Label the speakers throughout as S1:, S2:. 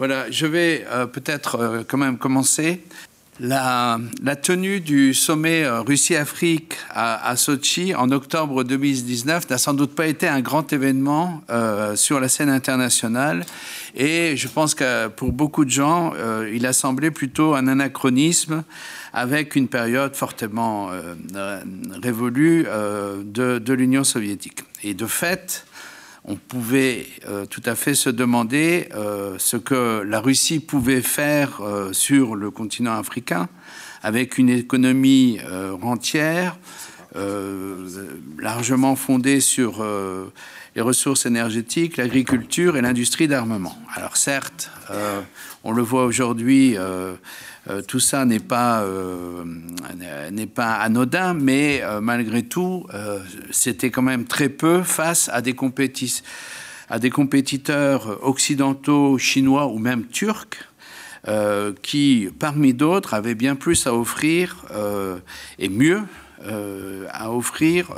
S1: Voilà, je vais peut-être quand même commencer la, tenue du sommet euh, Russie-Afrique à, Sochi en octobre 2019 n'a sans doute pas été un grand événement euh, sur la scène internationale et je pense que pour beaucoup de gens, euh, il a semblé plutôt un anachronisme avec une période fortement révolue de, de l'Union soviétique. Et de fait, on pouvait euh, tout à fait se demander euh, ce que la Russie pouvait faire euh, sur le continent africain avec une économie rentière, largement fondée sur les ressources énergétiques, l'agriculture et l'industrie d'armement. Alors certes, on le voit aujourd'hui euh, tout ça n'est pas, euh, anodin, mais euh, malgré tout, c'était quand même très peu face à des, à des compétiteurs occidentaux, chinois ou même turcs. qui, parmi d'autres, avaient bien plus à offrir et mieux à offrir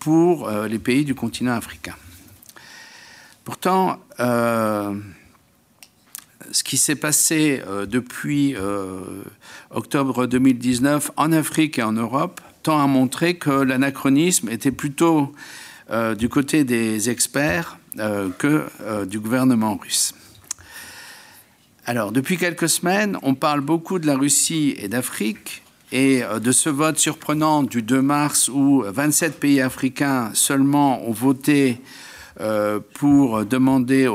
S1: pour les pays du continent africain. Pourtant, ce qui s'est passé euh, depuis euh, octobre 2019 en Afrique et en Europe tend à montrer que l'anachronisme était plutôt euh, du côté des experts que du gouvernement russe. Alors, depuis quelques semaines, on parle beaucoup de la Russie et d'Afrique et de ce vote surprenant du 2 mars où 27 pays africains seulement ont voté euh, pour demander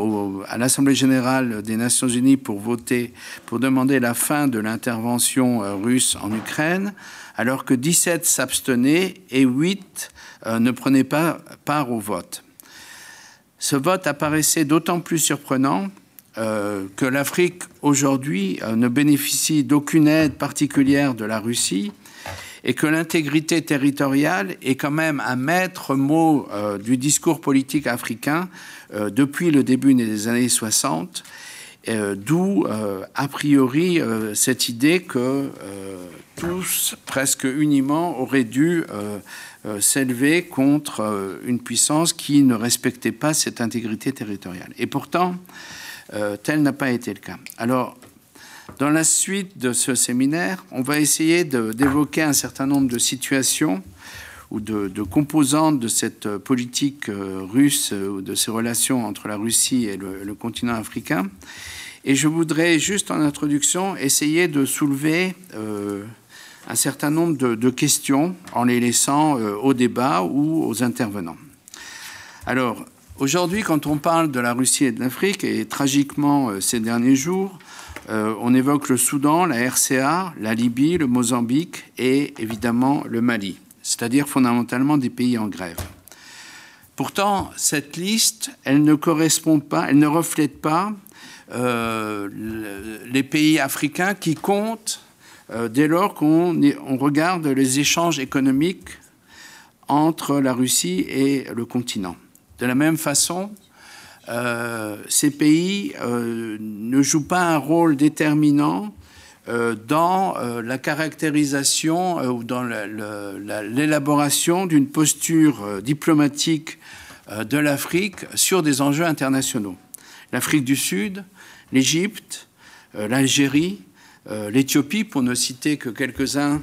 S1: à l'Assemblée générale des Nations unies pour voter, pour demander la fin de l'intervention euh, russe en Ukraine, alors que 17 s'abstenaient et 8 euh, ne prenaient pas part au vote. Ce vote apparaissait d'autant plus surprenant que l'Afrique aujourd'hui ne bénéficie d'aucune aide particulière de la Russie et que l'intégrité territoriale est quand même un maître mot euh, du discours politique africain euh, depuis le début des années 60, euh, d'où a priori cette idée que tous, presque uniment, auraient dû s'élever contre une puissance qui ne respectait pas cette intégrité territoriale. Et pourtant, tel n'a pas été le cas. Alors, dans la suite de ce séminaire, on va essayer d'évoquer un certain nombre de situations ou de, composantes de cette politique euh, russe euh, ou de ces relations entre la Russie et le, continent africain. Et je voudrais juste en introduction essayer de soulever euh, un certain nombre de, questions en les laissant au débat ou aux intervenants. Alors, aujourd'hui, quand on parle de la Russie et de l'Afrique, et tragiquement ces derniers jours, euh, on évoque le Soudan, la RCA, la Libye, le Mozambique et évidemment le Mali, c'est-à-dire fondamentalement des pays en grève. Pourtant, cette liste, elle ne correspond pas, elle ne reflète pas euh, les pays africains qui comptent euh, dès lors qu'on regarde les échanges économiques entre la Russie et le continent. De la même façon, euh, ces pays euh, ne jouent pas un rôle déterminant euh, dans la caractérisation ou dans l'élaboration d'une posture diplomatique de l'Afrique sur des enjeux internationaux. L'Afrique du Sud, l'Égypte, l'Algérie, l'Éthiopie, pour ne citer que quelques-uns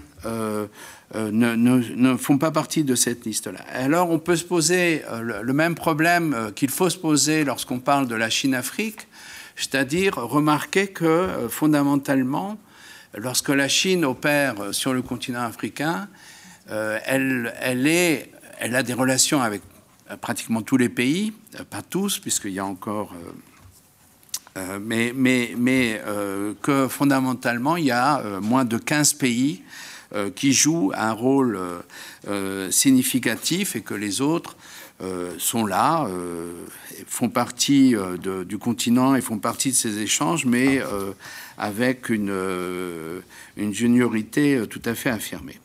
S1: euh, ne, font pas partie de cette liste-là. Alors on peut se poser euh, le, même problème euh, qu'il faut se poser lorsqu'on parle de la Chine-Afrique, c'est-à-dire remarquer que fondamentalement, lorsque la Chine opère sur le continent africain, elle, est, elle a des relations avec pratiquement tous les pays, pas tous, puisqu'il y a encore... mais, que fondamentalement, il y a moins de 15 pays qui jouent un rôle euh, euh, significatif et que les autres sont là, font partie du continent et font partie de ces échanges, mais avec une, une juniorité tout à fait affirmée.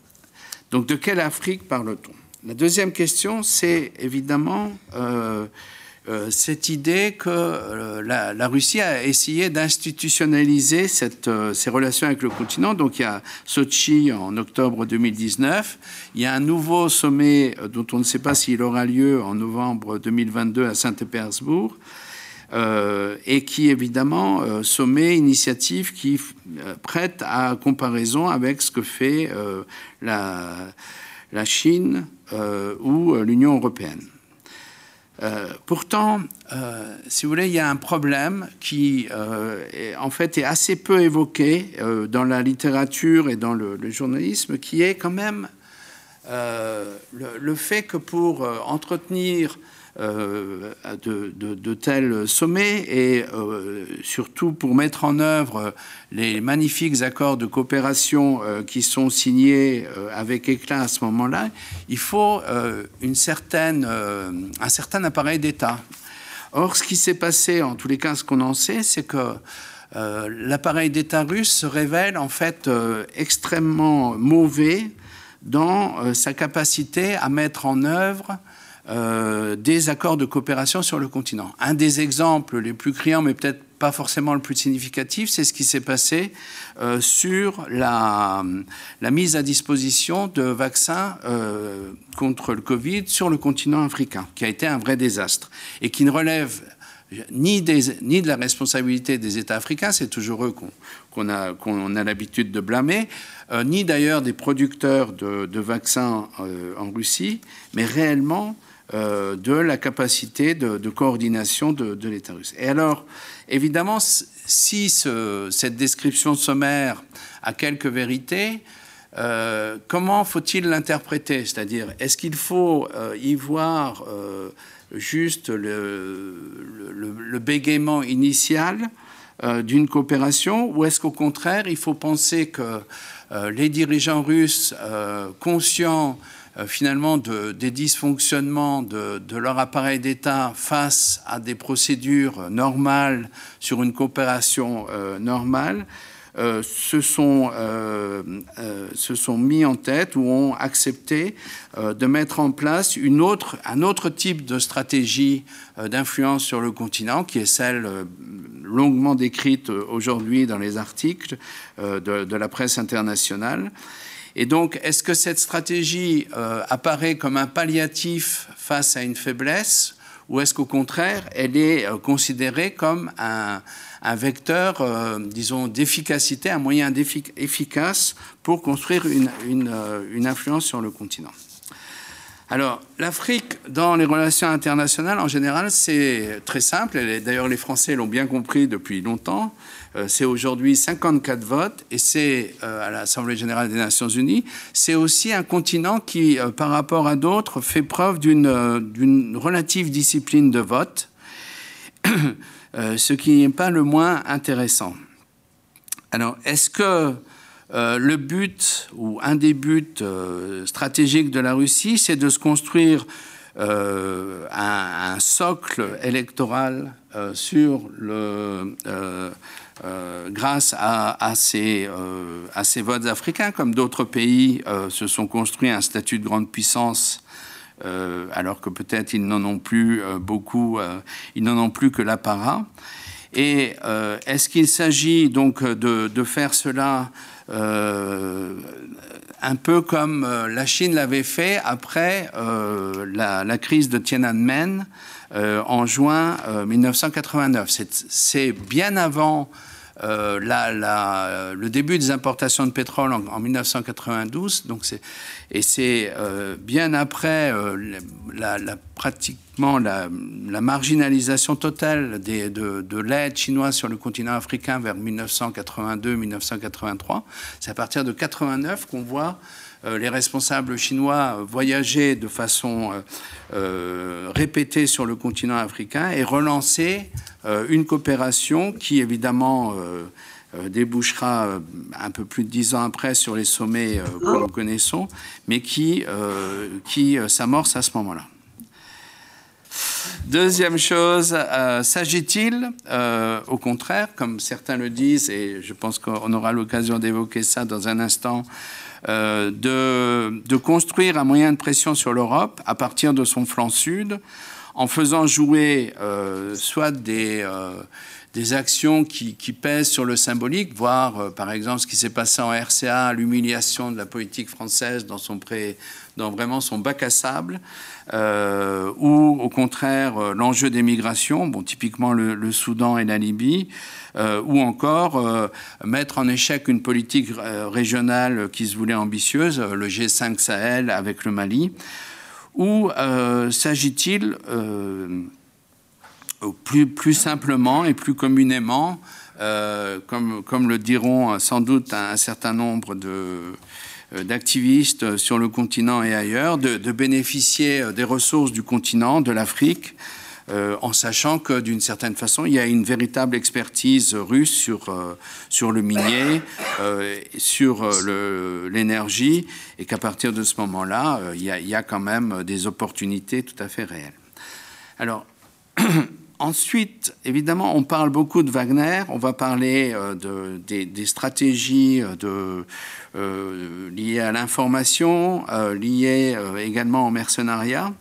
S1: Donc de quelle Afrique parle-t-on? La deuxième question, c'est évidemment euh, cette idée que euh, la, Russie a essayé d'institutionnaliser euh, ces relations avec le continent. Donc il y a Sochi en octobre 2019, il y a un nouveau sommet dont on ne sait pas s'il aura lieu en novembre 2022 à Saint-Pétersbourg. et qui évidemment sommet initiative qui prête à comparaison avec ce que fait la Chine ou l'Union européenne. Euh, pourtant, euh, si vous voulez, il y a un problème qui, euh, en fait, est assez peu évoqué dans la littérature et dans le, journalisme, qui est quand même le, fait que pour entretenir euh, de, de, tels sommets et euh, surtout pour mettre en œuvre les magnifiques accords de coopération euh, qui sont signés avec éclat à ce moment-là, il faut une certaine, un certain appareil d'État. Or, ce qui s'est passé, en tous les cas, ce qu'on en sait, c'est que l'appareil d'État russe se révèle en fait extrêmement mauvais dans sa capacité à mettre en œuvre euh, des accords de coopération sur le continent. Un des exemples les plus criants, mais peut-être pas forcément le plus significatif, c'est ce qui s'est passé euh, sur la, mise à disposition de vaccins euh, contre le Covid sur le continent africain, qui a été un vrai désastre et qui ne relève ni, de la responsabilité des États africains, c'est toujours eux qu'on a, l'habitude de blâmer, ni d'ailleurs des producteurs de vaccins en Russie, mais réellement euh, de la capacité de, coordination de, l'État russe. Et alors, évidemment, si cette description sommaire a quelques vérités, euh, comment faut-il l'interpréter? C'est-à-dire, est-ce qu'il faut euh, y voir juste le, le, bégaiement initial d'une coopération, ou est-ce qu'au contraire, il faut penser que les dirigeants russes, conscients euh, finalement de, des dysfonctionnements de, leur appareil d'État face à des procédures normales sur une coopération euh, normale, euh, se, sont, se sont mis en tête ou ont accepté de mettre en place une autre, un autre type de stratégie d'influence sur le continent, qui est celle longuement décrite aujourd'hui dans les articles de la presse internationale. Et donc, est-ce que cette stratégie euh, apparaît comme un palliatif face à une faiblesse ou est-ce qu'au contraire, elle est euh, considérée comme un, vecteur, euh, disons, d'efficacité, un moyen efficace pour construire une, une influence sur le continent? Alors, l'Afrique, dans les relations internationales, en général, c'est très simple. D'ailleurs, les Français l'ont bien compris depuis longtemps. Euh, c'est aujourd'hui 54 votes et c'est euh, à l'Assemblée générale des Nations unies. C'est aussi un continent qui, euh, par rapport à d'autres, fait preuve d'une relative discipline de vote, ce qui n'est pas le moins intéressant. Alors, est-ce que le but ou un des buts stratégiques de la Russie, c'est de se construire un, un, socle électoral sur le euh, grâce à, à, ces, euh, à, ces, votes africains, comme d'autres pays euh, se sont construits un statut de grande puissance, alors que peut-être ils n'en ont plus beaucoup, ils n'en ont plus que l'apparat. Et est-ce qu'il s'agit donc de, faire cela un peu comme la Chine l'avait fait après la, la, crise de Tiananmen en juin 1989. Euh, c'est bien avant euh, la, le début des importations de pétrole en, en 1992, donc et c'est euh, bien après euh, la, pratiquement la, marginalisation totale de, de l'aide chinoise sur le continent africain vers 1982-1983. C'est à partir de 89 qu'on voit euh, les responsables chinois voyager de façon euh, euh, répétée sur le continent africain et relancer une coopération qui évidemment débouchera un peu plus de dix ans après sur les sommets que nous connaissons, mais qui, qui s'amorce à ce moment-là. Deuxième chose, euh, s'agit-il, euh, au contraire, comme certains le disent, et je pense qu'on aura l'occasion d'évoquer ça dans un instant, euh, de, construire un moyen de pression sur l'Europe à partir de son flanc sud, en faisant jouer soit des des actions qui, pèsent sur le symbolique, voir par exemple ce qui s'est passé en RCA, l'humiliation de la politique française dans, son dans vraiment son bac à sable, ou au contraire l'enjeu des migrations, bon, typiquement le, Soudan et la Libye, ou encore mettre en échec une politique régionale qui se voulait ambitieuse, le G5 Sahel avec le Mali. Ou euh, s'agit-il, euh, plus, simplement et plus communément, euh, comme, le diront sans doute un, certain nombre d'activistes sur le continent et ailleurs, de, bénéficier des ressources du continent, de l'Afrique, euh, en sachant que d'une certaine façon, il y a une véritable expertise russe sur, euh, sur le minier, euh, sur l'énergie, et qu'à partir de ce moment-là, il, il, y a quand même des opportunités tout à fait réelles. Alors, Ensuite, évidemment, on parle beaucoup de Wagner, on va parler de, des, stratégies de, liées à l'information, liées également au mercenariat.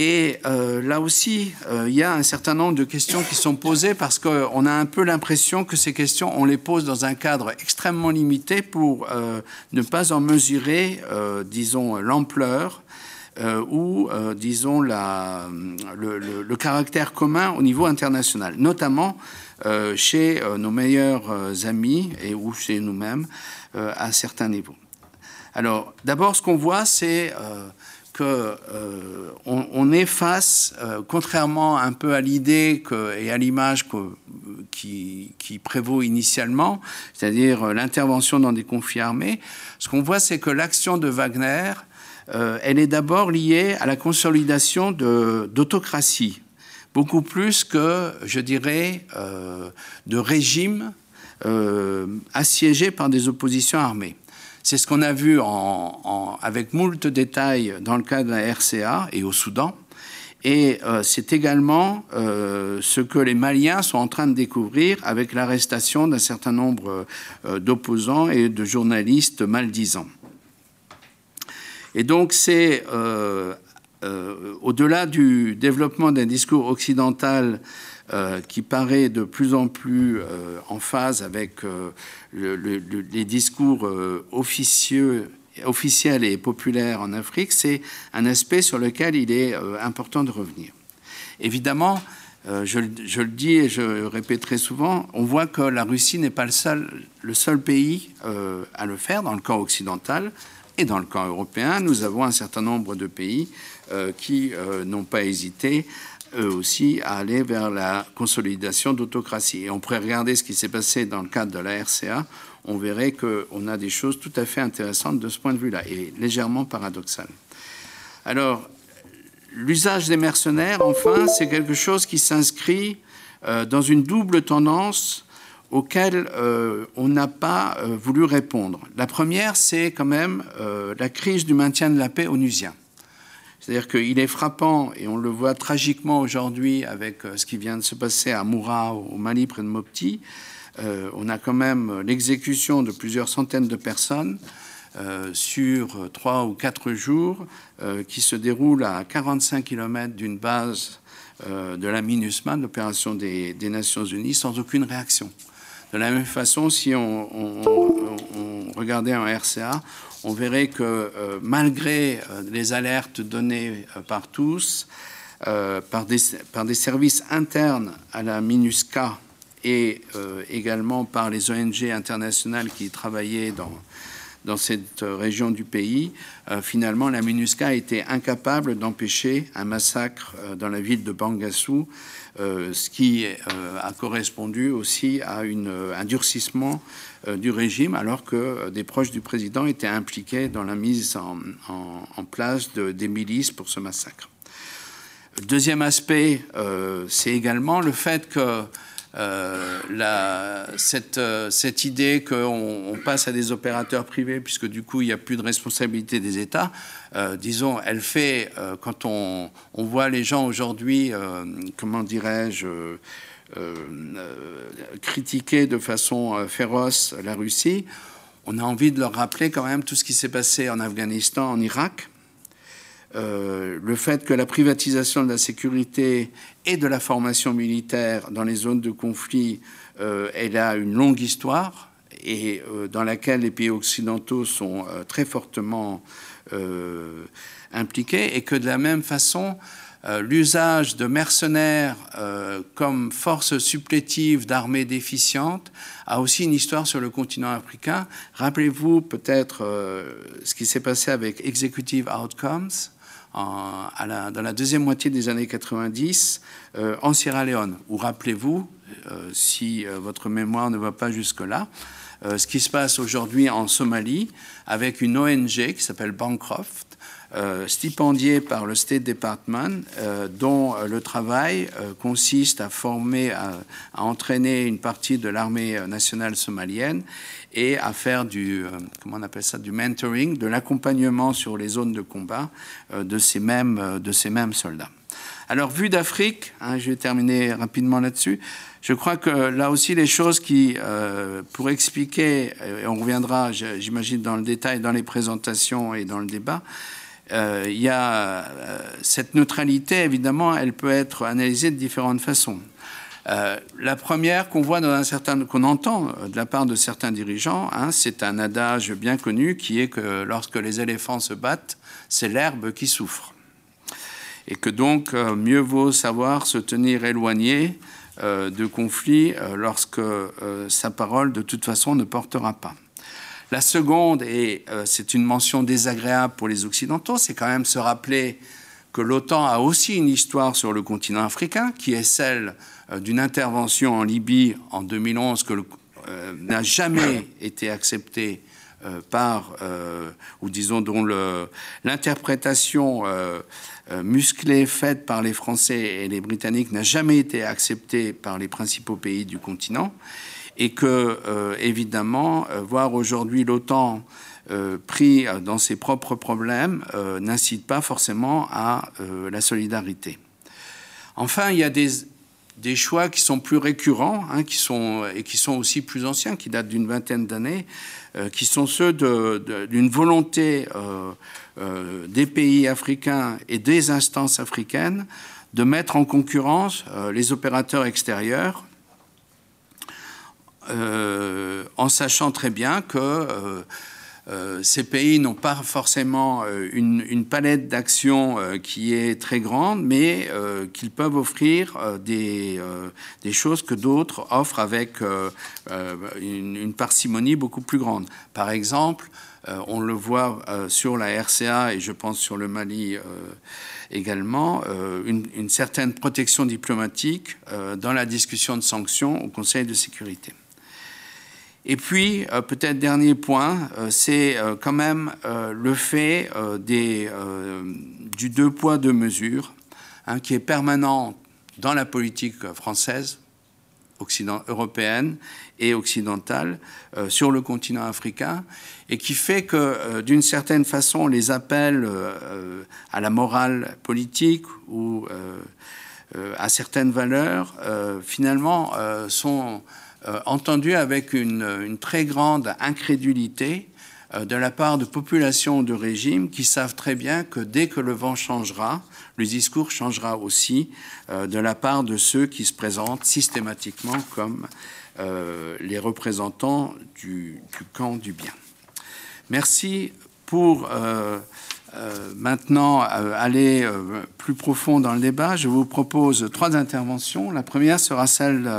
S1: Et euh, là aussi, euh, il y a un certain nombre de questions qui sont posées parce qu'on a un peu l'impression que ces questions, on les pose dans un cadre extrêmement limité pour euh, ne pas en mesurer, disons, l'ampleur ou, disons, la, le, caractère commun au niveau international, notamment chez nos meilleurs amis et ou chez nous-mêmes à certains niveaux. Alors, d'abord, ce qu'on voit, c'est euh, on est face, euh, contrairement un peu à l'idée et à l'image qui, prévaut initialement, c'est-à-dire euh, l'intervention dans des conflits armés, ce qu'on voit, c'est que l'action de Wagner, elle est d'abord liée à la consolidation d'autocratie, beaucoup plus que, je dirais, de régimes assiégés par des oppositions armées. C'est ce qu'on a vu avec moult détails dans le cas de la RCA et au Soudan. Et euh, c'est également euh, ce que les Maliens sont en train de découvrir avec l'arrestation d'un certain nombre euh, d'opposants et de journalistes maldisants. Et donc c'est au-delà du développement d'un discours occidental euh, qui paraît de plus en plus euh, en phase avec euh, les discours officieux, officiels et populaires en Afrique, c'est un aspect sur lequel il est important de revenir. Évidemment, je, le dis et je répéterai souvent, on voit que la Russie n'est pas le seul, le seul pays à le faire dans le camp occidental et dans le camp européen. Nous avons un certain nombre de pays qui n'ont pas hésité eux aussi à aller vers la consolidation d'autocratie. Et on pourrait regarder ce qui s'est passé dans le cadre de la RCA, on verrait qu'on a des choses tout à fait intéressantes de ce point de vue-là, et légèrement paradoxales. Alors, l'usage des mercenaires, enfin, c'est quelque chose qui s'inscrit euh, dans une double tendance auquel euh, on n'a pas euh, voulu répondre. La première, c'est quand même la crise du maintien de la paix onusien. C'est-à-dire qu'il est frappant, et on le voit tragiquement aujourd'hui avec euh, ce qui vient de se passer à Moura, au Mali, près de Mopti. Euh, on a quand même l'exécution de plusieurs centaines de personnes euh, sur trois ou quatre jours qui se déroule à 45 km d'une base de la MINUSMA, l'opération des, Nations Unies, sans aucune réaction. De la même façon, si on, regardait en RCA, on verrait que euh, malgré euh, les alertes données euh, par tous, par des, services internes à la MINUSCA et également par les ONG internationales qui travaillaient dans, dans cette région du pays, finalement, la MINUSCA a été incapable d'empêcher un massacre dans la ville de Bangassou, ce qui a correspondu aussi à une, un durcissement euh, du régime, alors que euh, des proches du président étaient impliqués dans la mise en, place de, des milices pour ce massacre. Deuxième aspect, euh, c'est également le fait que cette, cette, idée qu'on passe à des opérateurs privés, puisque du coup il n'y a plus de responsabilité des États, disons, elle fait, quand on, on, voit les gens aujourd'hui, comment dirais-je, euh, euh, critiquer de façon euh, féroce la Russie, on a envie de leur rappeler quand même tout ce qui s'est passé en Afghanistan, en Irak, le fait que la privatisation de la sécurité et de la formation militaire dans les zones de conflit, elle a une longue histoire et dans laquelle les pays occidentaux sont très fortement impliqués, et que de la même façon, euh, l'usage de mercenaires euh, comme force supplétive d'armées déficientes a aussi une histoire sur le continent africain. Rappelez-vous peut-être euh, ce qui s'est passé avec Executive Outcomes dans la deuxième moitié des années 90 en Sierra Leone, ou rappelez-vous, si votre mémoire ne va pas jusque-là, ce qui se passe aujourd'hui en Somalie avec une ONG qui s'appelle Bancroft, euh, stipendié par le State Department, euh, dont euh, le travail consiste à former, à, entraîner une partie de l'armée nationale somalienne et à faire du, comment on appelle ça, du mentoring, de l'accompagnement sur les zones de combat de, ces mêmes, de ces mêmes soldats. Alors, vue d'Afrique, hein, je vais terminer rapidement là-dessus. Je crois que là aussi, les choses qui, pour expliquer, et on reviendra, j'imagine, dans le détail dans les présentations et dans le débat, il y a euh, cette neutralité, évidemment, elle peut être analysée de différentes façons. Euh, la première qu'on voit dans un certain, qu'on entend de la part de certains dirigeants, hein, c'est un adage bien connu qui est que lorsque les éléphants se battent, c'est l'herbe qui souffre, et que donc mieux vaut savoir se tenir éloigné de conflits lorsque sa parole de toute façon ne portera pas. La seconde, et euh, c'est une mention désagréable pour les Occidentaux, c'est quand même se rappeler que l'OTAN a aussi une histoire sur le continent africain, qui est celle euh, d'une intervention en Libye en 2011 que euh, n'a jamais été acceptée par, ou disons dont l'interprétation musclée faite par les Français et les Britanniques n'a jamais été acceptée par les principaux pays du continent et que, euh, évidemment, euh, voir aujourd'hui l'OTAN euh, pris dans ses propres problèmes n'incite pas forcément à la solidarité. Enfin, il y a des, choix qui sont plus récurrents hein, qui sont, et qui sont aussi plus anciens, qui datent d'une vingtaine d'années, qui sont ceux d'une volonté des pays africains et des instances africaines de mettre en concurrence les opérateurs extérieurs en sachant très bien que euh, euh, ces pays n'ont pas forcément une, palette d'actions qui est très grande, mais qu'ils peuvent offrir des, choses que d'autres offrent avec une, parcimonie beaucoup plus grande. Par exemple, on le voit sur la RCA et je pense sur le Mali également, une, certaine protection diplomatique dans la discussion de sanctions au Conseil de sécurité. Et puis, euh, peut-être dernier point, euh, c'est euh, quand même le fait des, du deux poids, deux mesures, hein, qui est permanent dans la politique française, occident, européenne et occidentale sur le continent africain, et qui fait que, d'une certaine façon, les appels à la morale politique ou à certaines valeurs, finalement, sont euh, entendu avec une, très grande incrédulité euh, de la part de populations de régimes qui savent très bien que dès que le vent changera, le discours changera aussi euh, de la part de ceux qui se présentent systématiquement comme les représentants du, camp du bien. Merci pour maintenant aller plus profond dans le débat. Je vous propose trois interventions. La première sera celle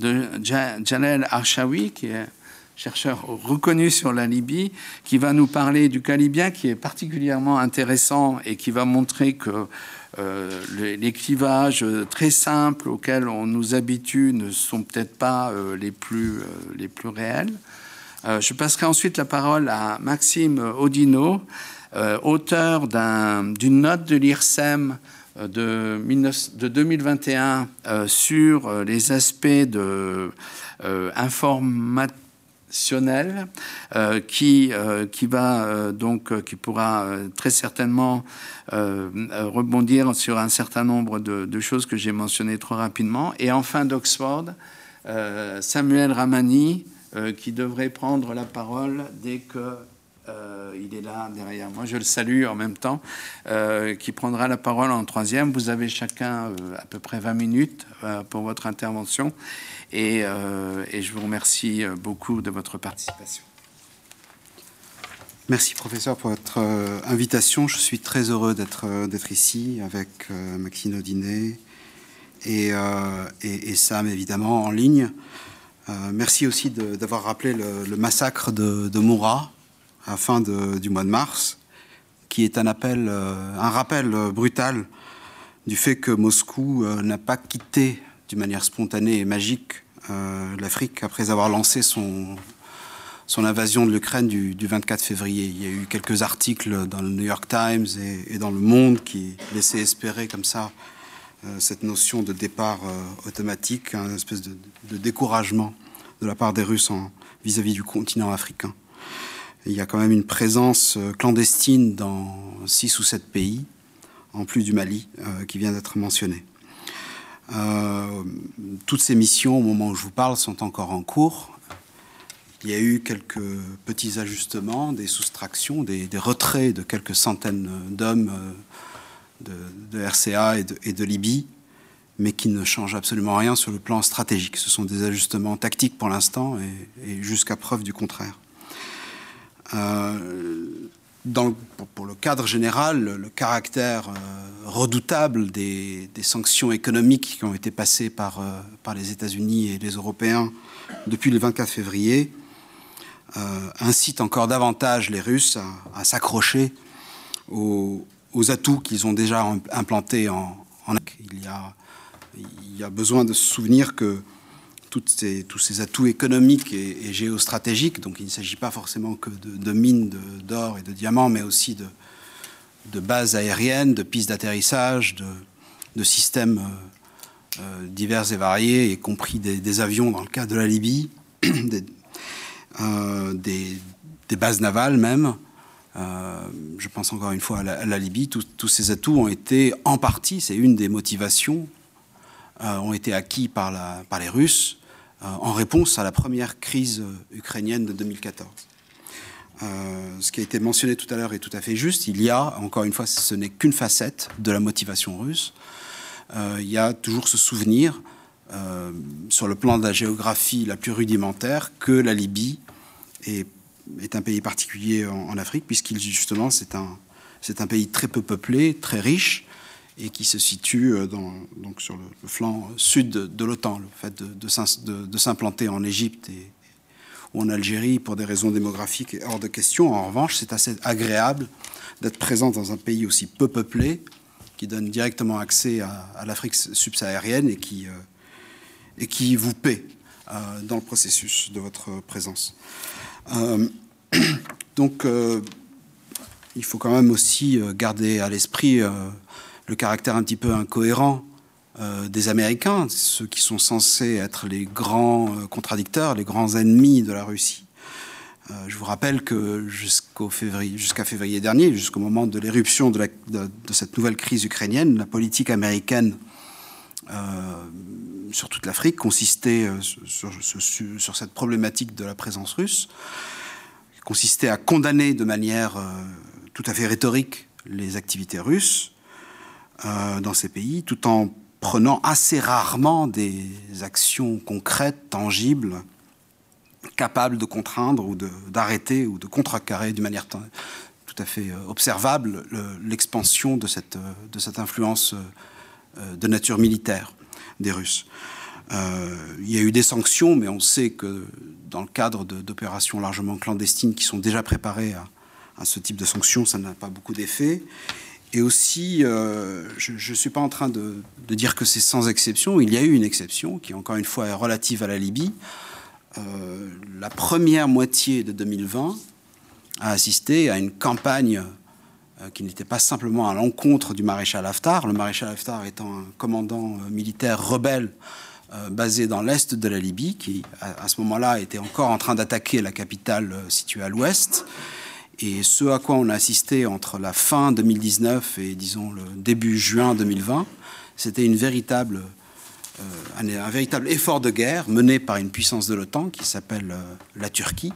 S1: de Jalel Archawi, qui est chercheur reconnu sur la Libye, qui va nous parler du cas libyen, qui est particulièrement intéressant et qui va montrer que euh, les, clivages très simples auxquels on nous habitue ne sont peut-être pas euh, les, plus, euh, les plus réels. je passerai ensuite la parole à Maxime Odino, auteur d'une note de l'IRSEM de, 2021 euh, sur euh, les aspects de, euh, qui, qui va donc qui pourra très certainement rebondir sur un certain nombre de, de choses que j'ai mentionnées trop rapidement. Et enfin d'Oxford, Samuel Ramani, qui devrait prendre la parole dès que il est là derrière moi, je le salue en même temps, qui prendra la parole en troisième. Vous avez chacun à peu près 20 minutes pour votre intervention et, je vous remercie beaucoup de votre participation.
S2: Merci professeur pour votre euh, invitation. Je suis très heureux d'être euh, ici avec euh, Maxine Audinet et, et, Sam évidemment en ligne. merci aussi d'avoir rappelé le, massacre de, de Moura à fin du mois de mars, qui est un appel, un rappel brutal du fait que Moscou n'a pas quitté d'une manière spontanée et magique l'Afrique après avoir lancé son, invasion de l'Ukraine du, 24 février. Il y a eu quelques articles dans le New York Times et, dans Le Monde qui laissaient espérer comme ça euh, cette notion de départ euh, automatique, une espèce de, découragement de la part des Russes vis-à-vis du continent africain. Il y a quand même une présence euh, clandestine dans six ou sept pays, en plus du Mali, qui vient d'être mentionné. toutes ces missions, au moment où je vous parle, sont encore en cours. Il y a eu quelques petits ajustements, des soustractions, des, retraits de quelques centaines d'hommes euh, de, RCA et de, Libye, mais qui ne changent absolument rien sur le plan stratégique. Ce sont des ajustements tactiques pour l'instant et, jusqu'à preuve du contraire. Euh, pour, le cadre général, le, caractère euh, redoutable des, sanctions économiques qui ont été passées par, par les États-Unis et les Européens depuis le 24 février euh, incite encore davantage les Russes à, s'accrocher aux, atouts qu'ils ont déjà implantés en, a, il y a besoin de se souvenir que tous ces atouts économiques et, géostratégiques, donc il ne s'agit pas forcément que de, mines d'or et de diamants, mais aussi de, bases aériennes, de pistes d'atterrissage, de, systèmes euh, euh, divers et variés, y compris des, avions dans le cas de la Libye, Euh, des, bases navales même. Je pense encore une fois à la, Libye. tous ces atouts ont été en partie, c'est une des motivations, ont été acquis par, les Russes en réponse à la première crise ukrainienne de 2014. ce qui a été mentionné tout à l'heure est tout à fait juste. Il y a, encore une fois, ce n'est qu'une facette de la motivation russe. il y a toujours ce souvenir, sur le plan de la géographie la plus rudimentaire, que la Libye est, un pays particulier en, Afrique, puisqu'il justement c'est c'est un pays très peu peuplé, très riche, et qui se situe euh, donc sur le, flanc sud de, l'OTAN. Le fait de, s'implanter en Égypte ou en Algérie pour des raisons démographiques est hors de question. En revanche, c'est assez agréable d'être présent dans un pays aussi peu peuplé, qui donne directement accès à, l'Afrique subsaharienne et qui, euh, et qui vous paie euh, dans le processus de votre présence. Euh, donc, euh, il faut quand même aussi euh, garder à l'esprit le caractère un petit peu incohérent des Américains, ceux qui sont censés être les grands contradicteurs, les grands ennemis de la Russie. je vous rappelle que jusqu'au février, jusqu'à février dernier, jusqu'au moment de l'éruption de, cette nouvelle crise ukrainienne, la politique américaine sur toute l'Afrique consistait euh, sur, cette problématique de la présence russe, consistait à condamner de manière euh, tout à fait rhétorique les activités russes euh, dans ces pays, tout en prenant assez rarement des actions concrètes, tangibles, capables de contraindre ou d'arrêter ou de contrecarrer d'une manière tout à fait observable l'expansion de cette, de cette influence de nature militaire des Russes. Euh, il y a eu des sanctions, mais on sait que dans le cadre d'opérations largement clandestines qui sont déjà préparées à, ce type de sanctions, ça n'a pas beaucoup d'effet. Et aussi, euh, je ne suis pas en train de, dire que c'est sans exception. Il y a eu une exception qui, encore une fois, est relative à la Libye. Euh, la première moitié de 2020 a assisté à une campagne euh, qui n'était pas simplement à l'encontre du maréchal Haftar, le maréchal Haftar étant un commandant militaire rebelle basé dans l'est de la Libye, qui à, ce moment-là était encore en train d'attaquer la capitale située à l'ouest. Et ce à quoi on a assisté entre la fin 2019 et disons le début juin 2020, c'était une véritable, un, véritable effort de guerre mené par une puissance de l'OTAN qui s'appelle la Turquie,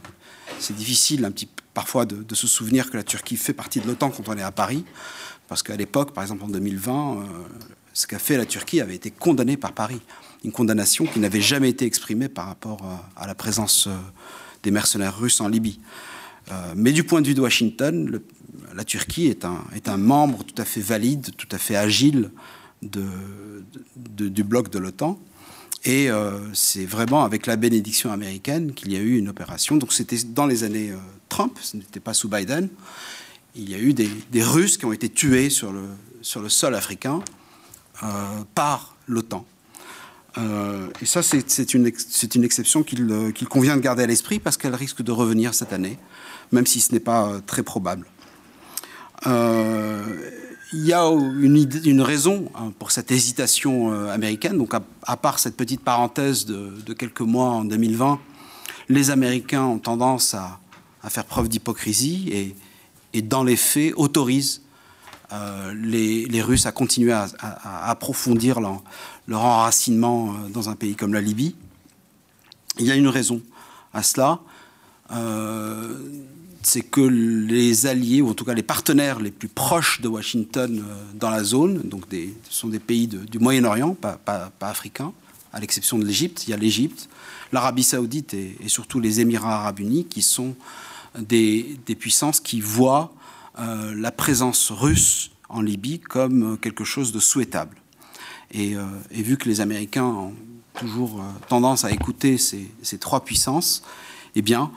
S2: c'est difficile un petit, parfois de, de, se souvenir que la Turquie fait partie de l'OTAN quand on est à Paris, parce qu'à l'époque, par exemple en 2020, euh, ce qu'a fait la Turquie avait été condamné par Paris. Une condamnation qui n'avait jamais été exprimée par rapport à la présence des mercenaires russes en Libye. Mais du point de vue de Washington, la Turquie est un, membre tout à fait valide, tout à fait agile du bloc de l'OTAN. Et euh, c'est vraiment avec la bénédiction américaine qu'il y a eu une opération. Donc c'était dans les années euh, Trump, ce n'était pas sous Biden. Il y a eu des, Russes qui ont été tués sur le, sol africain euh, par l'OTAN. Et ça, c'est une, exception qu'il convient de garder à l'esprit parce qu'elle risque de revenir cette année, même si ce n'est pas très probable. Euh, il y a une, raison hein, pour cette hésitation euh, américaine. Donc, à, part cette petite parenthèse de, quelques mois en 2020, les Américains ont tendance à, faire preuve d'hypocrisie et, dans les faits, autorisent euh, les, Russes à continuer à, approfondir leur, leur, enracinement dans un pays comme la Libye. Il y a une raison à cela c'est que les alliés, ou en tout cas les partenaires les plus proches de Washington euh, dans la zone, sont des pays du Moyen-Orient, pas, africains, à l'exception de l'Égypte. Il y a l'Égypte, l'Arabie saoudite et, surtout les Émirats arabes unis, qui sont des, puissances qui voient euh, la présence russe en Libye comme quelque chose de souhaitable. Et, euh, vu que les Américains ont toujours tendance à écouter ces, trois puissances, eh bien,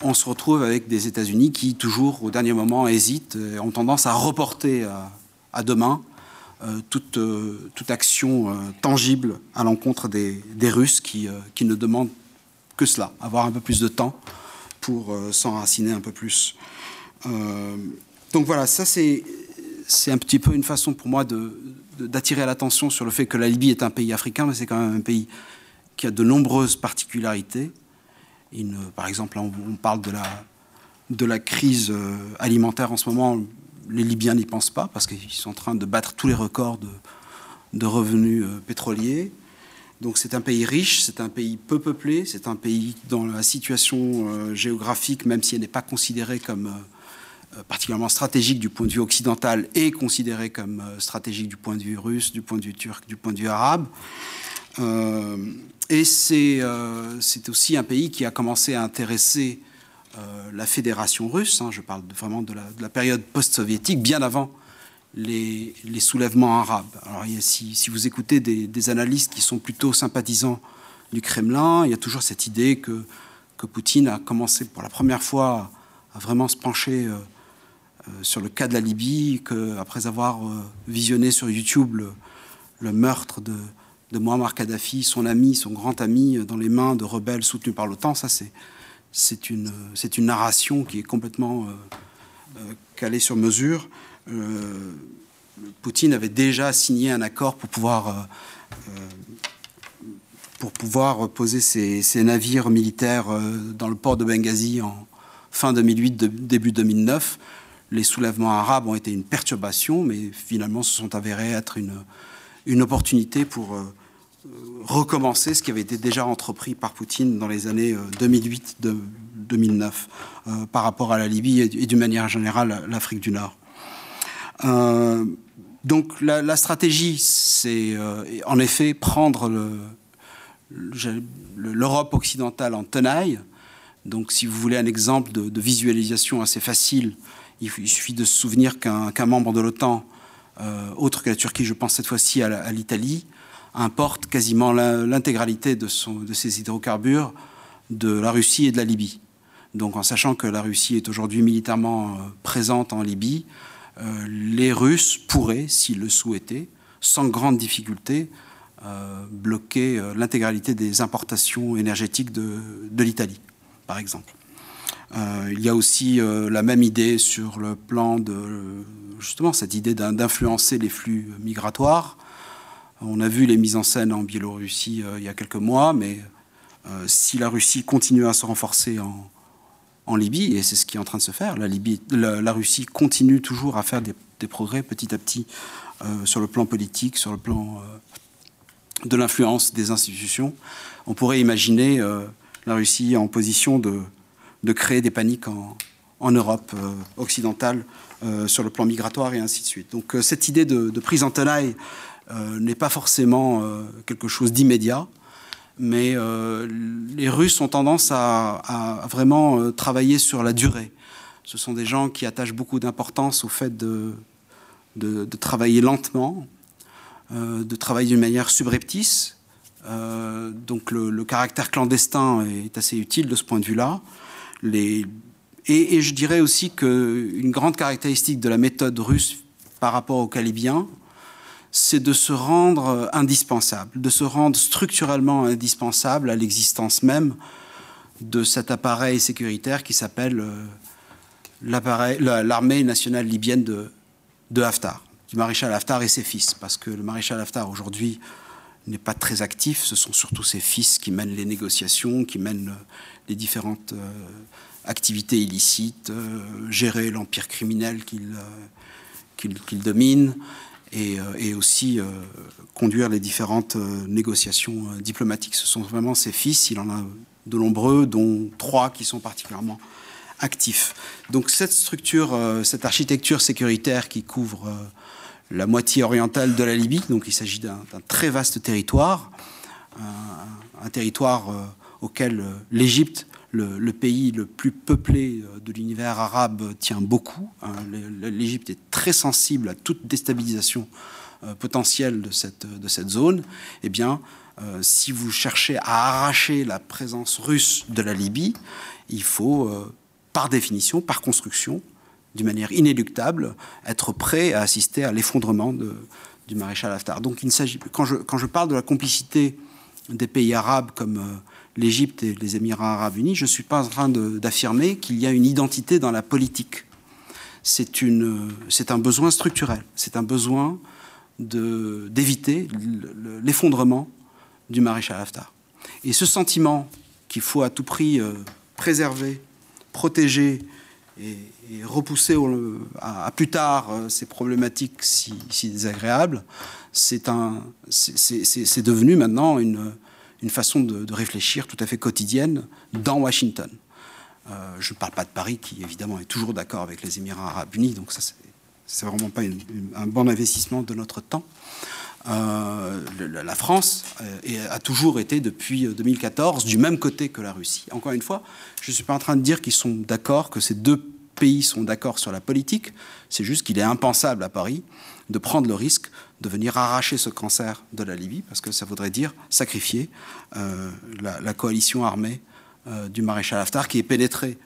S2: on se retrouve avec des États-Unis qui, toujours au dernier moment, hésitent et ont tendance à reporter à, demain euh, toute, euh, toute, action euh, tangible à l'encontre des, Russes qui, qui, ne demandent que cela, avoir un peu plus de temps pour s'enraciner un peu plus. donc voilà, ça c'est un petit peu une façon pour moi d'attirer l'attention sur le fait que la Libye est un pays africain, mais c'est quand même un pays qui a de nombreuses particularités par exemple, on, parle de la, de la crise euh, alimentaire en ce moment. Les Libyens n'y pensent pas parce qu'ils sont en train de battre tous les records de, de revenus euh, pétroliers. Donc c'est un pays riche, c'est un pays peu peuplé, c'est un pays dont la situation euh, géographique, même si elle n'est pas considérée comme particulièrement stratégique du point de vue occidental, est considérée comme stratégique du point de vue russe, du point de vue turc, du point de vue arabe. Et euh, c'est aussi un pays qui a commencé à intéresser euh, la fédération russe. Hein, je parle vraiment de la, période post-soviétique, bien avant les, soulèvements arabes. Alors, si, vous écoutez des, analystes qui sont plutôt sympathisants du Kremlin, il y a toujours cette idée que, que Poutine a commencé pour la première fois à vraiment se pencher euh, sur le cas de la Libye, qu'après avoir visionné sur YouTube le meurtre de, Muammar Kadhafi, son ami, son grand ami, dans les mains de rebelles soutenus par l'OTAN. Ça, c'est une, narration qui est complètement euh, euh, calée sur mesure. Euh, Poutine avait déjà signé un accord pour pouvoir poser ses, navires militaires dans le port de Benghazi en fin 2008, début 2009. Les soulèvements arabes ont été une perturbation, mais finalement se sont avérés être une, une opportunité pour euh, recommencer ce qui avait été déjà entrepris par Poutine dans les années 2008-2009 euh, euh, par rapport à la Libye et, d'une manière générale l'Afrique du Nord. donc la, stratégie, c'est en effet prendre l'Europe occidentale en tenaille. Donc si vous voulez un exemple de, visualisation assez facile, il, suffit de se souvenir qu'un membre de l'OTAN, autre que la Turquie, je pense cette fois-ci à l'Italie, importe quasiment l'intégralité de, ses hydrocarbures de la Russie et de la Libye. Donc en sachant que la Russie est aujourd'hui militairement euh, présente en Libye, euh, les Russes pourraient, s'ils le souhaitaient, sans grande difficulté, euh, bloquer l'intégralité des importations énergétiques de l'Italie, par exemple. Il y a aussi la même idée sur le plan de justement cette idée d'influencer les flux migratoires on a vu les mises en scène en Biélorussie euh, il y a quelques mois, mais euh, si la Russie continue à se renforcer en, Libye, et c'est ce qui est en train de se faire, la, Russie continue toujours à faire des, progrès petit à petit euh, sur le plan politique, sur le plan de l'influence des institutions. On pourrait imaginer la Russie en position de, de créer des paniques en, Europe occidentale sur le plan migratoire et ainsi de suite. Donc cette idée de, prise en tenaille n'est pas forcément quelque chose d'immédiat mais les Russes ont tendance à, vraiment travailler sur la durée. Ce sont des gens qui attachent beaucoup d'importance au fait de, travailler lentement, euh, de travailler d'une manière subreptice. Euh, donc le, caractère clandestin est assez utile de ce point de vue-là. Et, je dirais aussi qu'une grande caractéristique de la méthode russe par rapport aux Calibiens, c'est de se rendre indispensable, de se rendre structurellement indispensable à l'existence même de cet appareil sécuritaire qui s'appelle euh, l'armée nationale libyenne de, de Haftar, du maréchal Haftar et ses fils, parce que le maréchal Haftar aujourd'hui n'est pas très actif, ce sont surtout ses fils qui mènent les négociations, qui mènent les différentes euh, activités illicites, euh, gérer l'empire criminel qu'il domine, et, aussi conduire les différentes négociations diplomatiques. Ce sont vraiment ses fils, il en a de nombreux, dont trois qui sont particulièrement actif. Donc cette structure, euh, cette architecture sécuritaire qui couvre euh, la moitié orientale de la Libye, donc il s'agit d'un très vaste territoire, un, territoire euh, auquel l'Égypte, le, pays le plus peuplé de l'univers arabe, tient beaucoup. Hein. L'Égypte est très sensible à toute déstabilisation potentielle de cette, de cette zone. Eh bien, si vous cherchez à arracher la présence russe de la Libye, il faut par définition, par construction, d'une manière inéluctable, être prêt à assister à l'effondrement du maréchal Haftar. Donc il quand je, quand je parle de la complicité des pays arabes comme euh, l'Égypte et les Émirats arabes unis, je ne suis pas en train d'affirmer qu'il y a une identité dans la politique. C'est un besoin structurel, c'est un besoin d'éviter l'effondrement du maréchal Haftar. Et ce sentiment qu'il faut à tout prix euh, préserver protéger et, repousser à, plus tard euh, ces problématiques si, désagréables, c'est devenu maintenant une, une façon de, réfléchir tout à fait quotidienne dans Washington. Euh, je ne parle pas de Paris, qui évidemment est toujours d'accord avec les Émirats arabes unis, donc ça, c'est vraiment pas un bon investissement de notre temps. Euh, la France euh, a toujours été depuis 2014 euh, du même côté que la Russie. Encore une fois, je ne suis pas en train de dire qu'ils sont d'accord, que ces deux pays sont d'accord sur la politique. C'est juste qu'il est impensable à Paris de prendre le risque de venir arracher ce cancer de la Libye, parce que ça voudrait dire sacrifier la, coalition armée du maréchal Haftar, qui est pénétrée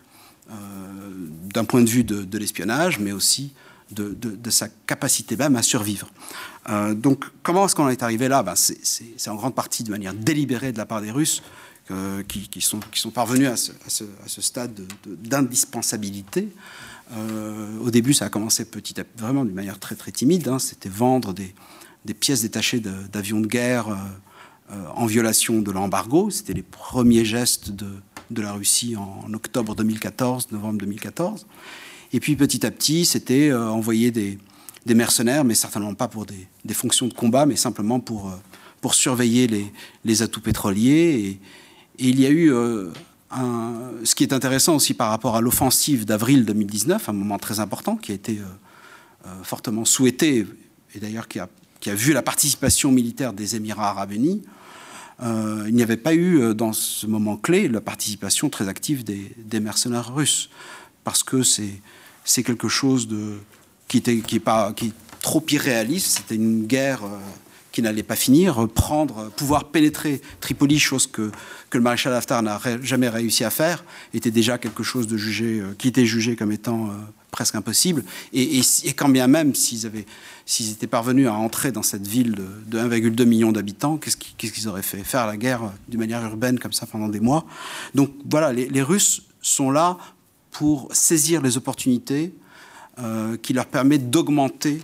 S2: d'un point de vue de l'espionnage, mais aussi de, sa capacité même à survivre. Euh, donc, comment est-ce qu'on est arrivé là? Ben, C'est en grande partie de manière délibérée de la part des Russes euh, qui, sont, parvenus à ce, stade d'indispensabilité. Euh, au début, ça a commencé petit à vraiment d'une manière très très timide. Hein. C'était vendre des, pièces détachées d'avions de, guerre en violation de l'embargo. C'était les premiers gestes de, la Russie en octobre 2014, novembre 2014. Et puis petit à petit, c'était euh, envoyer des, mercenaires, mais certainement pas pour des, fonctions de combat, mais simplement pour, euh, surveiller les, atouts pétroliers. Et, il y a eu euh, ce qui est intéressant aussi par rapport à l'offensive d'avril 2019, un moment très important qui a été fortement souhaité, et d'ailleurs qui a, vu la participation militaire des Émirats arabes unis. il n'y avait pas eu dans ce moment clé la participation très active des, mercenaires russes, parce que c'est quelque chose qui, était, pas, qui est trop irréaliste. C'était une guerre euh, qui n'allait pas finir. Prendre, pouvoir pénétrer Tripoli, chose que, que le maréchal Haftar n'a jamais réussi à faire, était déjà quelque chose de jugé, euh, qui était jugé comme étant euh, presque impossible. Et, quand bien même s'ils avaient s'ils étaient parvenus à entrer dans cette ville de, 1,2 million d'habitants, qu'est-ce qu'ils auraient fait? Faire la guerre d'une manière urbaine comme ça pendant des mois. Donc voilà, les, Russes sont là pour saisir les opportunités euh, qui leur permettent d'augmenter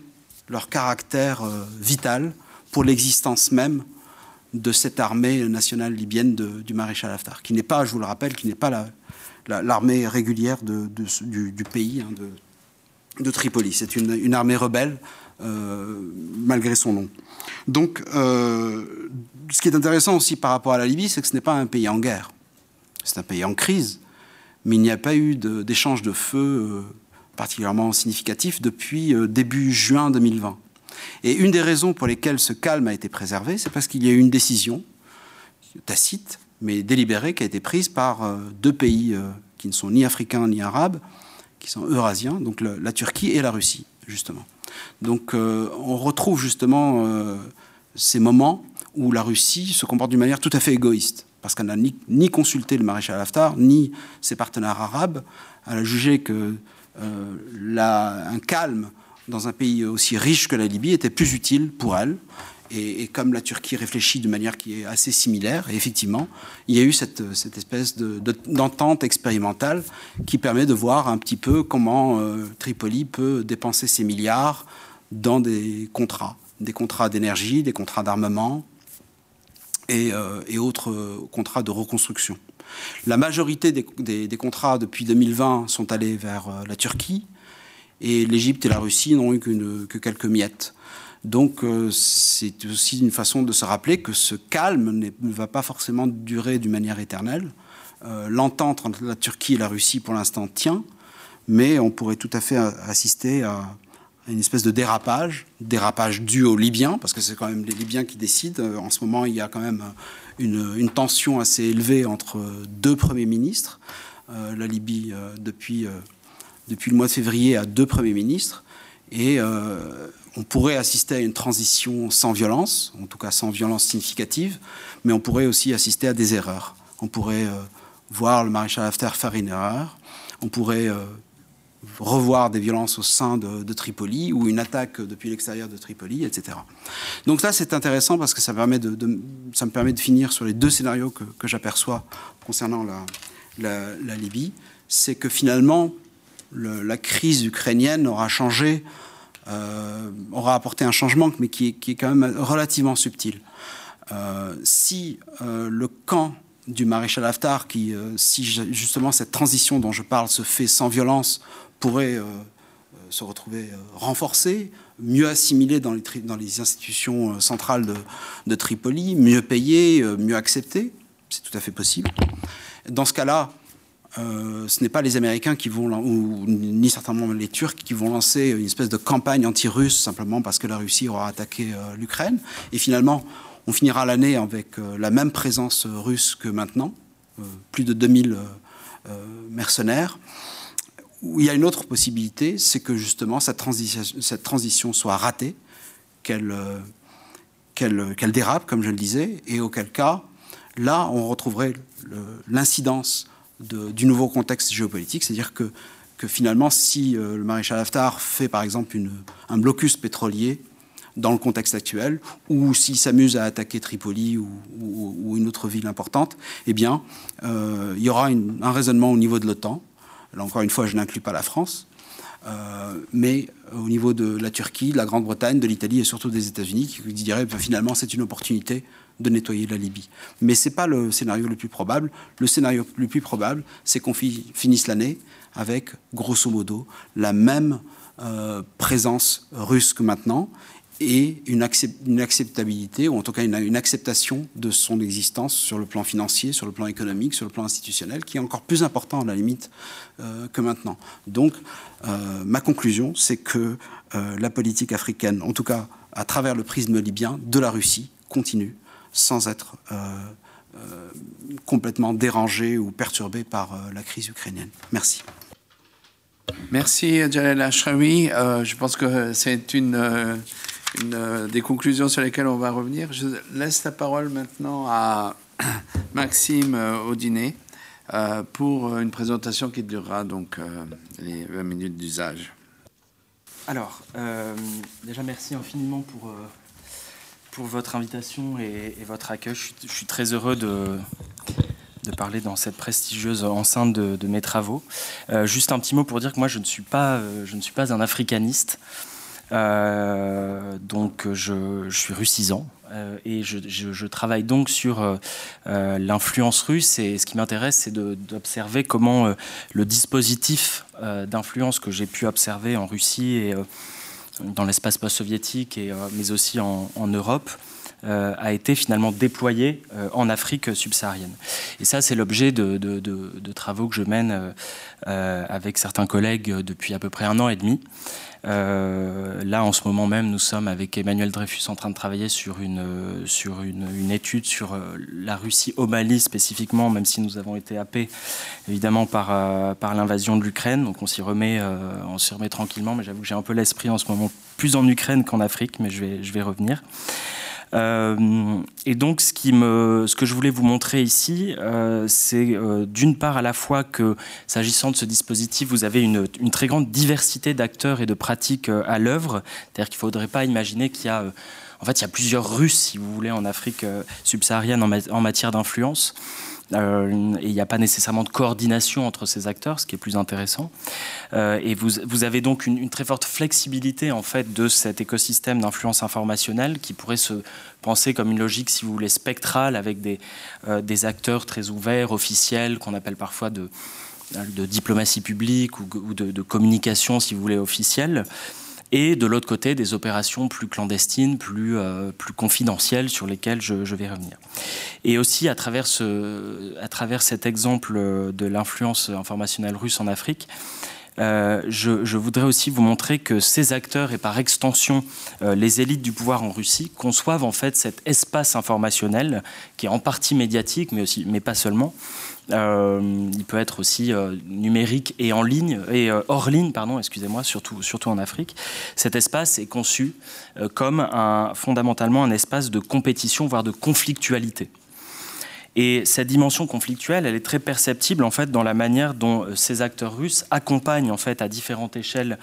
S2: leur caractère euh, vital pour l'existence même de cette armée nationale libyenne du maréchal Haftar, qui n'est pas, je vous le rappelle, qui n'est pas l'armée la, régulière du, pays hein, de, Tripoli. C'est une, armée rebelle, euh, malgré son nom. Donc, ce qui est intéressant aussi par rapport à la Libye, c'est que ce n'est pas un pays en guerre. C'est un pays en crise, mais il n'y a pas eu d'échange de, feu particulièrement significatif depuis début juin 2020. Et une des raisons pour lesquelles ce calme a été préservé, c'est parce qu'il y a eu une décision tacite, mais délibérée, qui a été prise par deux pays qui ne sont ni africains ni arabes, qui sont eurasiens, donc la Turquie et la Russie, justement. Donc on retrouve justement ces moments où la Russie se comporte d'une manière tout à fait égoïste, parce qu'elle n'a ni, consulté le maréchal Haftar, ni ses partenaires arabes. Elle a jugé que euh, un calme dans un pays aussi riche que la Libye était plus utile pour elle. Et, comme la Turquie réfléchit de manière qui est assez similaire, effectivement, il y a eu cette, espèce d'entente expérimentale qui permet de voir un petit peu comment euh, Tripoli peut dépenser ses milliards dans des contrats des contrats d'énergie, des contrats d'armement et, euh, autres euh, contrats de reconstruction. La majorité des, contrats depuis 2020 sont allés vers la Turquie et l'Égypte et la Russie n'ont eu que quelques miettes. Donc c'est aussi une façon de se rappeler que ce calme ne va pas forcément durer d'une manière éternelle. L'entente entre la Turquie et la Russie pour l'instant tient, mais on pourrait tout à fait assister à, une espèce de dérapage, dérapage dû aux Libyens, parce que c'est quand même les Libyens qui décident. Euh, en ce moment, il y a quand même une, tension assez élevée entre deux premiers ministres. Euh, la Libye, euh, depuis, depuis le mois de février, a deux premiers ministres. Et on pourrait assister à une transition sans violence, en tout cas sans violence significative, mais on pourrait aussi assister à des erreurs. On pourrait voir le maréchal Haftar faire une erreur. On pourrait revoir des violences au sein de, Tripoli ou une attaque depuis l'extérieur de Tripoli, etc. Donc ça, c'est intéressant parce que ça, me permet de finir sur les deux scénarios que, j'aperçois concernant la, Libye. C'est que finalement, la crise ukrainienne aura changé, euh, aura apporté un changement, mais qui est, quand même relativement subtil. Euh, si euh, le camp du maréchal Haftar, qui, si justement cette transition dont je parle se fait sans violence, pourrait se retrouver renforcé, mieux assimilé dans les institutions centrales de, Tripoli, mieux payé, mieux accepté. C'est tout à fait possible. Dans ce cas-là, ce n'est pas les Américains qui vont, ou ni certainement les Turcs qui vont lancer une espèce de campagne anti-russe simplement parce que la Russie aura attaqué l'Ukraine. Et finalement, on finira l'année avec la même présence russe que maintenant, plus de 2000 mercenaires il y a une autre possibilité, c'est que justement cette transition, soit ratée, euh, qu'elle dérape, comme je le disais, et auquel cas, là, on retrouverait l'incidence du nouveau contexte géopolitique, c'est-à-dire que, finalement, si euh, le maréchal Haftar fait par exemple un blocus pétrolier dans le contexte actuel, ou s'il s'amuse à attaquer Tripoli ou, ou, une autre ville importante, eh bien, euh, il y aura un raisonnement au niveau de l'OTAN Là encore une fois, je n'inclus pas la France. Euh, mais au niveau de la Turquie, de la Grande-Bretagne, de l'Italie et surtout des États-Unis, qui diraient ben, finalement c'est une opportunité de nettoyer la Libye. Mais ce n'est pas le scénario le plus probable. Le scénario le plus probable, c'est qu'on finisse l'année avec, grosso modo, la même euh, présence russe que maintenant et une, acceptabilité, ou en tout cas une, acceptation de son existence sur le plan financier, sur le plan économique, sur le plan institutionnel, qui est encore plus important à la limite euh, que maintenant. Donc, euh, ma conclusion, c'est que la politique africaine, en tout cas à travers le prisme libyen, de la Russie, continue sans être complètement dérangée ou perturbée par la crise ukrainienne. Merci.
S1: Merci Jalal Ashrawi. je pense que c'est une une, euh, des conclusions sur lesquelles on va revenir. Je laisse la parole maintenant à Maxime euh, Audinet euh, pour une présentation qui durera donc les 20 minutes d'usage.
S3: Alors, déjà merci infiniment pour, pour votre invitation et, votre accueil. Je suis, très heureux de, de parler dans cette prestigieuse enceinte de, mes travaux. juste un petit mot pour dire que moi, je ne suis pas, je ne suis pas un africaniste. Euh, donc je, suis russisant euh, et je, travaille donc sur euh, l'influence russe et ce qui m'intéresse c'est d'observer comment le dispositif d'influence que j'ai pu observer en Russie et dans l'espace post-soviétique, mais aussi en, Europe, a été finalement déployé en Afrique subsaharienne. Et ça, c'est l'objet de, travaux que je mène avec certains collègues depuis à peu près un an et demi. Euh, là, en ce moment même, nous sommes avec Emmanuel Dreyfus en train de travailler sur une, étude sur euh, la Russie au Mali spécifiquement, même si nous avons été happés évidemment par, euh, l'invasion de l'Ukraine. Donc on s'y remet, on remet tranquillement, mais j'avoue que j'ai un peu l'esprit en ce moment plus en Ukraine qu'en Afrique, mais je vais revenir. Euh, et donc, ce, que je voulais vous montrer ici, euh, c'est euh, d'une part à la fois que, s'agissant de ce dispositif, vous avez une, très grande diversité d'acteurs et de pratiques à l'œuvre. C'est-à-dire qu'il ne faudrait pas imaginer qu'il y a... en fait, il y a plusieurs Russes, si vous voulez, en Afrique subsaharienne en, en matière d'influence. Euh, et il n'y a pas nécessairement de coordination entre ces acteurs, ce qui est plus intéressant. Euh, et vous, avez donc une, très forte flexibilité en fait de cet écosystème d'influence informationnelle qui pourrait se penser comme une logique, si vous voulez, spectrale avec des, euh, acteurs très ouverts, officiels, qu'on appelle parfois de, diplomatie publique ou, de, communication, si vous voulez, officielle et de l'autre côté des opérations plus clandestines, plus, euh, confidentielles sur lesquelles je, vais revenir. Et aussi à travers, cet exemple de l'influence informationnelle russe en Afrique, euh, je, voudrais aussi vous montrer que ces acteurs et par extension euh, les élites du pouvoir en Russie conçoivent en fait cet espace informationnel qui est en partie médiatique, mais aussi, mais pas seulement, euh, il peut être aussi euh, numérique et en ligne et euh, hors ligne, pardon, excusez-moi, surtout surtout en Afrique. Cet espace est conçu comme un, fondamentalement un espace de compétition, voire de conflictualité. Et cette dimension conflictuelle, elle est très perceptible en fait dans la manière dont euh, ces acteurs russes accompagnent en fait à différentes échelles,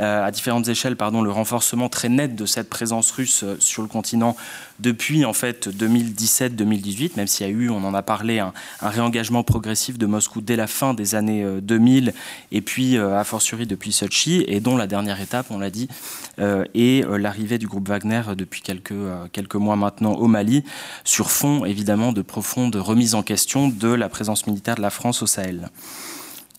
S3: euh, à différentes échelles, pardon, le renforcement très net de cette présence russe euh, sur le continent depuis en fait 2017-2018, même s'il y a eu, on en a parlé, un, réengagement progressif de Moscou dès la fin des années 2000 et puis a fortiori depuis Sochi, et dont la dernière étape, on l'a dit, est l'arrivée du groupe Wagner depuis quelques, quelques mois maintenant au Mali, sur fond évidemment de profondes de remise en question de la présence militaire de la France au Sahel.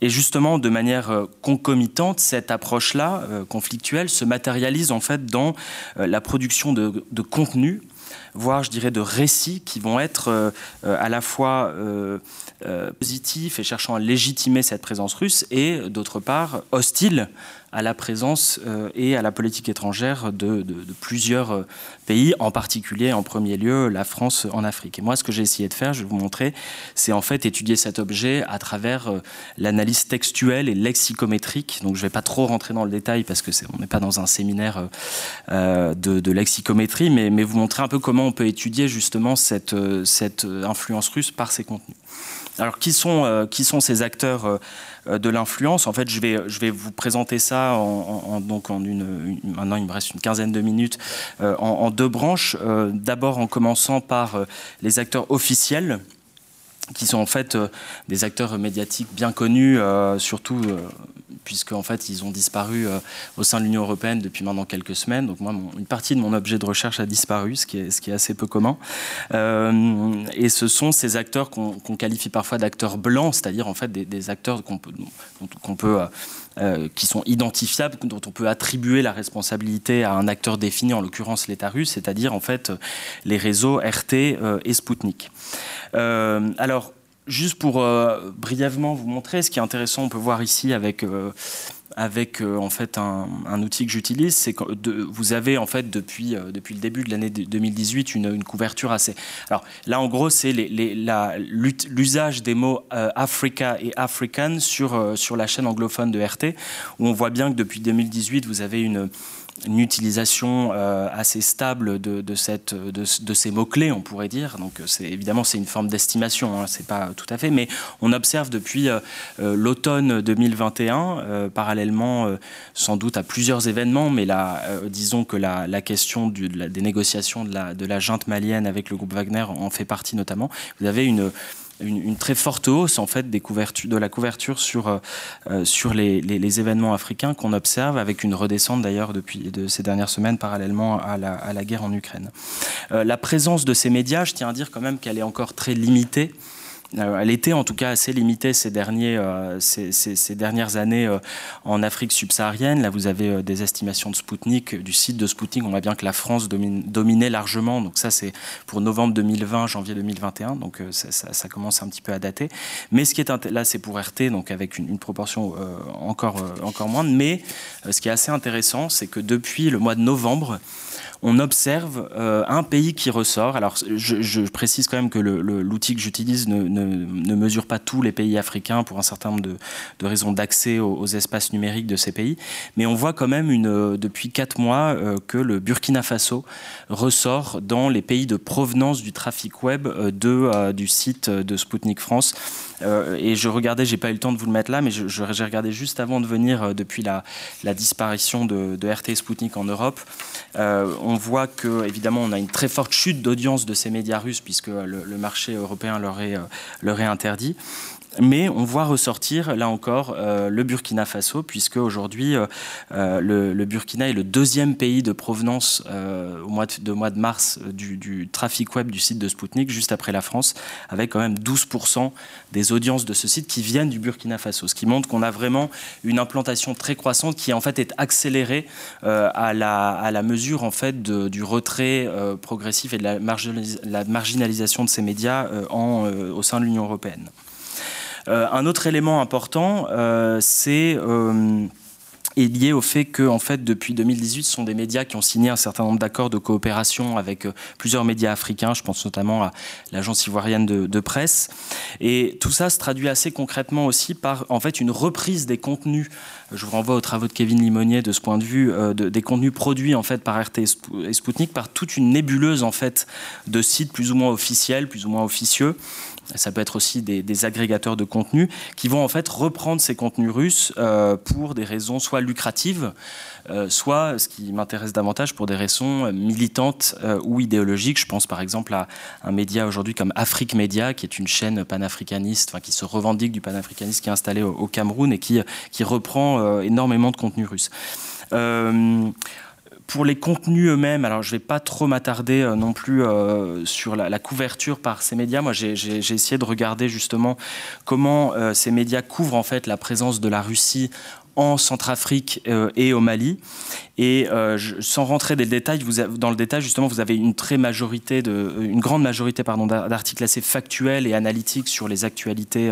S3: Et justement, de manière euh, concomitante, cette approche-là, euh, conflictuelle, se matérialise en fait dans euh, la production de, de contenu, voire je dirais de récits qui vont être à la fois positifs et cherchant à légitimer cette présence russe et d'autre part hostiles à la présence euh, et à la politique étrangère de, plusieurs euh, pays, en particulier, en premier lieu, la France en Afrique. Et moi, ce que j'ai essayé de faire, je vais vous montrer, c'est en fait étudier cet objet à travers euh, l'analyse textuelle et lexicométrique. Donc, je ne vais pas trop rentrer dans le détail parce que on n'est pas dans un séminaire de, lexicométrie, mais, vous montrer un peu comment on peut étudier justement cette, influence russe par ces contenus. Alors, qui sont, euh, qui sont ces acteurs euh, euh, de l'influence? En fait, je vais, je vais vous présenter ça en, donc en une, Maintenant, il me reste une quinzaine de minutes en, deux branches. D'abord, en commençant par les acteurs officiels qui sont en fait des acteurs médiatiques bien connus, surtout puisqu'en fait, ils ont disparu euh, au sein de l'Union européenne depuis maintenant quelques semaines. Donc moi, une partie de mon objet de recherche a disparu, ce qui est, assez peu commun. Euh, et ce sont ces acteurs qu'on qu qualifie parfois d'acteurs blancs, c'est-à-dire en fait des, acteurs qu'on peut, qu peut euh, euh, qui sont identifiables, dont on peut attribuer la responsabilité à un acteur défini, en l'occurrence l'État russe, c'est-à-dire en fait les réseaux RT euh, et Sputnik. Euh, alors, juste pour euh, brièvement vous montrer, ce qui est intéressant, on peut voir ici avec euh, avec euh, en fait un, outil que j'utilise, c'est que vous avez en fait depuis depuis le début de l'année 2018 une, couverture assez. Alors là en gros c'est l'usage des mots Africa et African sur sur la chaîne anglophone de RT où on voit bien que depuis 2018 vous avez une une utilisation euh, assez stable de, ces mots-clés, on pourrait dire. Donc, c'est, évidemment, c'est une forme d'estimation, hein, c'est pas tout à fait, mais on observe depuis euh, l'automne 2021, euh, parallèlement euh, sans doute à plusieurs événements, mais euh, disons que la, question des négociations de la, de la junte malienne avec le groupe Wagner en fait partie notamment. Vous avez une une, très forte hausse en fait de la couverture sur euh, sur les, événements africains qu'on observe avec une redescente d'ailleurs depuis de ces dernières semaines parallèlement à la, guerre en Ukraine. Euh, la présence de ces médias, je tiens à dire quand même qu'elle est encore très limitée Euh, elle était en tout cas assez limitée ces, derniers, euh, ces, dernières années euh, en Afrique subsaharienne. Là, vous avez des estimations de Spoutnik, du site de Spoutnik. On voit bien que la France dominait largement. Donc ça, c'est pour novembre 2020, janvier 2021. Donc ça, commence un petit peu à dater. Mais ce qui est là, c'est pour RT, donc avec une, proportion encore, encore moindre. Mais ce qui est assez intéressant, c'est que depuis le mois de novembre, on observe euh, un pays qui ressort. Alors, je, précise quand même que l'outil que j'utilise ne, mesure pas tous les pays africains pour un certain nombre de, raisons d'accès aux, espaces numériques de ces pays. Mais on voit quand même une, euh, depuis quatre mois euh, que le Burkina Faso ressort dans les pays de provenance du trafic web de, du site de Sputnik France. et je regardais, j'ai pas eu le temps de vous le mettre là, mais j'ai regardé juste avant de venir depuis la, disparition de, RT Sputnik en Europe voit que, évidemment, on a une très forte chute d'audience de ces médias russes puisque le, marché européen leur est, euh, leur est interdit. Mais on voit ressortir, là encore, euh, le Burkina Faso, puisque aujourd'hui, euh, euh, le, Burkina est le deuxième pays de provenance au mois de, mars du, trafic web du site de Spoutnik, juste après la France, avec quand même 12% des audiences de ce site qui viennent du Burkina Faso, ce qui montre qu'on a vraiment une implantation très croissante qui en fait est accélérée à, la, à la mesure en fait du retrait progressif et de la, marginalisation de ces médias au sein de l'Union européenne. Euh, un autre élément important, euh, c'est euh, est lié au fait que, en fait, depuis 2018, ce sont des médias qui ont signé un certain nombre d'accords de coopération avec plusieurs médias africains. Je pense notamment à l'agence ivoirienne de, presse. Et tout ça se traduit assez concrètement aussi par, en fait, une reprise des contenus. Je vous renvoie aux travaux de Kevin Limonier de ce point de vue, des contenus produits en fait par RT et Sputnik, par toute une nébuleuse en fait de sites plus ou moins officiels, plus ou moins officieux ça peut être aussi des, agrégateurs de contenu qui vont en fait reprendre ces contenus russes euh, pour des raisons soit lucratives, euh, soit, ce qui m'intéresse davantage, pour des raisons militantes euh, ou idéologiques. Je pense par exemple à un média aujourd'hui comme Afrique Média, qui est une chaîne panafricaniste, enfin, qui se revendique du panafricanisme, qui est installée au, au Cameroun et qui, qui reprend énormément de contenu russe pour les contenus eux-mêmes, alors je ne vais pas trop m'attarder euh, non plus euh, sur la, couverture par ces médias. Moi, j'ai essayé de regarder justement comment euh, ces médias couvrent en fait la présence de la Russie en Centrafrique euh, et au Mali. Et euh, sans rentrer dans le détail, justement, vous avez une très majorité de, une grande majorité pardon d'articles assez factuels et analytiques sur les actualités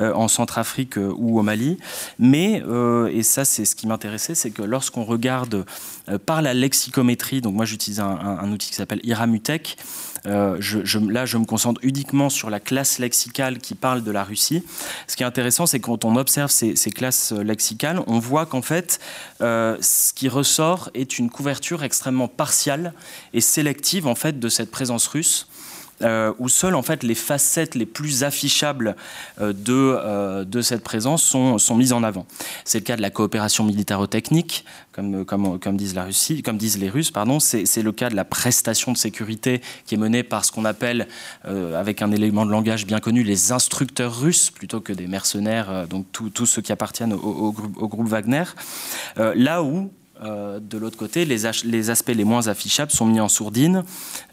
S3: euh, en Centrafrique ou au Mali. Mais et ça, c'est ce qui m'intéressait, c'est que lorsqu'on regarde par la lexicométrie, donc moi j'utilise un, un, outil qui s'appelle Iramutech. Euh, je, là, je me concentre uniquement sur la classe lexicale qui parle de la Russie. Ce qui est intéressant, c'est quand on observe ces, classes lexicales, on voit qu'en fait, euh, ce qui ressort est une couverture extrêmement partiale et sélective en fait de cette présence russe euh, où seules en fait les facettes les plus affichables euh, de, euh, de cette présence sont, sont mises en avant. C'est le cas de la coopération militaro-technique, comme, comme, comme, disent la Russie, comme disent les Russes, pardon. C'est le cas de la prestation de sécurité qui est menée par ce qu'on appelle, avec un élément de langage bien connu, les instructeurs russes plutôt que des mercenaires, donc tous ceux qui appartiennent au, au groupe Wagner. là où euh, de l'autre côté, les, aspects les moins affichables sont mis en sourdine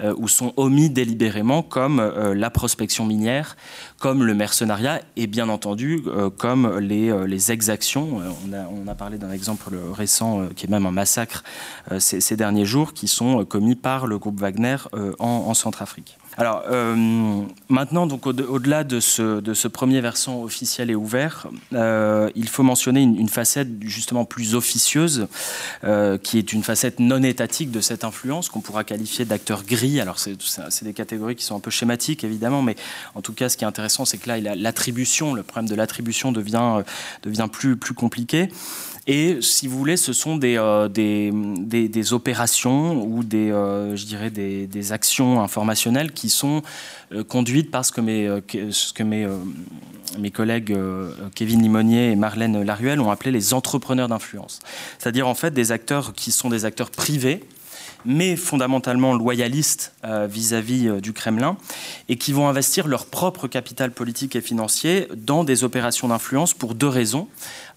S3: euh, ou sont omis délibérément, comme euh, la prospection minière, comme le mercenariat et bien entendu comme les, exactions. On a, parlé d'un exemple récent qui est même un massacre ces, derniers jours qui sont commis par le groupe Wagner en Centrafrique. Alors euh, maintenant, donc au-delà de, ce, premier versant officiel et ouvert, euh, il faut mentionner une, facette justement plus officieuse, euh, qui est une facette non étatique de cette influence qu'on pourra qualifier d'acteur gris. Alors c'est des catégories qui sont un peu schématiques évidemment, mais en tout cas, ce qui est intéressant, c'est que là, l'attribution, le problème de l'attribution devient, plus compliqué. Et si vous voulez, ce sont des, euh, des, des, opérations ou des, euh, je dirais des, actions informationnelles qui sont euh, conduites par ce que mes, que mes, mes collègues Kevin Limonier et Marlène Laruelle ont appelé les entrepreneurs d'influence. C'est-à-dire en fait des acteurs qui sont des acteurs privés mais fondamentalement loyalistes vis-à-vis du Kremlin, et qui vont investir leur propre capital politique et financier dans des opérations d'influence pour deux raisons.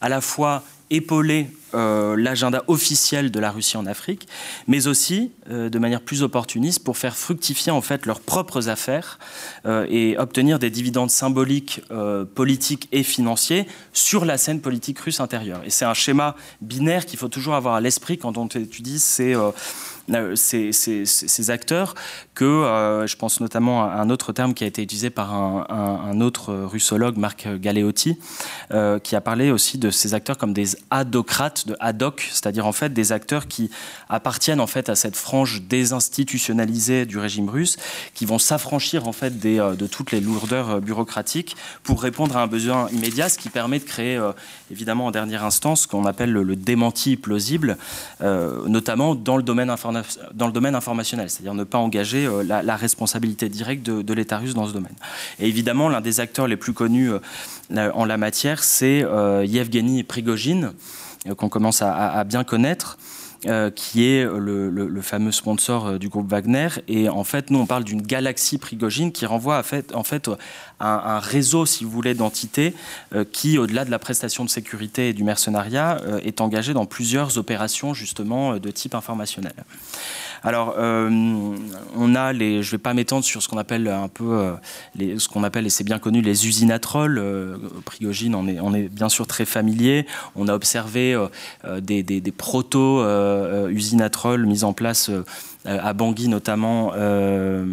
S3: À la fois épauler euh, l'agenda officiel de la Russie en Afrique, mais aussi euh, de manière plus opportuniste pour faire fructifier en fait leurs propres affaires euh, et obtenir des dividendes symboliques, politiques et financiers sur la scène politique russe intérieure. Et c'est un schéma binaire qu'il faut toujours avoir à l'esprit quand on étudie ces euh, ces, acteurs que euh, je pense notamment à un autre terme qui a été utilisé par un, autre russologue, Marc Galeotti, euh, qui a parlé aussi de ces acteurs comme des adocrates, de adoc, c'est-à-dire en fait des acteurs qui appartiennent en fait à cette frange désinstitutionnalisée du régime russe, qui vont s'affranchir en fait de toutes les lourdeurs bureaucratiques pour répondre à un besoin immédiat, ce qui permet de créer évidemment en dernière instance ce qu'on appelle le, le démenti plausible, notamment dans le domaine informatique dans le domaine informationnel, c'est-à-dire ne pas engager euh, la, responsabilité directe de, l'État russe dans ce domaine. Et évidemment, l'un des acteurs les plus connus euh, en la matière, c'est euh, Yevgeny Prigogine, qu'on commence à, bien connaître. Qui est le, fameux sponsor du groupe Wagner. Et en fait, nous, on parle d'une galaxie Prigogine qui renvoie en fait, en fait à un, réseau, si vous voulez, d'entités qui, au-delà de la prestation de sécurité et du mercenariat, est engagé dans plusieurs opérations, justement, de type informationnel. Alors, euh, on a les, je ne vais pas m'étendre sur ce qu'on appelle un peu, euh, ce qu'on appelle, et c'est bien connu, les usinatrolls. Euh, Prigogine, on est, bien sûr très familier. On a observé des, des, des proto-usinatrolls mis en place à Bangui notamment euh,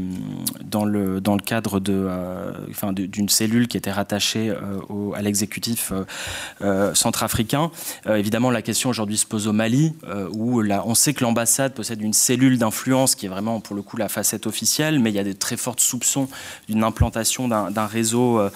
S3: dans, le, dans le cadre de, euh, enfin, d'une cellule qui était rattachée à l'exécutif centrafricain. évidemment, la question aujourd'hui se pose au Mali, où là, on sait que l'ambassade possède une cellule d'influence qui est vraiment pour le coup la facette officielle, mais il y a de très fortes soupçons d'une implantation d'un réseau euh,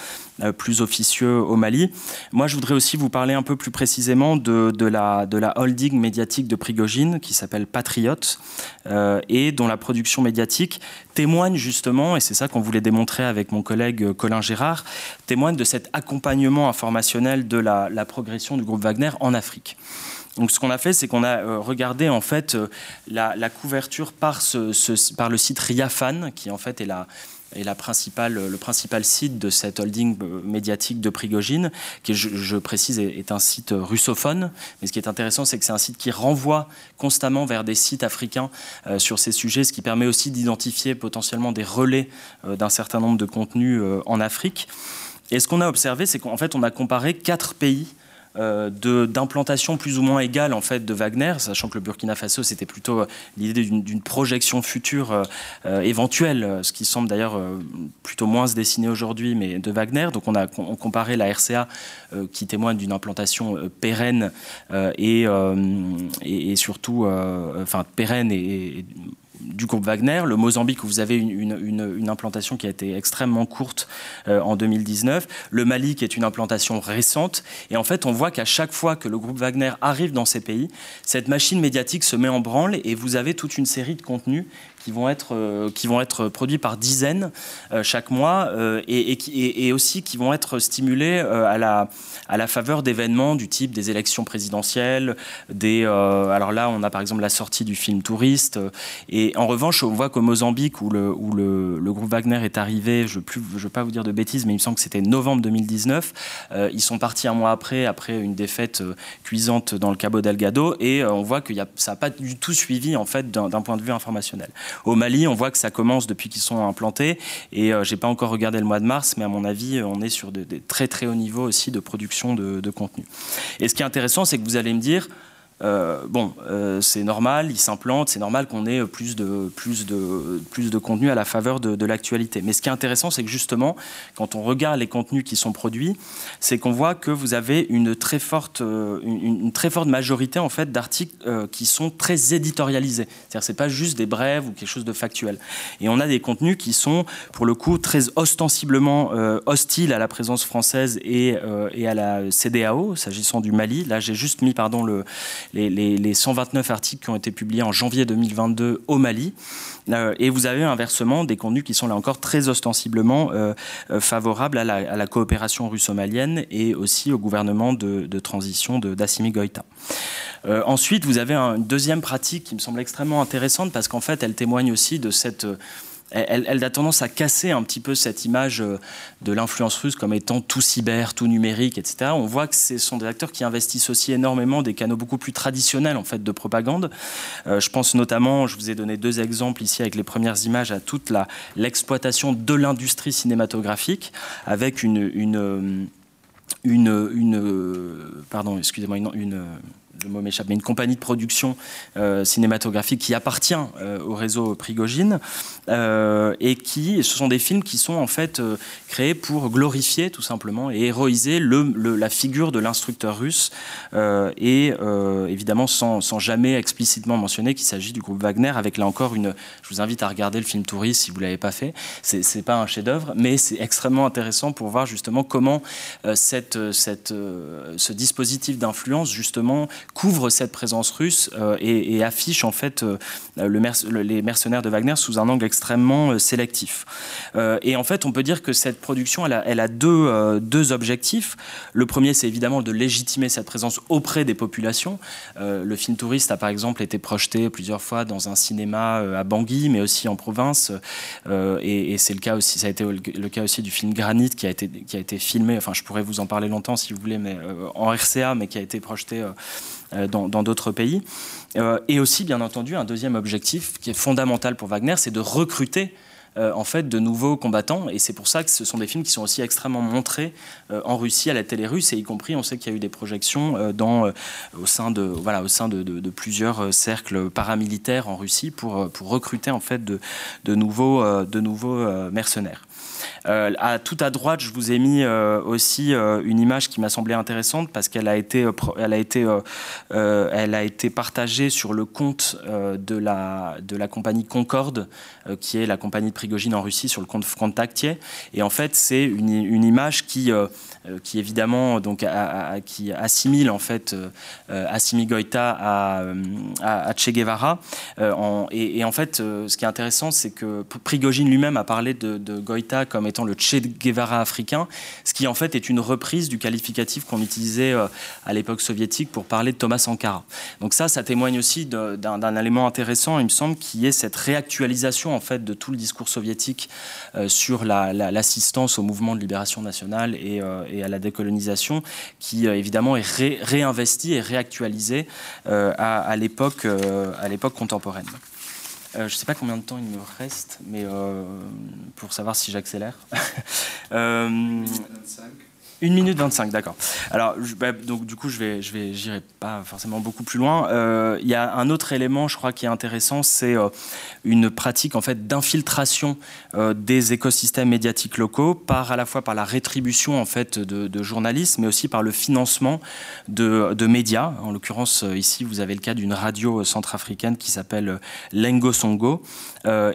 S3: plus officieux au Mali. Moi, je voudrais aussi vous parler un peu plus précisément de, de, la, de la, holding médiatique de Prigogine qui s'appelle Patriote euh, et dont la production médiatique témoigne justement, et c'est ça qu'on voulait démontrer avec mon collègue Colin Gérard, témoigne de cet accompagnement informationnel de la, progression du groupe Wagner en Afrique. Donc, ce qu'on a fait, c'est qu'on a euh, regardé en fait la, couverture par, ce, par le site Riafan, qui en fait est la, principale, le principal site de cette holding euh, médiatique de Prigogine, qui, je, précise, est, un site russophone. Mais ce qui est intéressant, c'est que c'est un site qui renvoie constamment vers des sites africains euh, sur ces sujets, ce qui permet aussi d'identifier potentiellement des relais euh, d'un certain nombre de contenus en Afrique. Et ce qu'on a observé, c'est qu'en fait, on a comparé quatre pays euh, d'implantation plus ou moins égale en fait de Wagner, sachant que le Burkina Faso c'était plutôt euh, l'idée d'une projection future euh, éventuelle, ce qui semble d'ailleurs plutôt moins se dessiner aujourd'hui, mais de Wagner. Donc on a comparé la RCA qui témoigne d'une implantation pérenne et, et, surtout, enfin pérenne et du groupe Wagner. Le Mozambique, où vous avez une, implantation qui a été extrêmement courte euh, en 2019. Le Mali, qui est une implantation récente. Et en fait, on voit qu'à chaque fois que le groupe Wagner arrive dans ces pays, cette machine médiatique se met en branle et vous avez toute une série de contenus qui vont être, euh, qui vont être produits par dizaines euh, chaque mois euh, et, aussi qui vont être stimulés à, la, à la faveur d'événements du type des élections présidentielles. Des, alors là, on a par exemple la sortie du film Touriste. Et en revanche, on voit qu'au Mozambique, où, le, où le, groupe Wagner est arrivé, je ne veux pas vous dire de bêtises, mais il me semble que c'était novembre 2019, ils sont partis un mois après, après une défaite cuisante dans le Cabo Delgado, et on voit que ça n'a pas du tout suivi en fait d'un point de vue informationnel. Au Mali, on voit que ça commence depuis qu'ils sont implantés. Et euh, j'ai pas encore regardé le mois de mars, mais à mon avis, on est sur des, très très hauts niveaux aussi de production de, de contenu. Et ce qui est intéressant, c'est que vous allez me dire, euh, bon, euh, c'est normal, il s'implante, c'est normal qu'on ait plus de, plus, de, plus de contenu à la faveur de, l'actualité. Mais ce qui est intéressant, c'est que justement, quand on regarde les contenus qui sont produits, c'est qu'on voit que vous avez une très forte, euh, une, très forte majorité en fait d'articles qui sont très éditorialisés. C'est-à-dire, c'est pas juste des brèves ou quelque chose de factuel. Et on a des contenus qui sont, pour le coup, très ostensiblement hostiles à la présence française et, et à la CDAO, s'agissant du Mali. Là, j'ai juste mis, pardon, le les, 129 articles qui ont été publiés en janvier 2022 au Mali. Euh, et vous avez inversement des contenus qui sont là encore très ostensiblement euh, euh, favorables à la, coopération russo-malienne et aussi au gouvernement de, transition d'Assimi Goïta. ensuite, vous avez une deuxième pratique qui me semble extrêmement intéressante parce qu'en fait, elle témoigne aussi de cette elle, a tendance à casser un petit peu cette image euh, de l'influence russe comme étant tout cyber, tout numérique, etc. On voit que ce sont des acteurs qui investissent aussi énormément des canaux beaucoup plus traditionnels en fait de propagande. Euh, je pense notamment, je vous ai donné deux exemples ici avec les premières images à toute l'exploitation de l'industrie cinématographique avec une, une une, pardon, excusez-moi, une, le mot m'échappe, mais une compagnie de production euh, cinématographique qui appartient euh, au réseau Prigogine euh, et qui, ce sont des films qui sont en fait créés pour glorifier tout simplement et héroïser le, la figure de l'instructeur russe et évidemment sans, sans, jamais explicitement mentionner qu'il s'agit du groupe Wagner avec là encore une, je vous invite à regarder le film Touriste si vous l'avez pas fait, c'est pas un chef-d'œuvre mais c'est extrêmement intéressant pour voir justement comment cette, cette, ce dispositif d'influence justement couvre cette présence russe euh, et, affiche en fait euh, le les mercenaires de Wagner sous un angle extrêmement euh, sélectif. et en fait, on peut dire que cette production, elle a, deux, objectifs. Le premier, c'est évidemment de légitimer cette présence auprès des populations. le film Touriste a par exemple été projeté plusieurs fois dans un cinéma à Bangui, mais aussi en province. et, c'est le cas aussi, ça a été le cas aussi du film Granit qui a été, filmé. Enfin, je pourrais vous en parler longtemps si vous voulez, mais en RCA, mais qui a été projeté dans d'autres pays. Euh, et aussi, bien entendu, un deuxième objectif qui est fondamental pour Wagner, c'est de recruter euh, en fait de nouveaux combattants et c'est pour ça que ce sont des films qui sont aussi extrêmement montrés en Russie à la télé russe et y compris on sait qu'il y a eu des projections au sein, de, voilà, au sein de, plusieurs cercles paramilitaires en Russie pour, pour recruter en fait de nouveaux, de nouveaux mercenaires. Euh, à, tout à droite, je vous ai mis euh, aussi euh, une image qui m'a semblé intéressante parce qu'elle a été, elle a été, elle a été partagée sur le compte de la de la compagnie Concorde, qui est la compagnie de Prigogine en Russie, sur le compte Frontactier. Et en fait, c'est une, une, image qui qui évidemment donc qui assimile en fait Assimi Goïta à, à, Che Guevara. Et, en fait, ce qui est intéressant, c'est que Prigogine lui-même a parlé de, de, Goïta comme étant le Che Guevara africain, ce qui en fait est une reprise du qualificatif qu'on utilisait à l'époque soviétique pour parler de Thomas Sankara. Donc ça, ça témoigne aussi d'un élément intéressant, il me semble, qui est cette réactualisation en fait de tout le discours soviétique sur l'assistance au mouvement de libération nationale et, et à la décolonisation, qui euh, évidemment est réinvesti et réactualisé euh, euh, à l'époque contemporaine. Je ne sais pas combien de temps il me reste, mais pour savoir si j'accélère. 1 minute 25, d'accord. Alors, bah, donc du coup, je vais, je vais, j'irai pas forcément beaucoup plus loin. Euh, il y a un autre élément, je crois, qui est intéressant, c'est euh, une pratique en fait d'infiltration euh, des écosystèmes médiatiques locaux, par à la fois par la rétribution en fait de, journalistes, mais aussi par le financement de, de médias. En l'occurrence, ici, vous avez le cas d'une radio centrafricaine qui s'appelle Lengo Songo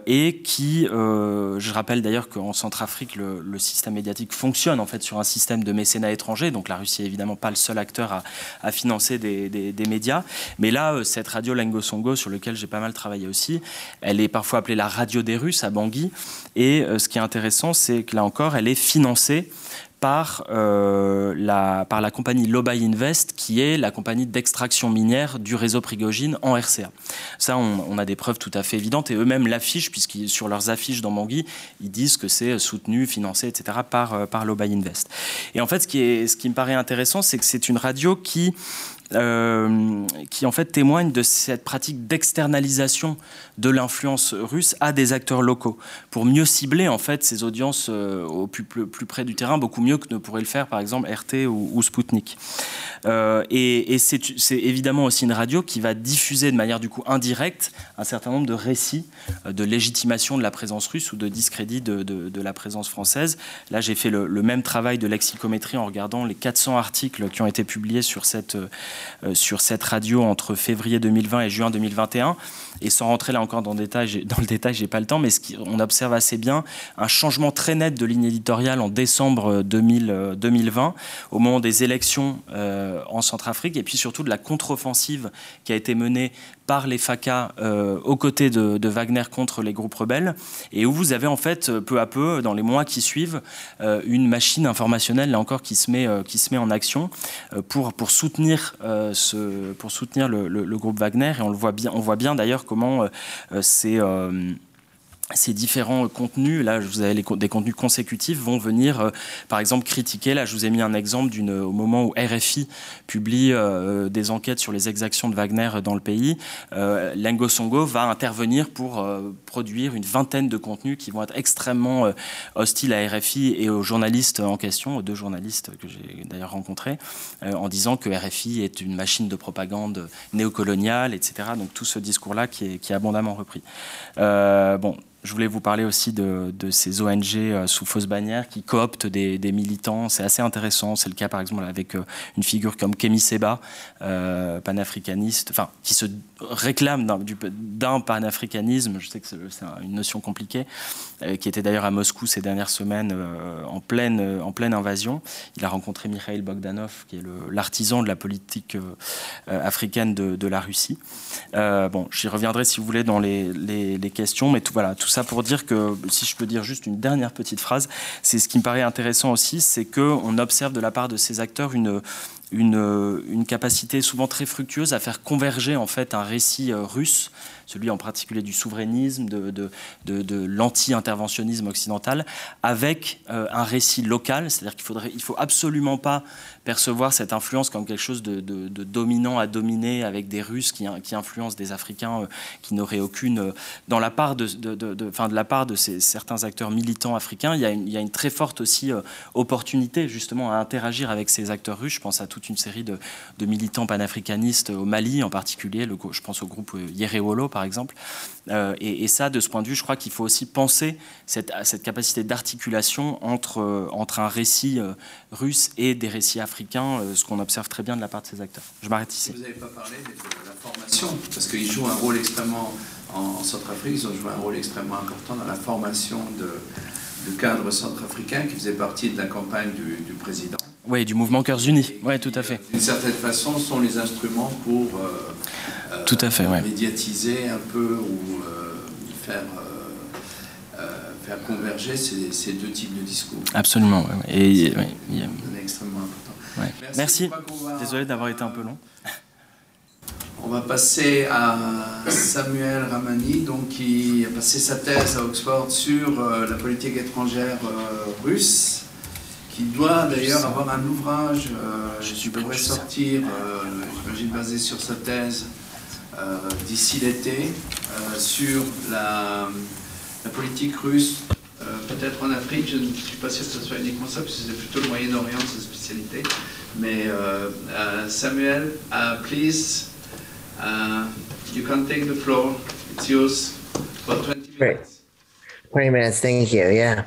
S3: et qui, je rappelle d'ailleurs qu'en Centrafrique, le, système médiatique fonctionne en fait sur un système de mécénat étranger. Donc la Russie est évidemment pas le seul acteur à, financer des, médias. Mais là, euh, cette radio Lengo Songo, sur laquelle j'ai pas mal travaillé aussi, elle est parfois appelée la radio des Russes à Bangui. Et euh, ce qui est intéressant, c'est que là encore, elle est financée par, euh, la, par la compagnie Lobay Invest, qui est la compagnie d'extraction minière du réseau Prigogine en RCA. Ça, on, a des preuves tout à fait évidentes, et eux-mêmes l'affichent, puisque sur leurs affiches dans Bangui, ils disent que c'est soutenu, financé, etc., par, euh, par Lobay Invest. Et en fait, ce qui, est, ce qui me paraît intéressant, c'est que c'est une radio qui euh, qui en fait témoigne de cette pratique d'externalisation de l'influence russe à des acteurs locaux pour mieux cibler en fait ces audiences euh, au plus, près du terrain, beaucoup mieux que ne pourrait le faire par exemple RT ou, ou Sputnik. Euh, et, c'est évidemment aussi une radio qui va diffuser de manière du coup indirecte un certain nombre de récits de légitimation de la présence russe ou de discrédit de, la présence française. Là, j'ai fait le, même travail de lexicométrie en regardant les 400 articles qui ont été publiés sur cette sur cette radio entre février 2020 et juin 2021. Et sans rentrer là encore dans, le détail, dans le détail, j'ai pas le temps, mais on observe assez bien un changement très net de ligne éditoriale en décembre 2020, euh, au moment des élections euh, en Centrafrique, et puis surtout de la contre-offensive qui a été menée par les FACA euh, aux côtés de, Wagner contre les groupes rebelles, et où vous avez en fait peu à peu, dans les mois qui suivent, euh, une machine informationnelle là encore qui se met, euh, en action pour, soutenir, le, groupe Wagner, et on voit bien d'ailleurs comment c'est ces différents contenus, là vous avez des contenus consécutifs, vont venir euh, par exemple critiquer, là je vous ai mis un exemple d'une, au moment où RFI publie euh, des enquêtes sur les exactions de Wagner dans le pays, euh, Songo va intervenir pour euh, produire une vingtaine de contenus qui vont être extrêmement hostiles à RFI et aux journalistes en question, aux deux journalistes que j'ai d'ailleurs rencontrés, en disant que RFI est une machine de propagande néocoloniale, etc. Donc tout ce discours-là qui est, qui est abondamment repris. bon, je voulais vous parler aussi de, ces ONG euh, sous fausse bannière qui cooptent des, militants. C'est assez intéressant. C'est le cas par exemple avec euh, une figure comme Kemi Seba, euh, panafricaniste, enfin qui se réclame d'un panafricanisme. Je sais que c'est une notion compliquée, qui était d'ailleurs à Moscou ces dernières semaines en pleine invasion. Il a rencontré Mikhail Bogdanov, qui est l'artisan de la politique africaine de, la Russie. bon, j'y reviendrai si vous voulez dans les, questions, mais tout voilà ça pour dire que, si je peux dire juste une dernière petite phrase, c'est ce qui me paraît intéressant aussi, c'est qu'on observe de la part de ces acteurs une, une, une, capacité souvent très fructueuse à faire converger en fait un récit euh, russe celui en particulier du souverainisme, de, de, de, l'anti-interventionnisme occidental, avec euh, un récit local, c'est-à-dire qu'il faudrait, il faut absolument pas percevoir cette influence comme quelque chose de, dominant à dominer avec des Russes qui, influencent des Africains euh, qui n'auraient aucune. Euh, dans la part de, de, fin, la part de ces, certains acteurs militants africains, il y a une, il y a une très forte aussi opportunité justement à interagir avec ces acteurs russes. Je pense à toute une série de, militants panafricanistes au Mali en particulier. Le, je pense au groupe Yerewolo par exemple. Euh, et, ça, de ce point de vue, je crois qu'il faut aussi penser cette, cette capacité d'articulation entre, euh, entre un récit euh, russe et des récits africains, ce qu'on observe très bien de la part de ces acteurs. Je m'arrête ici.
S1: Vous n'avez pas parlé de la formation, parce qu'ils jouent un rôle extrêmement, en, Centrafrique, ils ont joué un rôle extrêmement important dans la formation de, de cadres centrafricains qui faisaient partie de la campagne du, du président.
S3: Oui, du mouvement Cœurs Unis. Oui, tout à fait.
S1: D'une certaine façon, sont les instruments pour
S3: tout à fait,
S1: médiatiser un peu ou euh, faire, euh, converger ces, deux types de discours.
S3: Absolument, et
S1: c'est extrêmement important.
S3: Merci. Désolé d'avoir été un peu long.
S1: On va passer à Samuel Ramani, donc, qui a passé sa thèse à Oxford sur euh, la politique étrangère russe, qui doit d'ailleurs avoir un ouvrage qui pourrait sortir, j'imagine basé sur sa thèse, euh, d'ici l'été euh, sur la, politique russe, euh, peut-être en Afrique. Je ne suis pas sûr que ce soit uniquement ça, puisque c'est plutôt le Moyen-Orient, sa spécialité. Mais Samuel, please, you can take the floor. It's yours for 20 minutes. Great.
S4: 20 minutes, thank you. Yeah.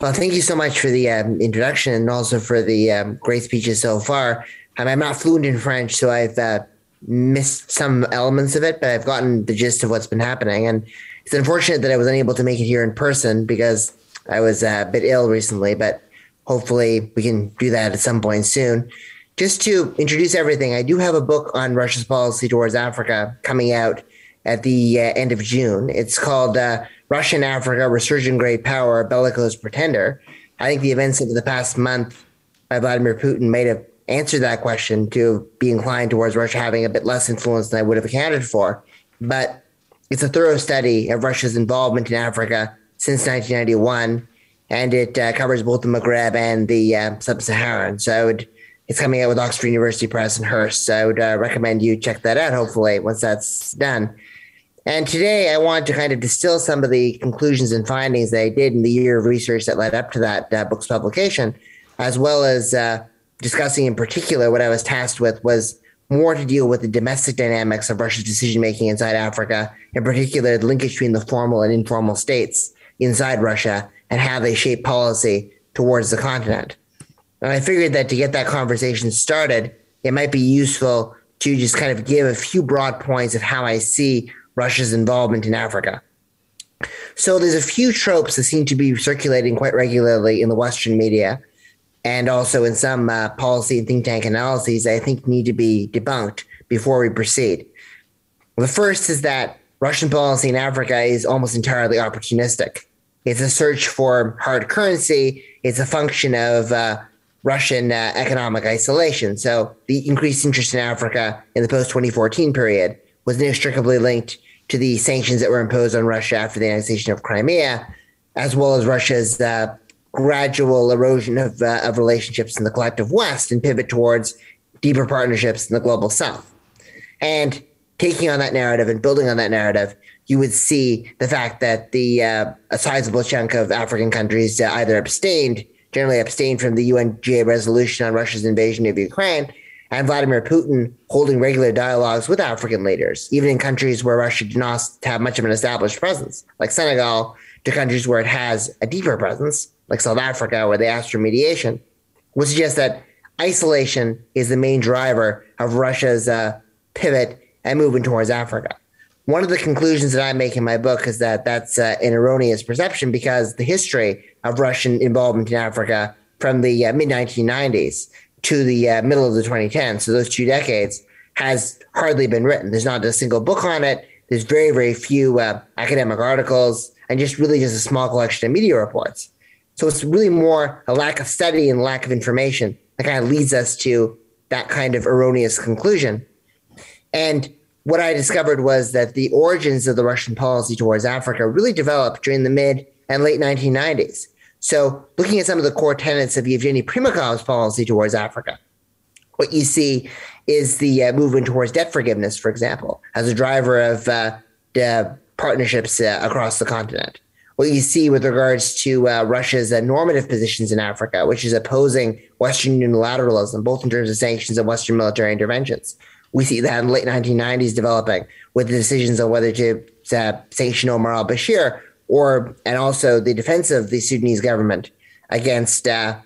S4: Well, thank you so much for the um, introduction and also for the um, great speeches so far. Um, I'm not fluent in French, so I've uh, missed some elements of it, but I've gotten the gist of what's been happening. And it's unfortunate that I was unable to make it here in person because I was uh, a bit ill recently, but hopefully we can do that at some point soon. Just to introduce everything, I do have a book on Russia's policy towards Africa coming out at the uh, end of June. It's called uh, Russian Africa Resurgent Great Power, Bellicose Pretender. I think the events of the past month by Vladimir Putin might have answered that question to be inclined towards Russia having a bit less influence than I would have accounted for. But it's a thorough study of Russia's involvement in Africa since 1991, and it uh, covers both the Maghreb and the uh, Sub-Saharan. So I would, it's coming out with Oxford University Press and Hearst. So I would uh, recommend you check that out. Hopefully, once that's done. And today, I want to kind of distill some of the conclusions and findings that I did in the year of research that led up to that uh, book's publication, as well as uh, discussing in particular, what I was tasked with was more to deal with the domestic dynamics of Russia's decision making inside Africa, in particular, the linkage between the formal and informal states inside Russia and how they shape policy towards the continent. And I figured that to get that conversation started, it might be useful to just kind of give a few broad points of how I see Russia's involvement in Africa. So there's a few tropes that seem to be circulating quite regularly in the Western media and also in some uh, policy and think tank analyses I think need to be debunked before we proceed. The first is that Russian policy in Africa is almost entirely opportunistic. It's a search for hard currency. It's a function of uh, Russian uh, economic isolation. So the increased interest in Africa in the post 2014 period was inextricably linked to the sanctions that were imposed on Russia after the annexation of Crimea, as well as Russia's uh, gradual erosion of, uh, of relationships in the collective West and pivot towards deeper partnerships in the global South. And taking on that narrative and building on that narrative, you would see the fact that the uh, a sizable chunk of African countries uh, either abstained, generally abstained from the UNGA resolution on Russia's invasion of Ukraine, and Vladimir Putin holding regular dialogues with African leaders, even in countries where Russia did not have much of an established presence, like Senegal, to countries where it has a deeper presence, like South Africa, where they asked for mediation, would suggest that isolation is the main driver of Russia's uh, pivot and movement towards Africa. One of the conclusions that I make in my book is that that's uh, an erroneous perception because the history of Russian involvement in Africa from the uh, mid 1990s to the uh, middle of the 2010s, so those two decades, has hardly been written. There's not a single book on it. There's very, very few uh, academic articles and just really just a small collection of media reports. So it's really more a lack of study and lack of information that kind of leads us to that kind of erroneous conclusion. And what I discovered was that the origins of the Russian policy towards Africa really developed during the mid and late 1990s. So, looking at some of the core tenets of Yevgeny Primakov's policy towards Africa, what you see is the uh, movement towards debt forgiveness, for example, as a driver of uh, partnerships uh, across the continent. What you see with regards to uh, Russia's uh, normative positions in Africa, which is opposing Western unilateralism, both in terms of sanctions and Western military interventions. We see that in the late 1990s developing with the decisions on whether to uh, sanction Omar al Bashir or and also the defense of the Sudanese government against uh,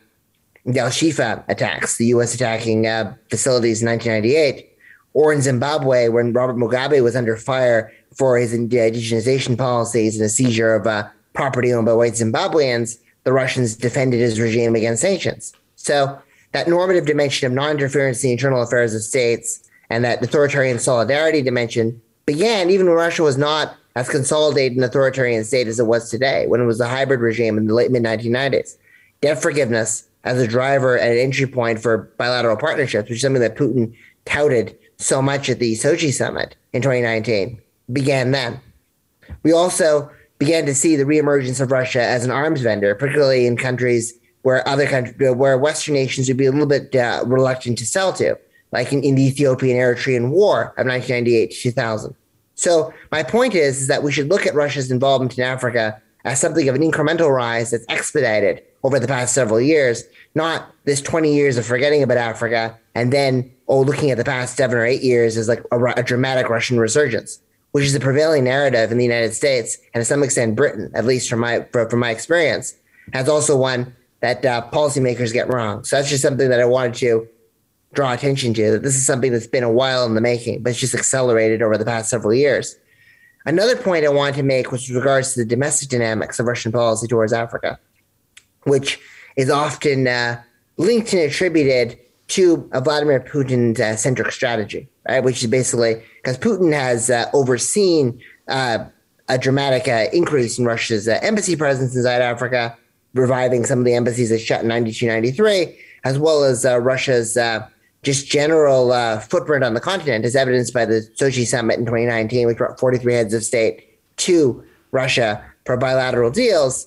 S4: the Al Shifa attacks, the U.S. attacking uh, facilities in 1998, or in Zimbabwe when Robert Mugabe was under fire for his indigenization policies and the seizure of uh, property owned by white Zimbabweans, the Russians defended his regime against sanctions. So that normative dimension of non-interference in the internal affairs of states and that authoritarian solidarity dimension began even when Russia was not as consolidated an authoritarian state as it was today, when it was a hybrid regime in the late mid 1990s. Debt forgiveness as a driver and an entry point for bilateral partnerships, which is something that Putin touted so much at the Sochi summit in 2019, began then. We also began to see the reemergence of Russia as an arms vendor, particularly in countries where other countries, where Western nations would be a little bit uh, reluctant to sell to, like in, in the Ethiopian Eritrean War of 1998 to 2000. So my point is, is that we should look at Russia's involvement in Africa as something of an incremental rise that's expedited over the past several years, not this 20 years of forgetting about Africa and then, oh, looking at the past seven or eight years as like a, a dramatic Russian resurgence, which is the prevailing narrative in the United States and to some extent Britain, at least from my from my experience, has also one that uh, policymakers get wrong. So that's just something that I wanted to draw attention to that this is something that's been a while in the making, but it's just accelerated over the past several years. Another point I wanted to make was with regards to the domestic dynamics of Russian policy towards Africa, which is often uh, linked and attributed to a Vladimir Putin uh, centric strategy, right? Which is basically because Putin has uh, overseen uh, a dramatic increase in Russia's embassy presence inside Africa, reviving some of the embassies that shut in 92, 93, as well as Russia's just general uh, footprint on the continent, as evidenced by the Sochi summit in 2019, which brought 43 heads of state to Russia for bilateral deals,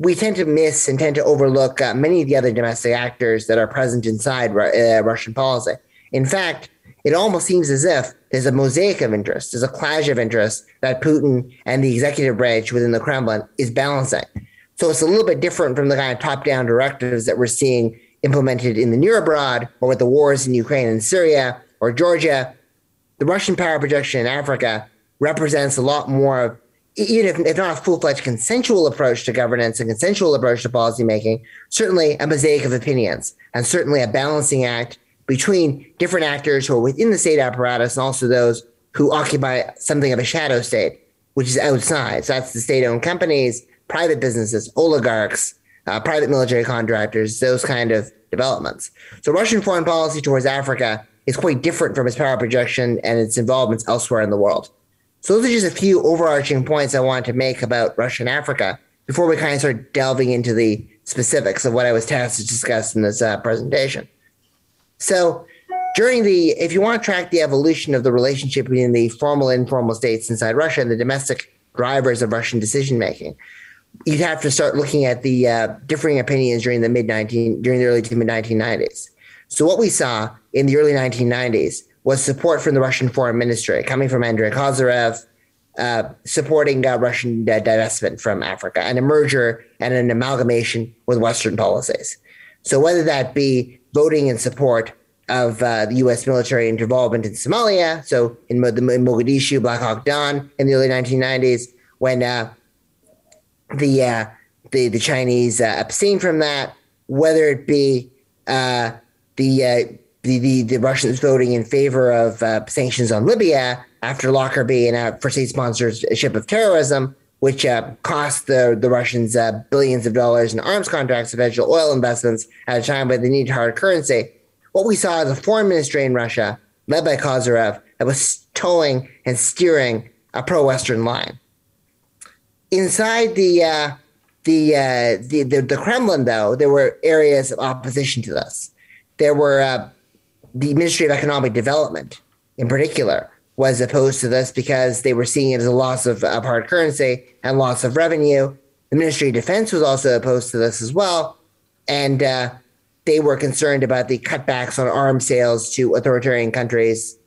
S4: we tend to miss and tend to overlook uh, many of the other domestic actors that are present inside uh, Russian policy. In fact, it almost seems as if there's a mosaic of interests, there's a clash of interests that Putin and the executive branch within the Kremlin is balancing. So it's a little bit different from the kind of top down directives that we're seeing implemented in the near abroad or with the wars in Ukraine and Syria or Georgia, the Russian power projection in Africa represents a lot more, even if, if not a full fledged consensual approach to governance and consensual approach to policymaking, certainly a mosaic of opinions and certainly a balancing act between different actors who are within the state apparatus and also those who occupy something of a shadow state, which is outside. So that's the state owned companies, private businesses, oligarchs, uh, private military contractors, those kind of developments. So Russian foreign policy towards Africa is quite different from its power projection and its involvements elsewhere in the world. So those are just a few overarching points I wanted to make about Russia and Africa before we kind of start delving into the specifics of what I was tasked to discuss in this uh, presentation. So during the, if you want to track the evolution of the relationship between the formal and informal states inside Russia and the domestic drivers of Russian decision making, you'd have to start looking at the uh, differing opinions during the mid 19 during the early to mid 1990s. So what we saw in the early 1990s was support from the Russian foreign ministry coming from Andrei Kozyrev, uh, supporting uh, Russian uh, divestment from Africa and a merger and an amalgamation with Western policies. So whether that be voting in support of uh, the U.S. military involvement in Somalia, so in, in Mogadishu, Black Hawk Down in the early 1990s, when uh, the, uh, the the Chinese abstained from that, whether it be the the, the, the Russians voting in favor of uh, sanctions on Libya after Lockerbie and a first state sponsorship of terrorism, which uh, cost the, the Russians uh, billions of dollars in arms contracts, eventual oil investments at a time when they needed hard currency. What we saw is a foreign ministry in Russia, led by Kozyrev, that was towing and steering a pro-Western line. Inside the, uh, the, uh, the, the, the Kremlin, though, there were areas of opposition to this. There were uh, the Ministry of Economic Development, in particular, was opposed to this because they were seeing it as a loss of, of hard currency and loss of revenue. The Ministry of Defense was also opposed to this as well. And uh, they were concerned about the cutbacks on arms sales to authoritarian countries,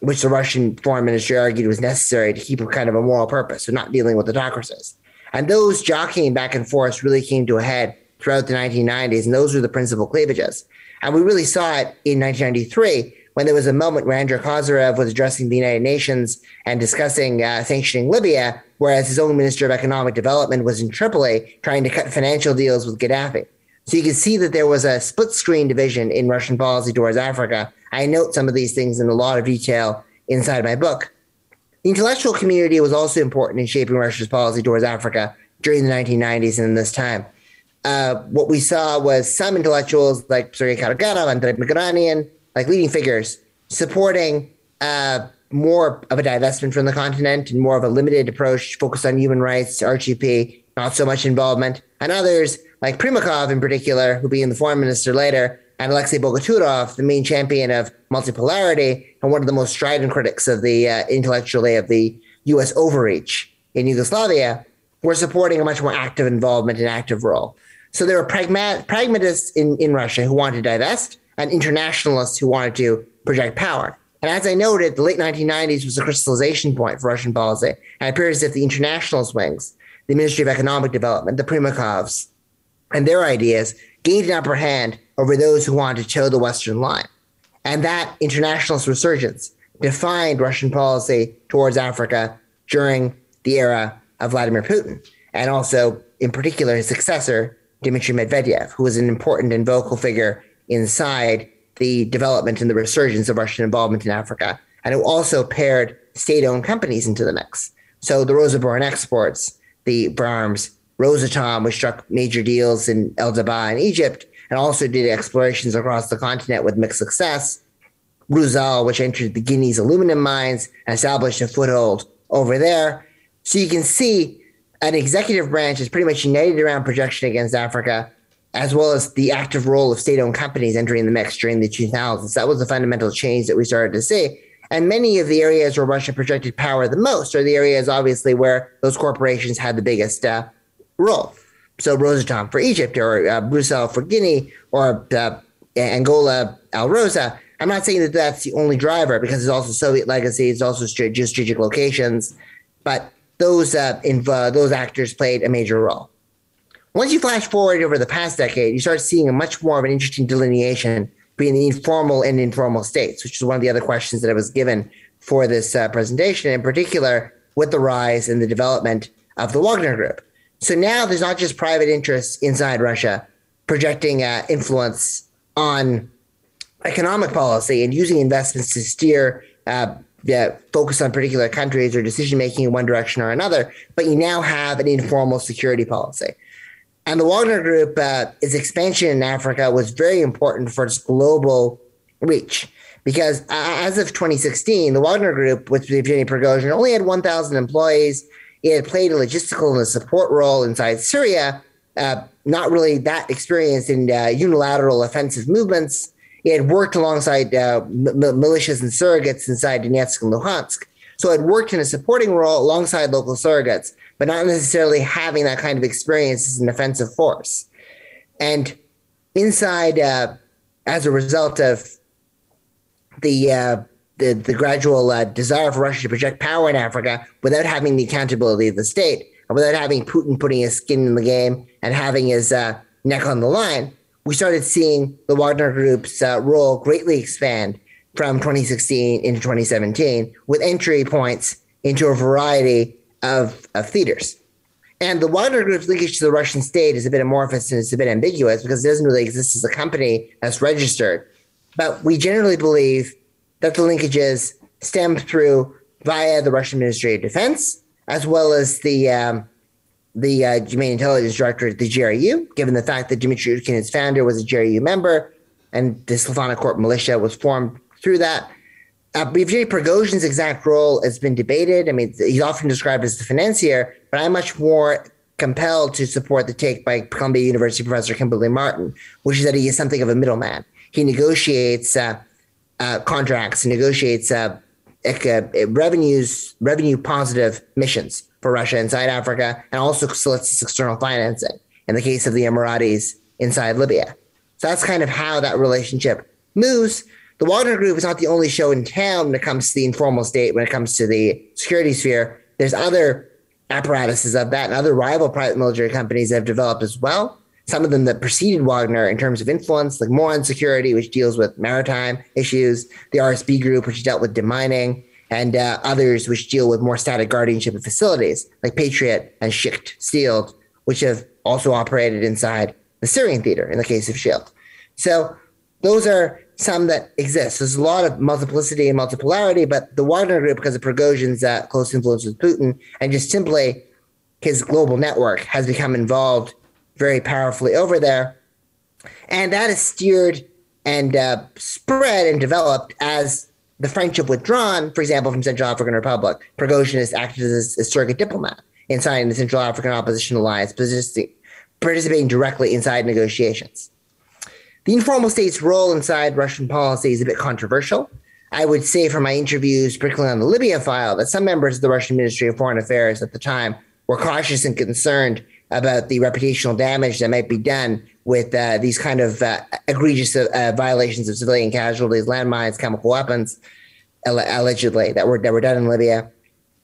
S4: which the Russian foreign ministry argued was necessary to keep a kind of a moral purpose, so not dealing with autocracies. And those jockeying back and forth really came to a head throughout the 1990s, and those were the principal cleavages. And we really saw it in 1993 when there was a moment where Andrei Kozyrev was addressing the United Nations and discussing uh, sanctioning Libya, whereas his own Minister of Economic Development was in Tripoli trying to cut financial deals with Gaddafi. So you can see that there was a split screen division in Russian policy towards Africa. I note some of these things in a lot of detail inside my book. The intellectual community was also important in shaping Russia's policy towards Africa during the 1990s and in this time. Uh, what we saw was some intellectuals like Sergei Karaganov, Andrei Migranian, like leading figures, supporting uh, more of a divestment from the continent and more of a limited approach focused on human rights, RGP, not so much involvement. And others, like Primakov in particular, who being the foreign minister later, and Alexei Bogoturov, the main champion of multipolarity and one of the most strident critics of the uh, intellectually of the U.S. overreach in Yugoslavia, were supporting a much more active involvement and active role. So there were pragmat- pragmatists in, in Russia who wanted to divest and internationalists who wanted to project power. And as I noted, the late 1990s was a crystallization point for Russian policy. And it appears as if the internationalist wings, the Ministry of Economic Development, the Primakovs, and their ideas gained an upper hand over those who wanted to toe the Western line. And that internationalist resurgence defined Russian policy towards Africa during the era of Vladimir Putin, and also, in particular, his successor, Dmitry Medvedev, who was an important and vocal figure inside the development and the resurgence of Russian involvement in Africa, and who also paired state-owned companies into the mix. So the Rosaboron exports, the Brahms, Rosatom, which struck major deals in El Dabaa in Egypt, and also did explorations across the continent with mixed success. Rusal, which entered the Guinea's aluminum mines and established a foothold over there. So you can see an executive branch is pretty much united around projection against Africa, as well as the active role of state owned companies entering the mix during the 2000s. That was the fundamental change that we started to see. And many of the areas where Russia projected power the most are the areas, obviously, where those corporations had the biggest uh, role. So Rosatom for Egypt, or uh, Rusal for Guinea, or uh, Angola Alrosa. I'm not saying that that's the only driver because it's also Soviet legacy, it's also strategic locations, but those uh, in, uh, those actors played a major role. Once you flash forward over the past decade, you start seeing a much more of an interesting delineation between the informal and informal states, which is one of the other questions that I was given for this uh, presentation, in particular with the rise and the development of the Wagner Group. So now there's not just private interests inside Russia projecting uh, influence on economic policy and using investments to steer uh, that focus on particular countries or decision making in one direction or another, but you now have an informal security policy. And the Wagner Group, uh, its expansion in Africa was very important for its global reach. Because uh, as of 2016, the Wagner Group, with Yevgeny Prigozhin, only had 1,000 employees. It had played a logistical and a support role inside Syria, uh, not really that experienced in uh, unilateral offensive movements. It had worked alongside uh, m- militias and surrogates inside Donetsk and Luhansk. So it worked in a supporting role alongside local surrogates, but not necessarily having that kind of experience as an offensive force. And inside, uh, as a result of the uh, the, the gradual uh, desire for Russia to project power in Africa without having the accountability of the state, and without having Putin putting his skin in the game and having his uh, neck on the line, we started seeing the Wagner Group's uh, role greatly expand from 2016 into 2017 with entry points into a variety of, of theaters. And the Wagner Group's linkage to the Russian state is a bit amorphous and it's a bit ambiguous because it doesn't really exist as a company that's registered. But we generally believe that the linkages stem through via the Russian Ministry of Defense, as well as the um, the uh, Intelligence Director at the GRU, given the fact that Dmitry Utkin, its founder, was a GRU member, and the Slavonic Corps militia was formed through that. Uh, Yevgeny Prigozhin's exact role has been debated. I mean, he's often described as the financier, but I'm much more compelled to support the take by Columbia University professor Kimberly Martin, which is that he is something of a middleman. He negotiates uh, uh, contracts, negotiates uh, revenues, revenue positive missions for Russia inside Africa and also solicits external financing in the case of the Emiratis inside Libya. So that's kind of how that relationship moves. The Wagner Group is not the only show in town when it comes to the informal state, when it comes to the security sphere. There's other apparatuses of that and other rival private military companies that have developed as well. Some of them that preceded Wagner in terms of influence, like Moron Security, which deals with maritime issues, the RSB Group, which dealt with demining, and uh, others which deal with more static guardianship of facilities, like Patriot and Schicht Steel, which have also operated inside the Syrian theater in the case of Shield. So those are some that exist. There's a lot of multiplicity and multipolarity, but the Wagner Group, because of Prigozhin's uh, close influence with Putin and just simply his global network, has become involved very powerfully over there. And that is steered and uh, spread and developed as the French have withdrawn, for example, from Central African Republic. Prigozhin has acted as a surrogate diplomat inside the Central African Opposition Alliance, participating directly inside negotiations. The informal state's role inside Russian policy is a bit controversial. I would say from my interviews, particularly on the Libya file, that some members of the Russian Ministry of Foreign Affairs at the time were cautious and concerned about the reputational damage that might be done with uh, these kind of uh, egregious uh, violations of civilian casualties, landmines, chemical weapons, allegedly that were that were done in Libya.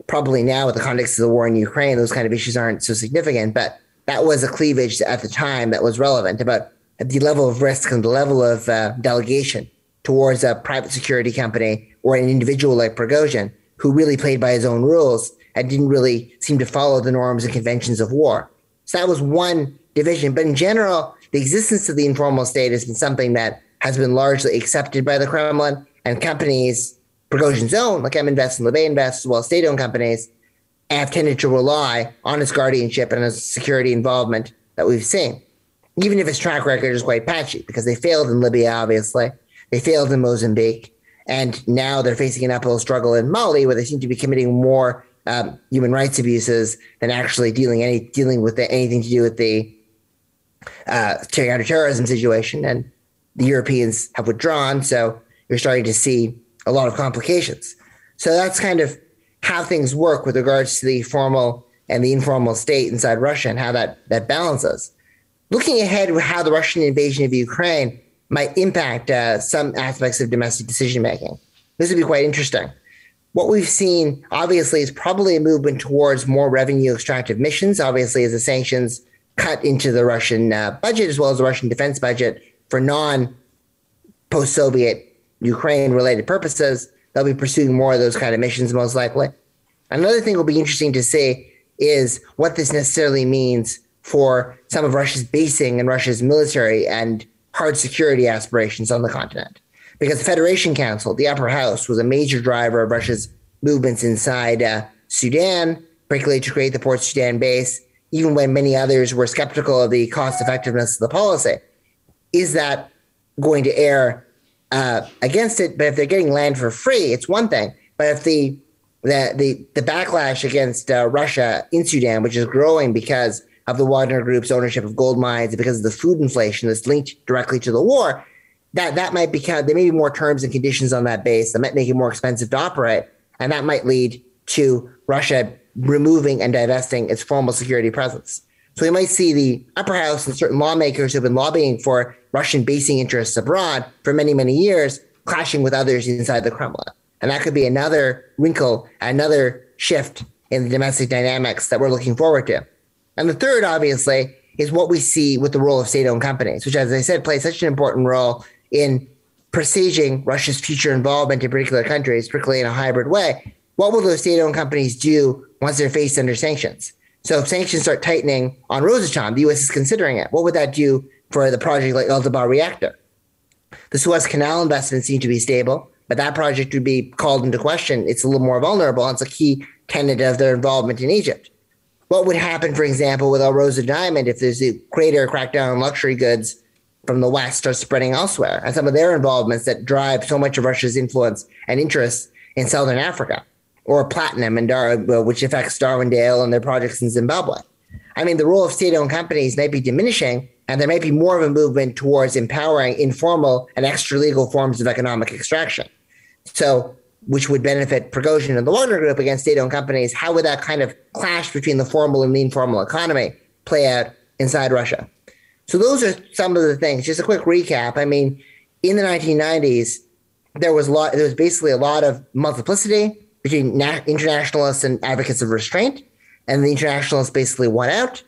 S4: Probably now, with the context of the war in Ukraine, those kind of issues aren't so significant. But that was a cleavage at the time that was relevant about the level of risk and the level of uh, delegation towards a private security company or an individual like Prigozhin, who really played by his own rules and didn't really seem to follow the norms and conventions of war. So that was one division. But in general, the existence of the informal state has been something that has been largely accepted by the Kremlin and companies, Prigozhin's own, like M Invest and Libe Invest, as well as state owned companies, have tended to rely on its guardianship and its security involvement that we've seen, even if its track record is quite patchy, because they failed in Libya, obviously. They failed in Mozambique. And now they're facing an uphill struggle in Mali, where they seem to be committing more um, human rights abuses than actually dealing any dealing with the, anything to do with the uh, counterterrorism situation. And the Europeans have withdrawn, so you're starting to see a lot of complications. So that's kind of how things work with regards to the formal and the informal state inside Russia and how that that balances. Looking ahead, how the Russian invasion of Ukraine might impact uh, some aspects of domestic decision making. This would be quite interesting what we've seen obviously is probably a movement towards more revenue extractive missions obviously as the sanctions cut into the russian uh, budget as well as the russian defense budget for non post-soviet ukraine related purposes. They'll be pursuing more of those kind of missions most likely. Another thing will be interesting to see is what this necessarily means for some of russia's basing and russia's military and hard security aspirations on the continent because the Federation Council, the upper house, was a major driver of Russia's movements inside uh, Sudan, particularly to create the Port Sudan base, even when many others were skeptical of the cost effectiveness of the policy. Is that going to err uh, against it? But if they're getting land for free, it's one thing. But if the the the, the backlash against uh, Russia in Sudan, which is growing because of the Wagner Group's ownership of gold mines, because of the food inflation that's linked directly to the war, that that might become there may be more terms and conditions on that base that might make it more expensive to operate, and that might lead to Russia removing and divesting its formal security presence. So we might see the upper house and certain lawmakers who've been lobbying for Russian basing interests abroad for many, many years clashing with others inside the Kremlin. And that could be another wrinkle, another shift in the domestic dynamics that we're looking forward to. And the third, obviously, is what we see with the role of state owned companies, which, as I said, play such an important role in presaging Russia's future involvement in particular countries, particularly in a hybrid way. What will those state owned companies do once they're faced under sanctions? So if sanctions start tightening on Rosatom, the U.S. is considering it. What would that do for the project like Eldabar reactor? The Suez Canal investments seemed to be stable, but that project would be called into question. It's a little more vulnerable. It's a key tenet of their involvement in Egypt. What would happen, for example, with Alrosa Diamond if there's a greater crackdown on luxury goods from the West start spreading elsewhere, and some of their involvements that drive so much of Russia's influence and interest in Southern Africa? or platinum and Dar- which affects Darwindale and their projects in Zimbabwe. I mean, the role of state-owned companies may be diminishing, and there may be more of a movement towards empowering informal and extra-legal forms of economic extraction. So, which would benefit Prigozhin and the Wagner Group against state-owned companies. How would that kind of clash between the formal and the informal economy play out inside Russia? So those are some of the things. Just a quick recap. I mean, in the 1990s, there was a lot. There was basically a lot of multiplicity between na- internationalists and advocates of restraint, and the internationalists basically won out.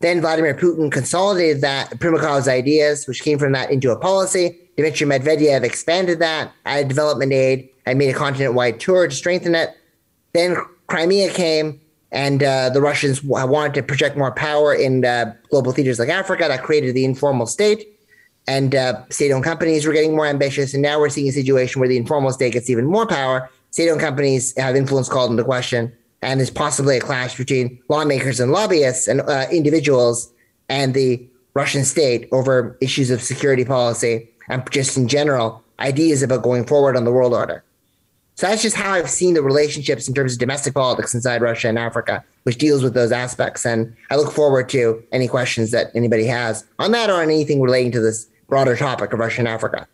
S4: Then Vladimir Putin consolidated that Primakov's ideas, which came from that, into a policy. Dmitry Medvedev expanded that, added development aid, and made a continent-wide tour to strengthen it. Then Crimea came, and uh, the Russians wanted to project more power in uh, global theaters like Africa. That created the informal state, and uh, state-owned companies were getting more ambitious. And now we're seeing a situation where the informal state gets even more power, state-owned companies have influence called into question, and there's possibly a clash between lawmakers and lobbyists and uh, individuals and the Russian state over issues of security policy and just in general ideas about going forward on the world order. So that's just how I've seen the relationships in terms of domestic politics inside Russia and Africa, which deals with those aspects. And I look forward to any questions that anybody has on that or on anything relating to this broader topic of Russia and Africa.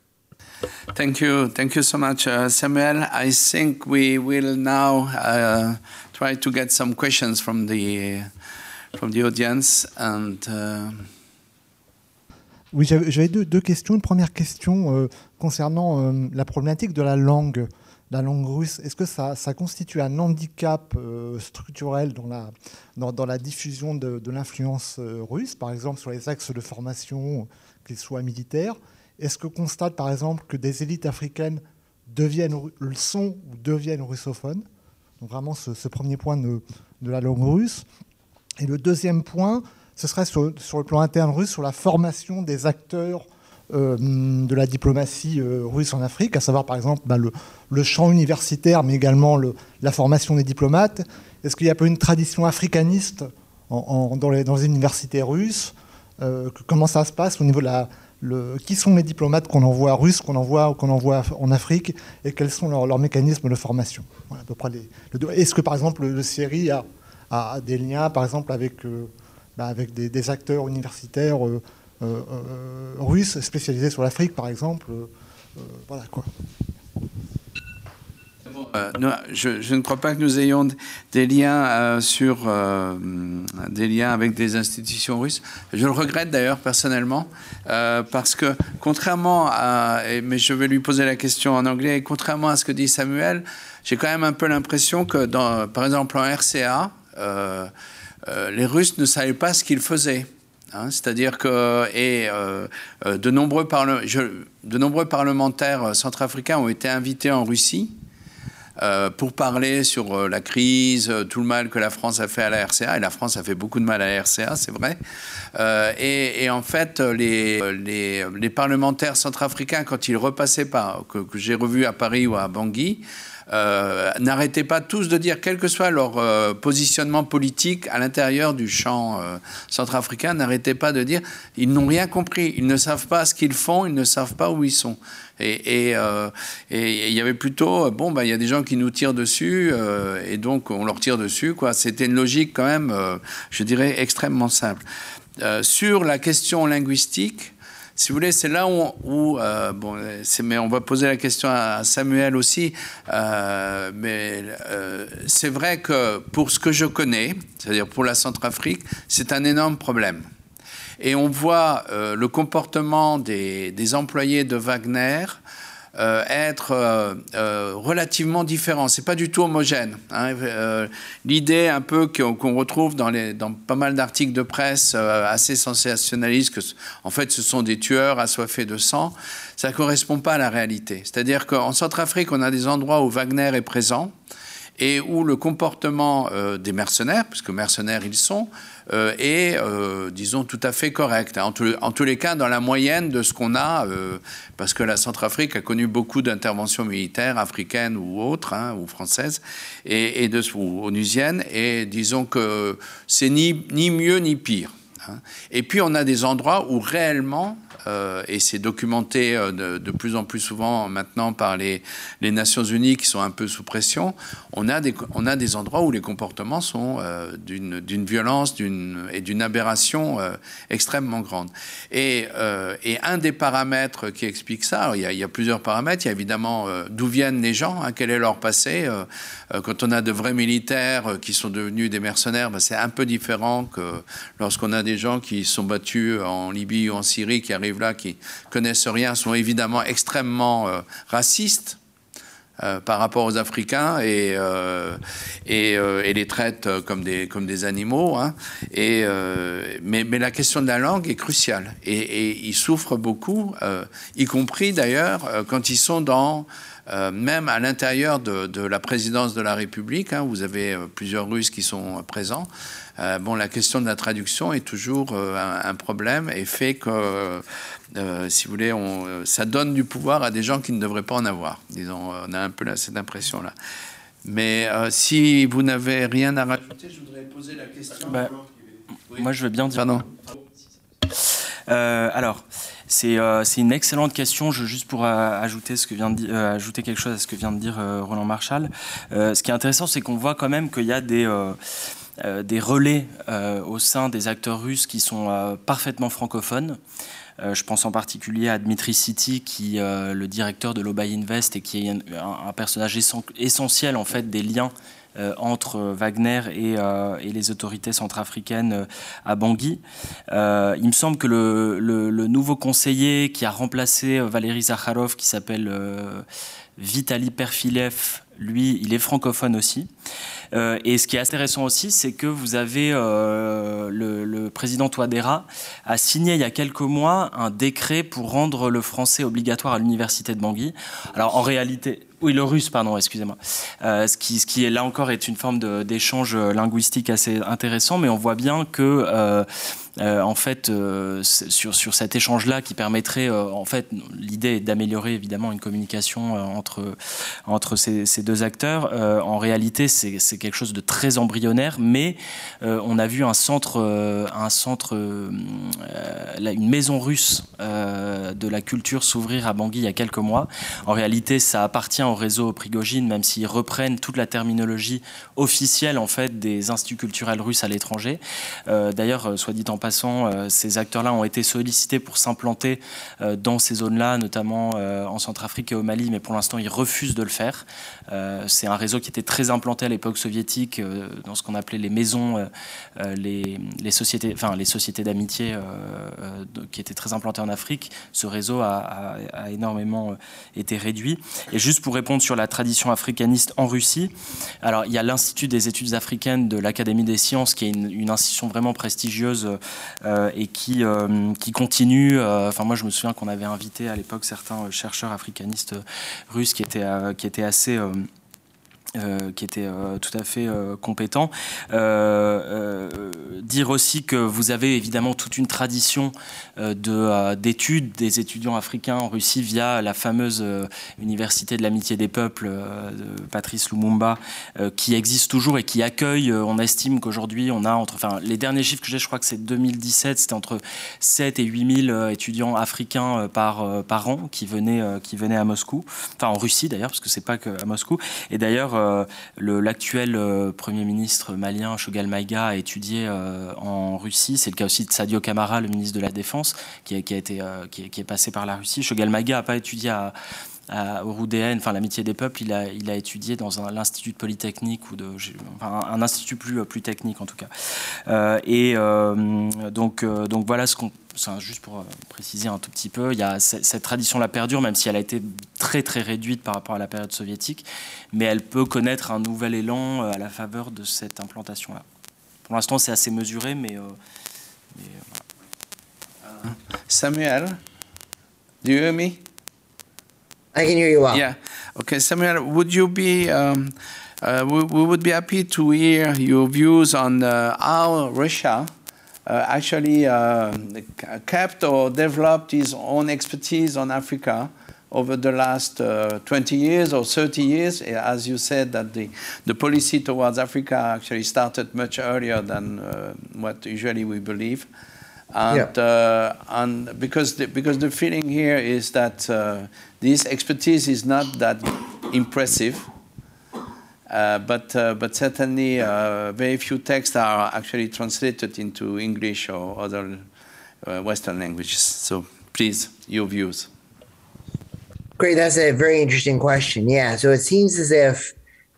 S1: Thank you. Thank you so much, uh, Samuel. I think we will now uh, try to get some questions from the, from the audience. And, uh...
S5: Oui, j'avais deux, deux, questions. Une première question euh, concernant euh, la problématique de la langue, la langue russe. Est-ce que ça, constitue un handicap euh, structurel dans la, dans, la diffusion de, l'influence euh, russe, par exemple sur les axes de formation, qu'ils soient militaires? Est-ce que constate par exemple que des élites africaines deviennent, sont ou deviennent russophones? Donc vraiment ce, ce premier point de, de, la langue russe. Et le deuxième point, ce serait sur, sur, le plan interne russe, sur la formation des acteurs euh, de la diplomatie euh, russe en Afrique, à savoir par exemple bah, le, champ universitaire, mais également le, la formation des diplomates. Est-ce qu'il y a pas une tradition africaniste dans, les, universités russes euh, Comment ça se passe au niveau de la, qui sont les diplomates qu'on envoie russes, qu'on envoie, qu'on envoie en Afrique, et quels sont leurs, mécanismes de formation? Est-ce que, par exemple, le, Syrie a, des liens, par exemple, avec, bah, avec des, acteurs universitaires russes spécialisés sur l'Afrique, par exemple Voilà, quoi.
S1: Euh, non, je, ne crois pas que nous ayons des liens euh, sur euh, des liens avec des institutions russes. Je le regrette d'ailleurs personnellement euh, parce que contrairement à, mais je vais lui poser la question en anglais, contrairement à ce que dit Samuel, j'ai quand même un peu l'impression que par exemple en RCA, euh, euh, les Russes ne savaient pas ce qu'ils faisaient. Hein, C'est-à-dire que nombreux je, de nombreux parlementaires centrafricains ont été invités en Russie euh, pour parler sur euh, la crise, euh, tout le mal que la France a fait à la RCA. Et la France a fait beaucoup de mal à la RCA, c'est vrai. Euh, et, en fait, les, parlementaires centrafricains, quand ils repassaient par, que, que j'ai revu à Paris ou à Bangui, euh, n'arrêtaient pas tous de dire, quel que soit leur euh, positionnement politique à l'intérieur du champ euh, centrafricain, n'arrêtaient pas de dire, ils n'ont rien compris, ils ne savent pas ce qu'ils font, ils ne savent pas où ils sont. Et il euh, y avait plutôt, bon, bah, il y a des gens qui nous tirent dessus, et donc on leur tire dessus. quoi. C'était une logique quand même, je dirais, extrêmement simple. sur la question linguistique, si vous voulez, c'est là où, euh, bon, mais on va poser la question à Samuel aussi. Euh, mais euh, c'est vrai que pour ce que je connais, c'est-à-dire pour la Centrafrique, c'est un énorme problème. Et on voit le comportement des, des, employés de Wagner euh, être euh, euh, relativement différent. C'est pas du tout homogène. Hein. L'idée un peu qu'on retrouve dans, les, dans pas mal d'articles de presse assez sensationnalistes, que en fait ce sont des tueurs assoiffés de sang, ça correspond pas à la réalité. C'est-à-dire qu'en Centrafrique, on a des endroits où Wagner est présent et où le comportement des mercenaires, puisque mercenaires ils sont, euh, est, euh, disons, tout à fait correct. Hein. En, tous les cas, dans la moyenne de ce qu'on a, euh, parce que la Centrafrique a connu beaucoup d'interventions militaires africaines ou autres, hein, ou françaises, et, de, ou onusiennes, et disons que c'est ni, ni mieux ni pire. Hein. Et puis on a des endroits où réellement euh, et c'est documenté euh, de, plus en plus souvent maintenant par les, Nations Unies qui sont un peu sous pression, on a des, on a des endroits où les comportements sont euh, d'une violence et d'une aberration extrêmement grande. Et, et, un des paramètres qui explique ça, il y a, il y a plusieurs paramètres, il y a évidemment d'où viennent les gens, hein, quel est leur passé. quand on a de vrais militaires qui sont devenus des mercenaires, ben, c'est un peu différent que lorsqu'on a des gens qui sont battus en Libye ou en Syrie, qui arrivent là qui connaissent rien sont évidemment extrêmement euh, racistes. Euh, par rapport aux Africains et, euh, et, les traitent comme des, comme des animaux. Hein. Et, mais, mais, la question de la langue est cruciale. Et, ils souffrent beaucoup, y compris d'ailleurs quand ils sont dans... même à l'intérieur de, de, la présidence de la République, hein, vous avez plusieurs Russes qui sont présents. Euh, bon, la question de la traduction est toujours euh, un, problème et fait que, euh, si vous voulez, on, ça donne du pouvoir à des gens qui ne devraient pas en avoir. Disons, on a un peu cette impression-là. Mais si vous n'avez rien à rajouter, je voudrais poser la question.
S3: Bah, moi, je veux bien dire.
S1: Pardon.
S3: alors, c'est une excellente question. Je, juste pour ajouter, ce que vient de, ajouter quelque chose à ce que vient de dire Roland Marshall. ce qui est intéressant, c'est qu'on voit quand même qu'il y a des euh, des relais euh, au sein des acteurs russes qui sont euh, parfaitement francophones. je pense en particulier à Dmitry City, qui le directeur de l'Obay Invest et qui est un, personnage essentiel en fait des liens entre Wagner et, les autorités centrafricaines à Bangui. il me semble que le, nouveau conseiller qui a remplacé Valéry Zakharov, qui s'appelle Vitaly Perfilev, lui, il est francophone aussi. Euh, et ce qui est intéressant aussi, c'est que vous avez euh, le, président Touadéra a signé il y a quelques mois un décret pour rendre le français obligatoire à l'université de Bangui. Alors en réalité, oui, le russe, pardon, excusez-moi. Euh, ce, qui, est là encore est une forme d'échange linguistique assez intéressant, mais on voit bien que en fait, euh, sur, sur cet échange-là qui permettrait, euh, en fait, l'idée d'améliorer évidemment une communication entre, entre ces, ces deux acteurs. en réalité, c'est quelque chose de très embryonnaire, mais on a vu un centre, un centre une maison russe de la culture s'ouvrir à Bangui il y a quelques mois. En réalité, ça appartient au réseau Prigogine, même s'ils reprennent toute la terminologie officielle en fait des instituts culturels russes à l'étranger. D'ailleurs, soit dit en passant, euh, ces acteurs-là ont été sollicités pour s'implanter euh, dans ces zones-là, notamment euh, en Centrafrique et au Mali, mais pour l'instant, ils refusent de le faire. c'est un réseau qui était très implanté à l'époque soviétique, dans ce qu'on appelait les maisons, les, sociétés, enfin les sociétés d'amitié qui étaient très implantées en Afrique. Ce réseau a, énormément été réduit. Et juste pour répondre sur la tradition africaniste en Russie, alors il y a l'Institut des études africaines de l'Académie des sciences, qui est une, institution vraiment prestigieuse et qui, euh, continue. Euh, enfin, moi, je me souviens qu'on avait invité à l'époque certains chercheurs africanistes russes qui étaient assez euh, qui était euh, tout à fait euh, compétent. dire aussi que vous avez évidemment toute une tradition d'études des étudiants africains en Russie via la fameuse Université de l'amitié des peuples de Patrice Lumumba, qui existe toujours et qui accueille, on estime qu'aujourd'hui on a entre, enfin les derniers chiffres que j'ai, je crois que c'est 2017, c'était entre 7 et 8 000 étudiants africains par, par an qui venaient, qui venaient à Moscou, enfin en Russie d'ailleurs, parce que c'est pas que à Moscou. Et d'ailleurs, euh, l'actuel euh, Premier ministre malien, Shogal Maïga, a étudié en Russie. C'est le cas aussi de Sadio Kamara, le ministre de la Défense, qui, a, été, qui, est passé par la Russie. Shogal Maïga n'a pas étudié à, au Roudéen, enfin l'amitié des peuples, il a, il a étudié dans l'institut polytechnique ou de, un institut plus, plus technique en tout cas. et donc, donc voilà ce qu'on juste pour euh, préciser un tout petit peu, il y a cette tradition-là perdure, même si elle a été très très réduite par rapport à la période soviétique, mais elle peut connaître un nouvel élan euh, à la faveur de cette implantation-là. Pour l'instant, c'est assez mesuré, mais, euh, mais
S1: voilà. Samuel, do you hear me?
S4: I can hear you well.
S1: Yeah. Okay, Samuel, would you be? Um, uh, we, we, would be happy to hear your views on uh, how Russia. Uh, actually uh, kept or developed his own expertise on Africa over the last uh, 20 years or 30 years. As you said, that the, the policy towards Africa actually started much earlier than uh, what usually we believe. And, yeah. uh, and because, the, because the feeling here is that uh, this expertise is not that impressive. Uh, but, uh, but certainly uh, very few texts are actually translated into English or other Western languages. So please, your views.
S4: Great, that's a very interesting question. Yeah, so it seems as if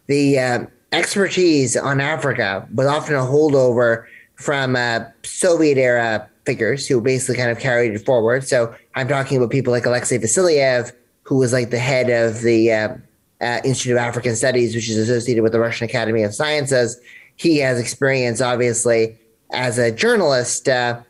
S4: the uh, expertise on Africa was often a holdover from uh, Soviet era figures who basically kind of carried it forward. So I'm talking about people like Alexei Vasilyev, who was like the head of the uh, Institute of African Studies, which is associated with the Russian Academy of Sciences. He has experience, obviously, as a journalist, uh,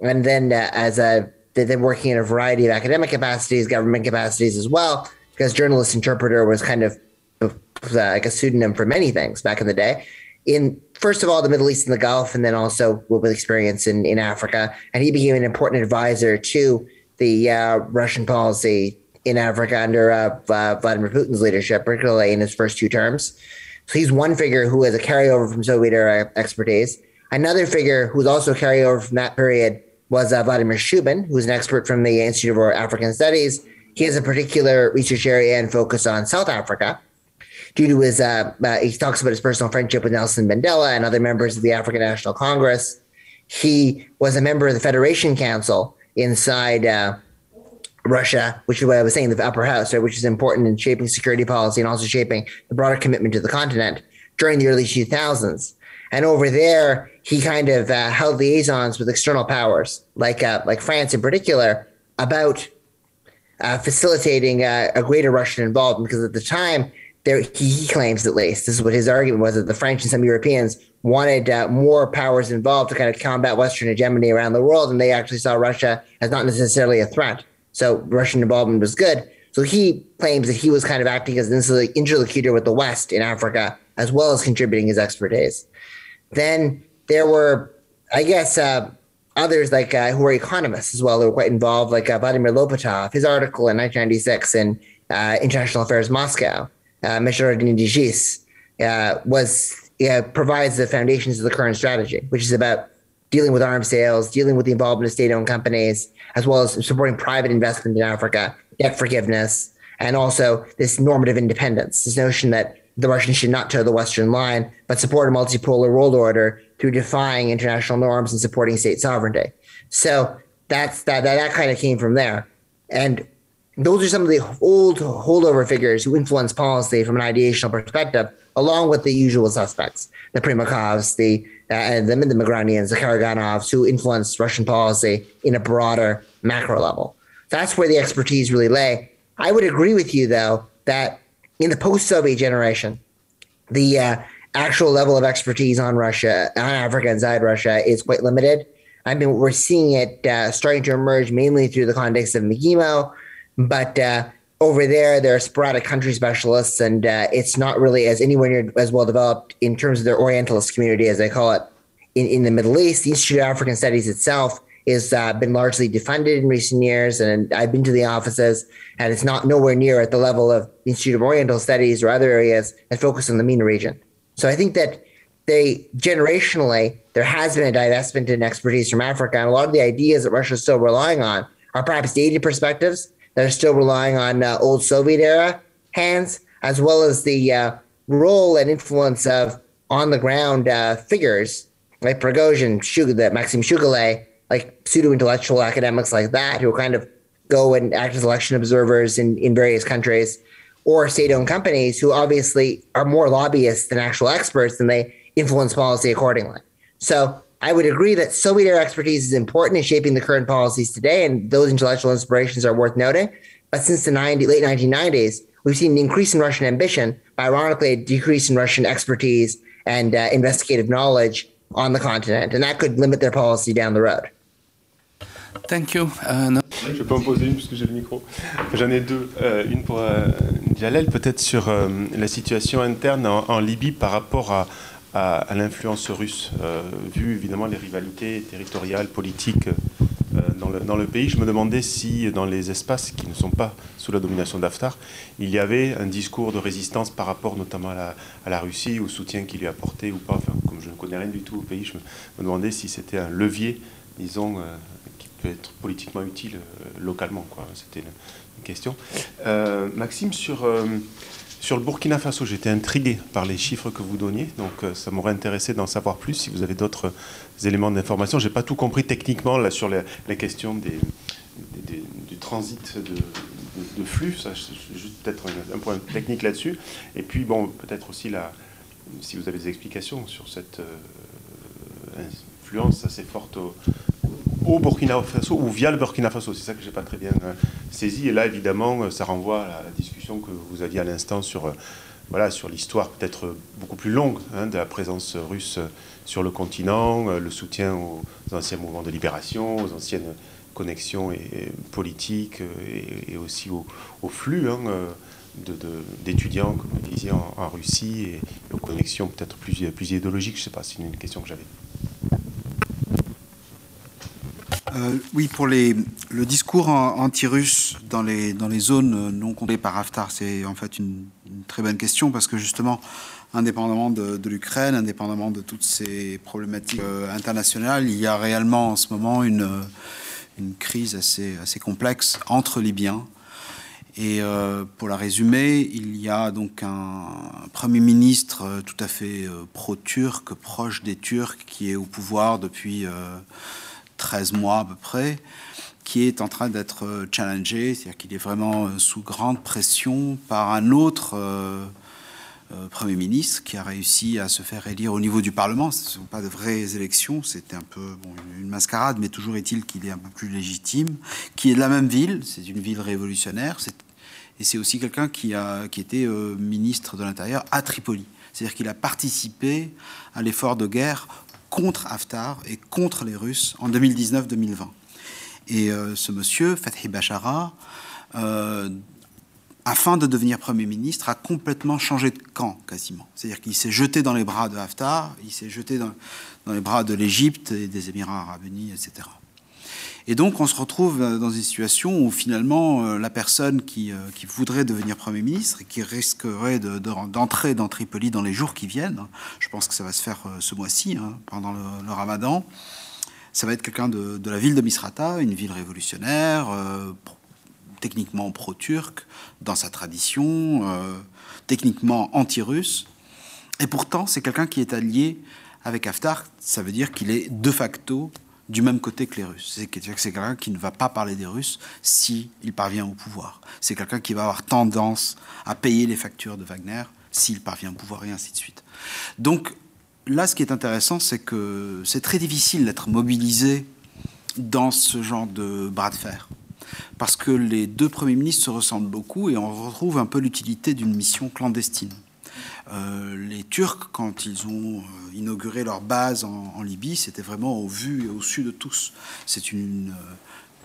S4: and then uh, as a then working in a variety of academic capacities, government capacities as well, because journalist interpreter was kind of uh, like a pseudonym for many things back in the day. In first of all, the Middle East and the Gulf, and then also with experience in, in Africa. And he became an important advisor to the uh, Russian policy in Africa under uh, Vladimir Putin's leadership, particularly in his first two terms. So he's one figure who has a carryover from Soviet era expertise. Another figure who's also carryover from that period was uh, Vladimir Shubin, who's an expert from the Institute of African Studies. He has a particular research area and focus on South Africa. Due to his, uh, uh, he talks about his personal friendship with Nelson Mandela and other members of the African National Congress. He was a member of the Federation Council inside uh, Russia, which is what I was saying, the upper house, right, which is important in shaping security policy and also shaping the broader commitment to the continent during the early 2000s. And over there, he kind of uh, held liaisons with external powers, like uh, like France in particular, about uh, facilitating uh, a greater Russian involvement. Because at the time, there he, he, claims at least this is what his argument was that the French and some Europeans wanted uh, more powers involved to kind of combat Western hegemony around the world, and they actually saw Russia as not necessarily a threat. So Russian involvement was good. So he claims that he was kind of acting as an interlocutor with the West in Africa, as well as contributing his expertise. Then there were, I guess, uh, others like uh, who were economists as well who were quite involved, like uh, Vladimir Lopatov. His article in 1996 in uh, International Affairs Moscow, uh, Digis, uh, was provides the foundations of the current strategy, which is about dealing with arms sales, dealing with the involvement of state-owned companies, as well as supporting private investment in Africa, debt forgiveness, and also this normative independence, this notion that the Russians should not toe the Western line, but support a multipolar world order through defying international norms and supporting state sovereignty. So that's that that, that kind of came from there. And those are some of the old holdover figures who influence policy from an ideational perspective, along with the usual suspects, the Primakovs, the uh, the, the Migranians, the Karaganovs, who influenced Russian policy in a broader macro level. That's where the expertise really lay. I would agree with you, though, that in the post-Soviet generation, the uh, actual level of expertise on Russia, on Africa inside Russia, is quite limited. I mean, we're seeing it uh, starting to emerge mainly through the context of McGemo, but uh, over there, there are sporadic country specialists, and uh, it's not really as anywhere near as well developed in terms of their Orientalist community, as they call it, in, in the Middle East. The Institute of African Studies itself has uh, been largely defunded in recent years, and I've been to the offices, and it's not nowhere near at the level of the Institute of Oriental Studies or other areas that focus on the MENA region. So I think that they generationally there has been a divestment in expertise from Africa, and a lot of the ideas that Russia is still relying on are perhaps dated perspectives that are still relying on uh, old Soviet era hands, as well as the uh, role and influence of on the ground uh, figures like Prigozhin, Shug- Maxim Shugale, like pseudo intellectual academics like that who kind of go and act as election observers in, in various countries, or state owned companies who obviously are more lobbyists than actual experts and they influence policy accordingly. So I would agree that Soviet era expertise is important in shaping the current policies today, and those intellectual inspirations are worth noting. But since the 90, late 1990s, we've seen an increase in Russian ambition, but ironically, a decrease in Russian expertise and uh, investigative knowledge on the continent, and that could limit their policy down the road.
S1: Thank you. Uh, no.
S6: Je peux en poser une puisque j'ai le micro. J'en ai deux. Euh, une pour euh, Jalel, peut-être sur euh, la situation interne en, en, Libye par rapport à, à, l'influence russe, euh, vu évidemment les rivalités territoriales, politiques euh, dans le, dans, le, pays. Je me demandais si dans les espaces qui ne sont pas sous la domination d'Haftar, il y avait un discours de résistance par rapport notamment à la, Russie, au soutien qu'il lui apportait ou pas. Comme je ne connais rien du tout au pays, je me, demandais si c'était un levier, disons, euh, qui peut être politiquement utile euh, localement. C'était une, une, question. Euh, Maxime, sur sur le Burkina Faso, j'étais intrigué par les chiffres que vous donniez, donc euh, ça m'aurait intéressé d'en savoir plus si vous avez d'autres éléments d'information. Je n'ai pas tout compris techniquement là, sur les questions des, du transit de, flux, ça, juste peut-être un, un, point technique là-dessus. Et puis, bon, peut-être aussi la, si vous avez des explications sur cette euh, influence assez forte au, au Burkina Faso ou via le Burkina Faso. C'est ça que j'ai pas très bien euh, saisi. Et là, évidemment, ça renvoie à la discussion que vous aviez à l'instant sur, euh, voilà, sur l'histoire peut-être beaucoup plus longue hein, de la présence russe sur le continent, euh, le soutien aux anciens mouvements de libération, aux anciennes connexions et, politiques et, aussi au, au flux hein, d'étudiants, comme vous disiez, en, en Russie et, aux connexions peut-être plus, plus idéologiques. Je ne sais pas, c'est une question que j'avais.
S2: Euh, oui, pour le discours anti-russe dans les, zones non contrôlées par Haftar, c'est en fait une, très bonne question parce que justement, indépendamment de, l'Ukraine, indépendamment de toutes ces problématiques euh, internationales, il y a réellement en ce moment une, crise assez, complexe entre Libyens. Et euh, pour la résumer, il y a donc un Premier ministre tout à fait euh, pro-turc, proche des Turcs, qui est au pouvoir depuis 13 mois à peu près, qui est en train d'être challengé, c'est-à-dire qu'il est vraiment sous grande pression par un autre euh, euh, Premier ministre qui a réussi à se faire élire au niveau du Parlement. Ce ne sont pas de vraies élections, c'était un peu une mascarade, mais toujours est-il qu'il est un peu plus légitime, qui est de la même ville, c'est une ville révolutionnaire, et c'est aussi quelqu'un qui, a, qui était euh, ministre de l'Intérieur à Tripoli. C'est-à-dire qu'il a participé à l'effort de guerre contre Haftar et contre les Russes en 2019-2020. Et euh, ce monsieur, Fathi Bachara, euh, afin de devenir Premier ministre, a complètement changé de camp, quasiment. C'est-à-dire qu'il s'est jeté dans les bras de Haftar, il s'est jeté dans, dans, les bras de l'Égypte et des Émirats arabes unis, etc. Et donc on se retrouve dans une situation où finalement euh, la personne qui, euh, qui, voudrait devenir Premier ministre et qui risquerait d'entrer de, de, dans Tripoli dans les jours qui viennent, je pense que ça va se faire euh, ce mois-ci, hein, pendant le, ramadan, ça va être quelqu'un de, la ville de Misrata, une ville révolutionnaire, euh, techniquement pro-turc dans sa tradition, euh, techniquement anti-russe, et pourtant c'est quelqu'un qui est allié avec Haftar, ça veut dire qu'il est de facto du même côté que les Russes. C'est quelqu'un qui ne va pas parler des Russes s'il si parvient au pouvoir. C'est quelqu'un qui va avoir tendance à payer les factures de Wagner s'il parvient au pouvoir et ainsi de suite. Donc là, ce qui est intéressant, c'est que c'est très difficile d'être mobilisé dans ce genre de bras de fer. Parce que les deux premiers ministres se ressemblent beaucoup et on retrouve un peu l'utilité d'une mission clandestine. Euh, les Turcs, quand ils ont euh, inauguré leur base en, Libye, c'était vraiment au vu et au su de tous. C'est une,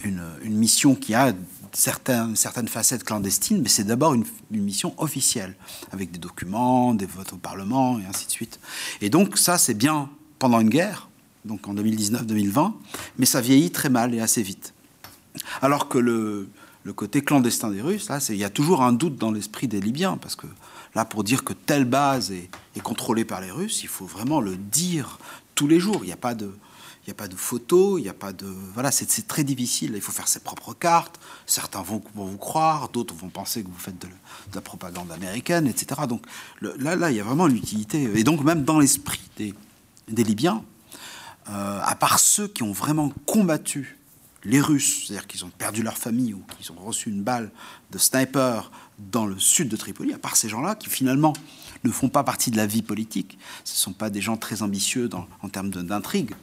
S2: une, une, mission qui a certaines, facettes clandestines, mais c'est d'abord une, une, mission officielle, avec des documents, des votes au Parlement, et ainsi de suite. Et donc ça, c'est bien pendant une guerre, donc en 2019-2020, mais ça vieillit très mal et assez vite. Alors que le, le côté clandestin des Russes, là, il y a toujours un doute dans l'esprit des Libyens, parce que Là, pour dire que telle base est, contrôlée par les Russes, il faut vraiment le dire tous les jours. Il n'y a pas de, il n'y a pas de photos, il n'y a pas de... Voilà, c'est très difficile. Il faut faire ses propres cartes. Certains vont, vous croire, d'autres vont penser que vous faites de, la propagande américaine, etc. Donc là, là, il y a vraiment l'utilité. Et donc même dans l'esprit des, des Libyens, euh, à part ceux qui ont vraiment combattu les Russes, c'est-à-dire qu'ils ont perdu leur famille ou qu'ils ont reçu une balle de sniper dans le sud de Tripoli, à part ces gens-là qui finalement ne font pas partie de la vie politique, ce ne sont pas des gens très ambitieux en termes d'intrigue.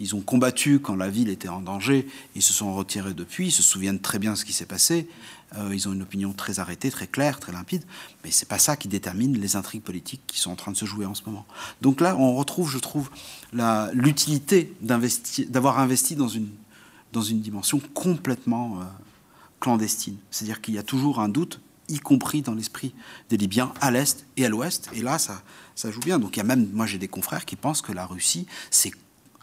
S2: Ils ont combattu quand la ville était en danger, ils se sont retirés depuis, ils se souviennent très bien de ce qui s'est passé, euh, ils ont une opinion très arrêtée, très claire, très limpide, mais c'est pas ça qui détermine les intrigues politiques qui sont en train de se jouer en ce moment. Donc là, on retrouve, je trouve, l'utilité d'avoir investi dans une, dimension complètement euh, clandestine. C'est-à-dire qu'il y a toujours un doute, y compris dans l'esprit des Libyens, à l'est et à l'ouest, et là, ça, ça joue bien. Donc il y a même, moi j'ai des confrères qui pensent que la Russie,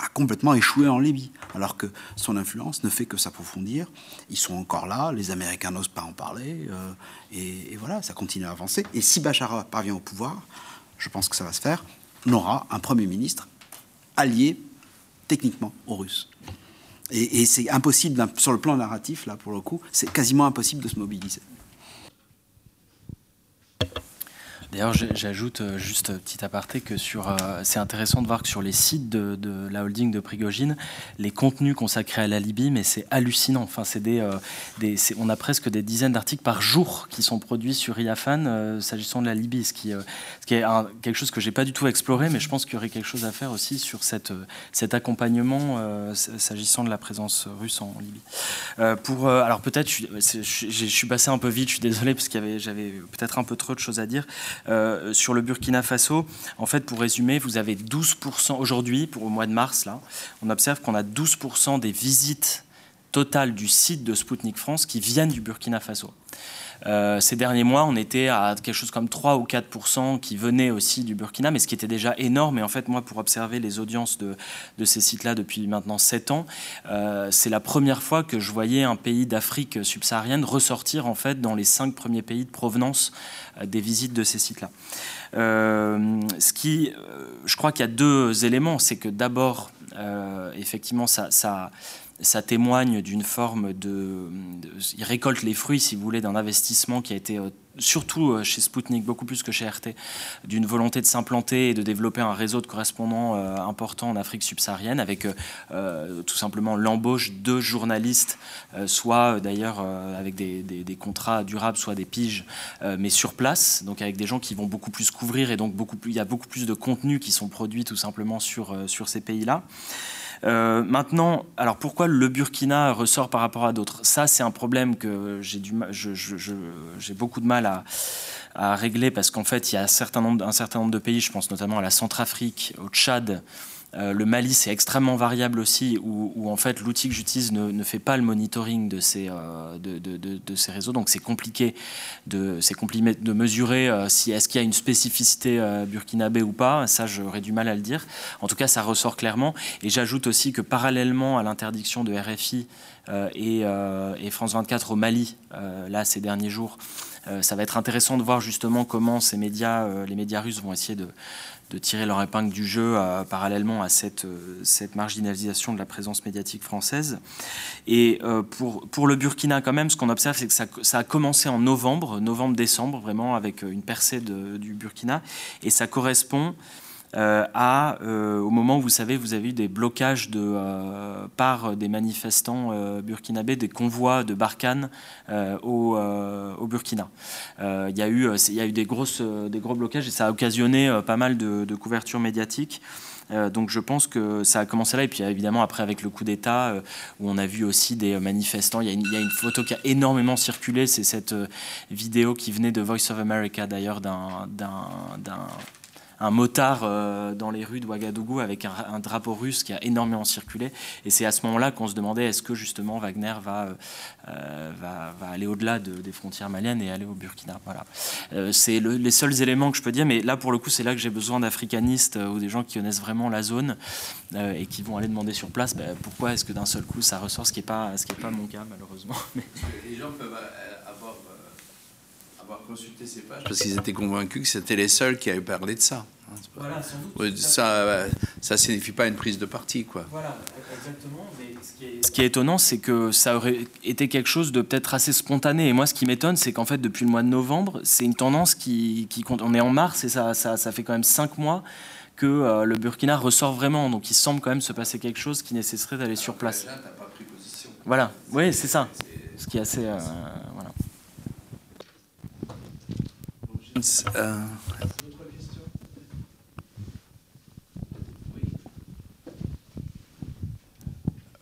S2: a complètement échoué en Libye, alors que son influence ne fait que s'approfondir. Ils sont encore là, les Américains n'osent pas en parler, euh, et, voilà, ça continue à avancer. Et si Bachar parvient au pouvoir, je pense que ça va se faire, on aura un Premier ministre allié techniquement aux Russes. Et c'est impossible, sur le plan narratif, là, pour le coup, c'est quasiment impossible de se mobiliser. Thank you.
S3: D'ailleurs, j'ajoute euh, juste petit aparté que sur, euh, c'est intéressant de voir que sur les sites de, la holding de Prigogine, les contenus consacrés à la Libye, mais c'est hallucinant. Enfin, c'est des, euh, on a presque des dizaines d'articles par jour qui sont produits sur IAFAN s'agissant de la Libye, ce qui, ce qui est quelque chose que j'ai pas du tout exploré, mais je pense qu'il y aurait quelque chose à faire aussi sur cette, cet accompagnement s'agissant de la présence russe en Libye. pour, alors peut-être, je, je, suis passé un peu vite, je suis désolé parce qu'il j'avais peut-être un peu trop de choses à dire. Euh, sur le Burkina Faso, en fait, pour résumer, vous avez 12% aujourd'hui, pour au mois de mars, on observe qu'on a 12% des visites totales du site de Spoutnik France qui viennent du Burkina Faso. Euh, ces derniers mois, on était à quelque chose comme 3 ou 4% qui venaient aussi du Burkina, mais ce qui était déjà énorme. Et en fait, moi, pour observer les audiences de, ces sites-là depuis maintenant 7 ans, euh, c'est la première fois que je voyais un pays d'Afrique subsaharienne ressortir en fait dans les 5 premiers pays de provenance euh, des visites de ces sites-là. ce qui, je crois qu'il y a deux éléments. C'est que d'abord, effectivement, ça ça témoigne d'une forme de, Il récolte les fruits, si vous voulez, d'un investissement qui a été, euh, surtout euh, chez Spoutnik, beaucoup plus que chez RT, d'une volonté de s'implanter et de développer un réseau de correspondants euh, important en Afrique subsaharienne, avec tout simplement l'embauche de journalistes, soit d'ailleurs avec des, contrats durables, soit des piges, mais sur place, donc avec des gens qui vont beaucoup plus couvrir, et donc beaucoup plus, il y a beaucoup plus de contenus qui sont produits tout simplement sur ces pays-là. Euh, maintenant, alors pourquoi le Burkina ressort par rapport à d'autres? Ça, c'est un problème que j'ai beaucoup de mal à, régler parce qu'en fait, il y a un certain nombre de pays, je pense notamment à la Centrafrique, au Tchad, euh, le Mali, c'est extrêmement variable aussi, où, en fait l'outil que j'utilise ne, fait pas le monitoring de ces, euh, réseaux, donc c'est compliqué de, de mesurer euh, si est-ce qu'il y a une spécificité burkinabé ou pas. Ça, j'aurais du mal à le dire. En tout cas, ça ressort clairement. Et j'ajoute aussi que parallèlement à l'interdiction de RFI et, et, France 24 au Mali, là ces derniers jours, ça va être intéressant de voir justement comment ces médias, les médias russes vont essayer de de tirer leur épingle du jeu euh, parallèlement à cette, euh, cette marginalisation de la présence médiatique française. Et euh, pour, pour le Burkina, quand même, ce qu'on observe, c'est que ça, ça, a commencé en novembre, novembre-décembre, vraiment, avec une percée du Burkina. Et ça correspond euh, à, euh, au moment où vous savez, vous avez eu des blocages euh, par des manifestants burkinabés, des convois de Barkhane au, Burkina. Il y, a eu, des, gros blocages et ça a occasionné pas mal de, de couverture médiatique. donc je pense que ça a commencé là. Et puis évidemment, après, avec le coup d'État, où on a vu aussi des manifestants, il y, a une, photo qui a énormément circulé. C'est cette vidéo qui venait de Voice of America, d'ailleurs, d'un un motard euh, dans les rues de Ouagadougou avec un, drapeau russe qui a énormément circulé. Et c'est à ce moment-là qu'on se demandait est-ce que justement Wagner va, euh, euh, va, aller au-delà des frontières maliennes et aller au Burkina? Voilà. c'est les seuls éléments que je peux dire, mais là pour le coup c'est là que j'ai besoin d'africanistes ou des gens qui connaissent vraiment la zone et qui vont aller demander sur place bah, pourquoi est-ce que d'un seul coup ça ressort, ce qui n'est pas, ce qui est pas mon cas malheureusement.
S1: avoir consulté ces pages parce qu'ils étaient convaincus que c'était les seuls qui avaient parlé de ça.
S3: Voilà, sans doute.
S1: Oui, ça, ça signifie pas une prise de parti, quoi.
S3: Voilà, exactement. Mais ce, qui est, ce qui est étonnant, c'est que ça aurait été quelque chose de peut-être assez spontané. Et moi, ce qui m'étonne, c'est qu'en fait, depuis le mois de novembre, c'est une tendance qui, qui compte. On est en mars et ça, ça, ça fait quand même cinq mois que euh, le Burkina ressort vraiment. Donc, il semble quand même se passer quelque chose qui nécesserait d'aller sur place.
S1: Là, t'as pas pris position.
S3: Voilà, oui, c'est ça. Ce qui est assez. euh, voilà.
S1: Euh,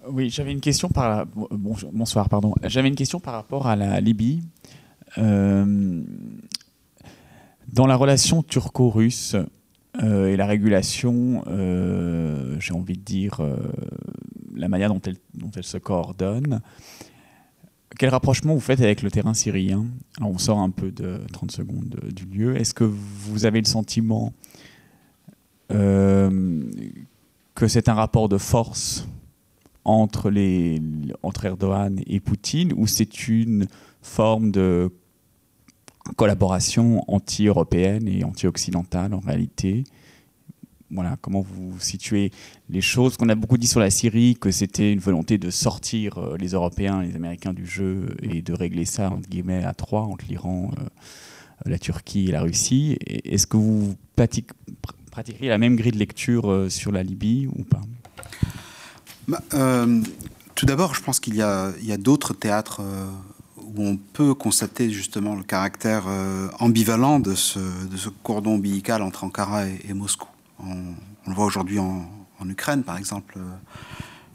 S7: Oui, j'avais une question par bon- bonsoir, pardon. J'avais une question par rapport à la Libye. Euh, dans la relation turco-russe euh, et la régulation, euh, j'ai envie de dire la manière dont elle se coordonne. Quel rapprochement vous faites avec le terrain syrien Alors, on sort un peu de 30 secondes de- du lieu. Est-ce que vous avez le sentiment euh, que c'est un rapport de force entre, les, entre Erdogan et Poutine ou c'est une forme de collaboration anti-européenne et anti-occidentale en réalité? Comment vous situez les choses qu'on a beaucoup dit sur la Syrie, que c'était une volonté de sortir euh, les Européens, les Américains du jeu et de régler ça entre guillemets à trois entre l'Iran, euh, la Turquie et la Russie. Est-ce que vous pratique- pr- pratiqueriez la même grille de lecture euh, sur la Libye ou pas?
S2: Bah, tout d'abord, je pense qu'il y a, d'autres théâtres où on peut constater justement le caractère ambivalent de ce, cordon ombilical entre Ankara et Moscou. On, le voit aujourd'hui en, Ukraine, par exemple, euh,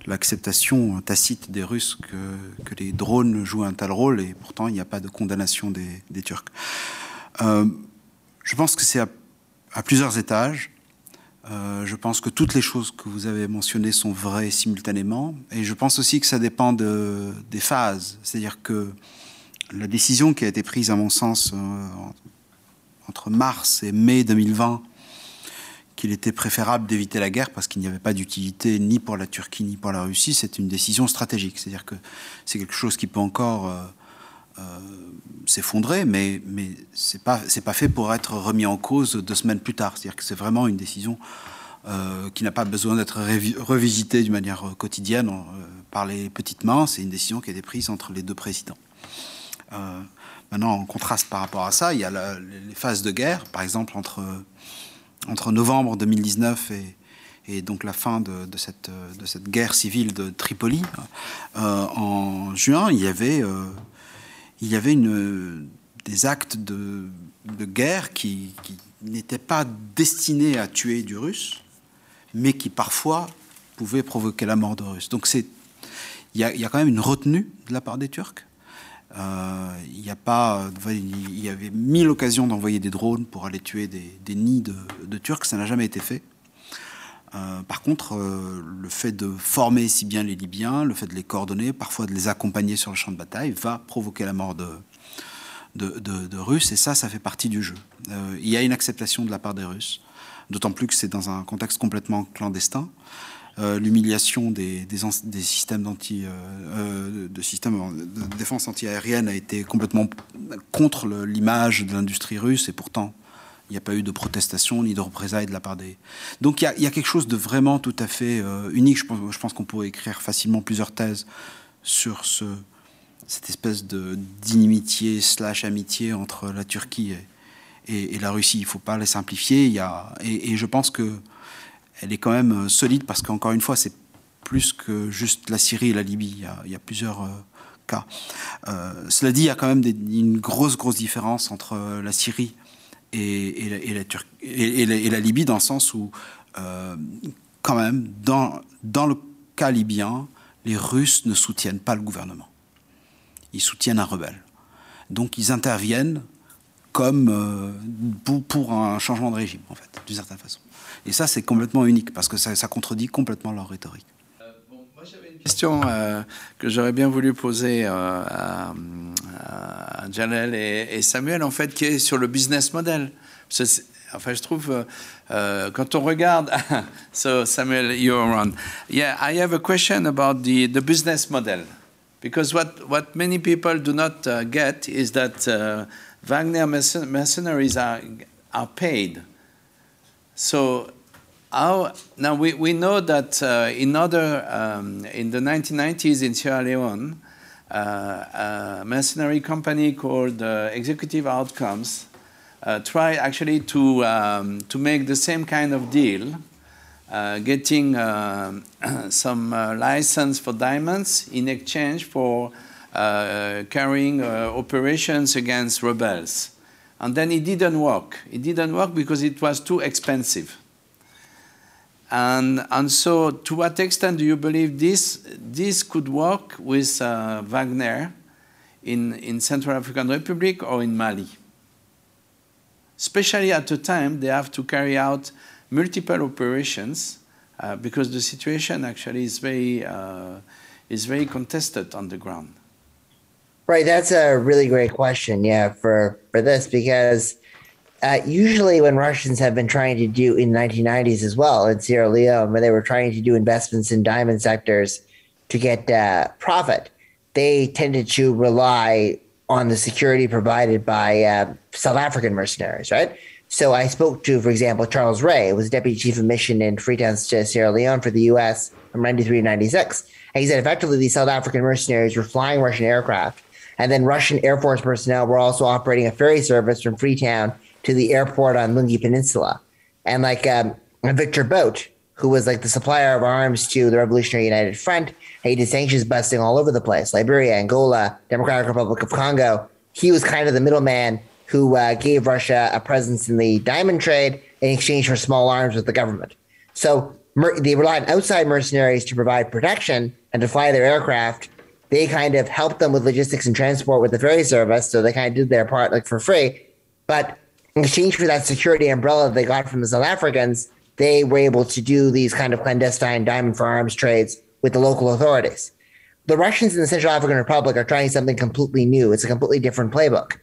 S2: l'acceptation tacite des Russes que, les drones jouent un tel rôle et pourtant il n'y a pas de condamnation des, Turcs. Euh, je pense que c'est à, plusieurs étages. Euh, je pense que toutes les choses que vous avez mentionnées sont vraies simultanément. Et je pense aussi que ça dépend de, des phases. C'est-à-dire que la décision qui a été prise, à mon sens, euh, entre mars et mai 2020, qu'il était préférable d'éviter la guerre parce qu'il n'y avait pas d'utilité ni pour la Turquie ni pour la Russie, c'est une décision stratégique. C'est-à-dire que c'est quelque chose qui peut encore euh, euh, s'effondrer, mais, mais ce n'est pas, pas fait pour être remis en cause deux semaines plus tard. C'est-à-dire que c'est vraiment une décision euh, qui n'a pas besoin d'être revisitée d'une manière quotidienne par les petites mains. C'est une décision qui a été prise entre les deux présidents. Maintenant, en contraste par rapport à ça, il y a les phases de guerre, par exemple entre, entre novembre 2019 et, donc la fin de, cette, guerre civile de Tripoli. Euh, en juin, il y avait, euh, des actes de, guerre qui, n'étaient pas destinés à tuer du russe, mais qui parfois pouvaient provoquer la mort de Russes. Donc il y a quand même une retenue de la part des Turcs. Euh, pas, il y avait mille occasions d'envoyer des drones pour aller tuer des, nids de, Turcs, ça n'a jamais été fait. Euh, par contre, euh, le fait de former si bien les Libyens, le fait de les coordonner, parfois de les accompagner sur le champ de bataille, va provoquer la mort de, de, Russes, et ça, ça fait partie du jeu. Euh, il y a une acceptation de la part des Russes, d'autant plus que c'est dans un contexte complètement clandestin. Euh, L'humiliation des, des, systèmes d'anti, euh, euh, de systèmes de défense antiaérienne a été complètement contre l'image de l'industrie russe, et pourtant, il n'y a pas eu de protestation ni de représailles de la part des. Donc il y a, quelque chose de vraiment tout à fait unique. Je pense, je pense qu'on pourrait écrire facilement plusieurs thèses sur ce, cette espèce d'inimitié slash amitié entre la Turquie et, et- la Russie. Il ne faut pas les simplifier. Y a, et je pense que elle est quand même euh, solide parce qu'encore une fois, c'est plus que juste la Syrie et la Libye. Il y a, plusieurs euh, cas. Euh, cela dit, il y a quand même une grosse, grosse différence entre la Syrie et, la, Libye dans le sens où, quand même, dans, dans le cas libyen, les Russes ne soutiennent pas le gouvernement. Ils soutiennent un rebelle. Donc ils interviennent comme euh, pour, un changement de régime, en fait, d'une certaine façon. Et ça, c'est complètement unique parce que ça, contredit complètement leur rhétorique.
S1: question euh, que j'aurais bien voulu poser euh, à, à Jalel et, Samuel, en fait, qui est sur le business model. Enfin, je trouve, euh, euh, quand on regarde, so Samuel, you're on. Yeah, I have a question about the, the business model. Because what, what many people do not uh, get is that uh, Wagner mercen- mercenaries are, are paid. So how, now we, we know that uh, in other um, in the 1990s in Sierra Leone, uh, a mercenary company called uh, Executive Outcomes uh, tried actually to um, to make the same kind of deal, uh, getting um, some uh, license for diamonds in exchange for carrying operations against rebels. And then it didn't work. It didn't work because it was too expensive. And, and so, to what extent do you believe this, this could work with uh, Wagner in, in Central African Republic or in Mali? Especially at the time they have to carry out multiple operations uh, because the situation actually is very, uh, is very contested on the ground.
S4: Right, that's a really great question. Yeah, for for this because uh, usually, when Russians have been trying to do in the 1990s as well in Sierra Leone, when they were trying to do investments in diamond sectors to get uh, profit, they tended to rely on the security provided by uh, South African mercenaries, right? So I spoke to, for example, Charles Ray, who was deputy chief of mission in Freetown, Sierra Leone for the U.S. from 93 to 96. And he said effectively these South African mercenaries were flying Russian aircraft, and then Russian Air Force personnel were also operating a ferry service from Freetown to the airport on Lungi Peninsula. And like um, Victor Bout, who was like the supplier of arms to the Revolutionary United Front, he did sanctions busting all over the place Liberia, Angola, Democratic Republic of Congo. He was kind of the middleman who uh, gave Russia a presence in the diamond trade in exchange for small arms with the government. So mer- they relied on outside mercenaries to provide protection and to fly their aircraft. They kind of helped them with logistics and transport with the ferry service, so they kind of did their part like for free. But in exchange for that security umbrella they got from the South Africans, they were able to do these kind of clandestine diamond for arms trades with the local authorities. The Russians in the Central African Republic are trying something completely new. It's a completely different playbook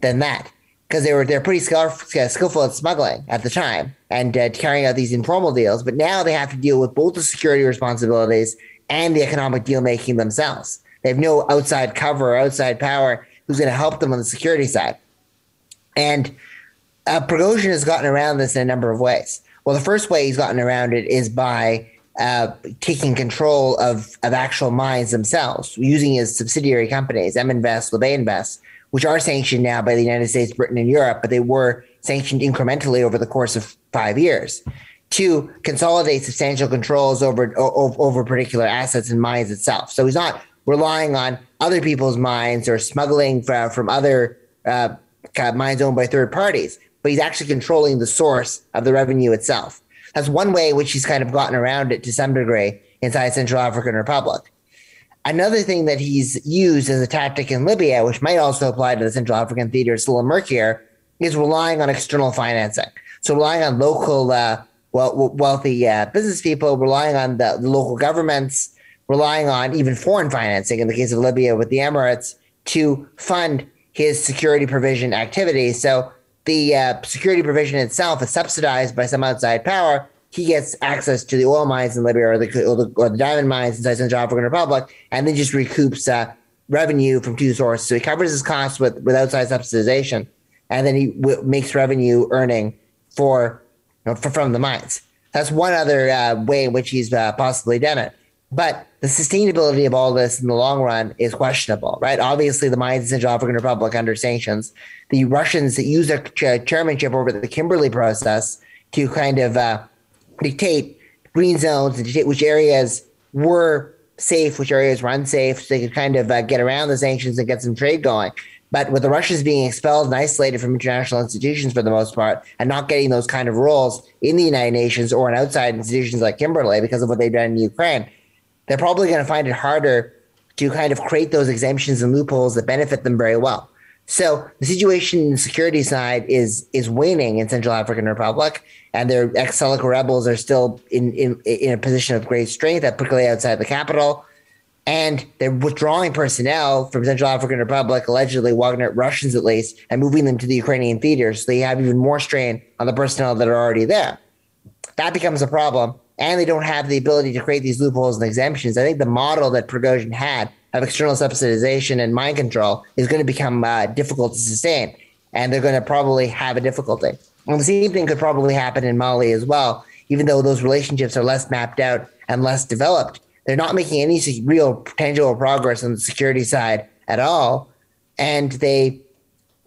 S4: than that because they were they're pretty skillful at smuggling at the time and uh, carrying out these informal deals. But now they have to deal with both the security responsibilities and the economic deal making themselves. They have no outside cover or outside power who's going to help them on the security side. And uh, Prigozhin has gotten around this in a number of ways. Well, the first way he's gotten around it is by uh, taking control of, of actual mines themselves, using his subsidiary companies, M Invest, Labe Invest, which are sanctioned now by the United States, Britain, and Europe, but they were sanctioned incrementally over the course of five years. To consolidate substantial controls over, over, over particular assets and mines itself. So he's not relying on other people's mines or smuggling from, from other uh, mines owned by third parties but he's actually controlling the source of the revenue itself. That's one way in which he's kind of gotten around it to some degree inside Central African Republic. Another thing that he's used as a tactic in Libya, which might also apply to the Central African theater, is a little murkier, is relying on external financing. So relying on local uh, wealthy uh, business people, relying on the, the local governments, relying on even foreign financing in the case of Libya with the Emirates to fund his security provision activities. So the uh, security provision itself is subsidized by some outside power, he gets access to the oil mines in Libya or the, or the, or the diamond mines inside Central African Republic, and then just recoups uh, revenue from two sources. So he covers his costs with, with outside subsidization, and then he w- makes revenue earning for, you know, for, from the mines. That's one other uh, way in which he's uh, possibly done it. But the sustainability of all this in the long run is questionable, right? Obviously, the mines in Central African Republic under sanctions, the Russians that use their chairmanship over the Kimberley process to kind of uh, dictate green zones and dictate which areas were safe, which areas were unsafe, so they could kind of uh, get around the sanctions and get some trade going. But with the Russians being expelled and isolated from international institutions for the most part, and not getting those kind of roles in the United Nations or in outside institutions like Kimberley because of what they've done in Ukraine, they're probably going to find it harder to kind of create those exemptions and loopholes that benefit them very well. So the situation in the security side is is waning in Central African Republic, and their ex-Seleka rebels are still in, in in a position of great strength, particularly outside the capital. And they're withdrawing personnel from Central African Republic, allegedly Wagner Russians at least, and moving them to the Ukrainian theater. So they have even more strain on the personnel that are already there. That becomes a problem and they don't have the ability to create these loopholes and exemptions. I think the model that Prigozhin had of external subsidization and mind control is going to become uh, difficult to sustain, and they're going to probably have a difficulty. And the same thing could probably happen in Mali as well, even though those relationships are less mapped out and less developed. They're not making any real tangible progress on the security side at all. And they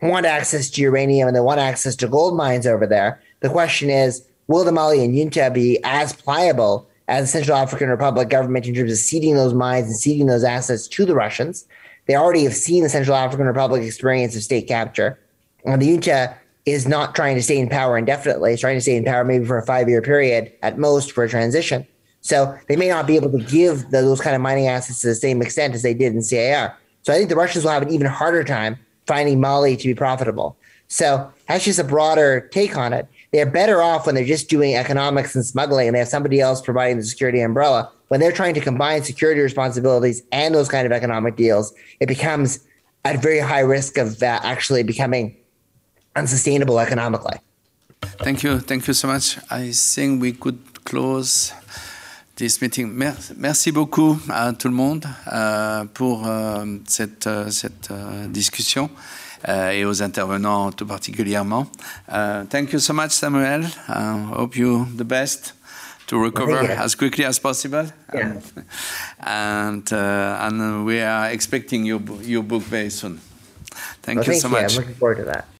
S4: want access to uranium and they want access to gold mines over there. The question is, will the Mali and junta be as pliable as the Central African Republic government in terms of ceding those mines and ceding those assets to the Russians? They already have seen the Central African Republic experience of state capture. And the junta is not trying to stay in power indefinitely. It's trying to stay in power maybe for a five year period at most for a transition. So they may not be able to give the, those kind of mining assets to the same extent as they did in CAR. So I think the Russians will have an even harder time finding Mali to be profitable. So that's just a broader take on it. They're better off when they're just doing economics and smuggling and they have somebody else providing the security umbrella. When they're trying to combine security responsibilities and those kind of economic deals, it becomes at very high risk of uh, actually becoming unsustainable economically.
S1: Thank you. Thank you so much. I think we could close this meeting. Merci, beaucoup à tout le monde euh, pour euh, cette, euh, cette discussion et aux intervenants tout particulièrement. Uh, thank you so much, Samuel. I hope you the best to recover as quickly as possible.
S4: Yeah.
S1: And, uh, and we are expecting your, your book very soon. Thank
S4: Well,
S1: you
S4: thank
S1: so
S4: you.
S1: much.
S4: I'm looking forward to that.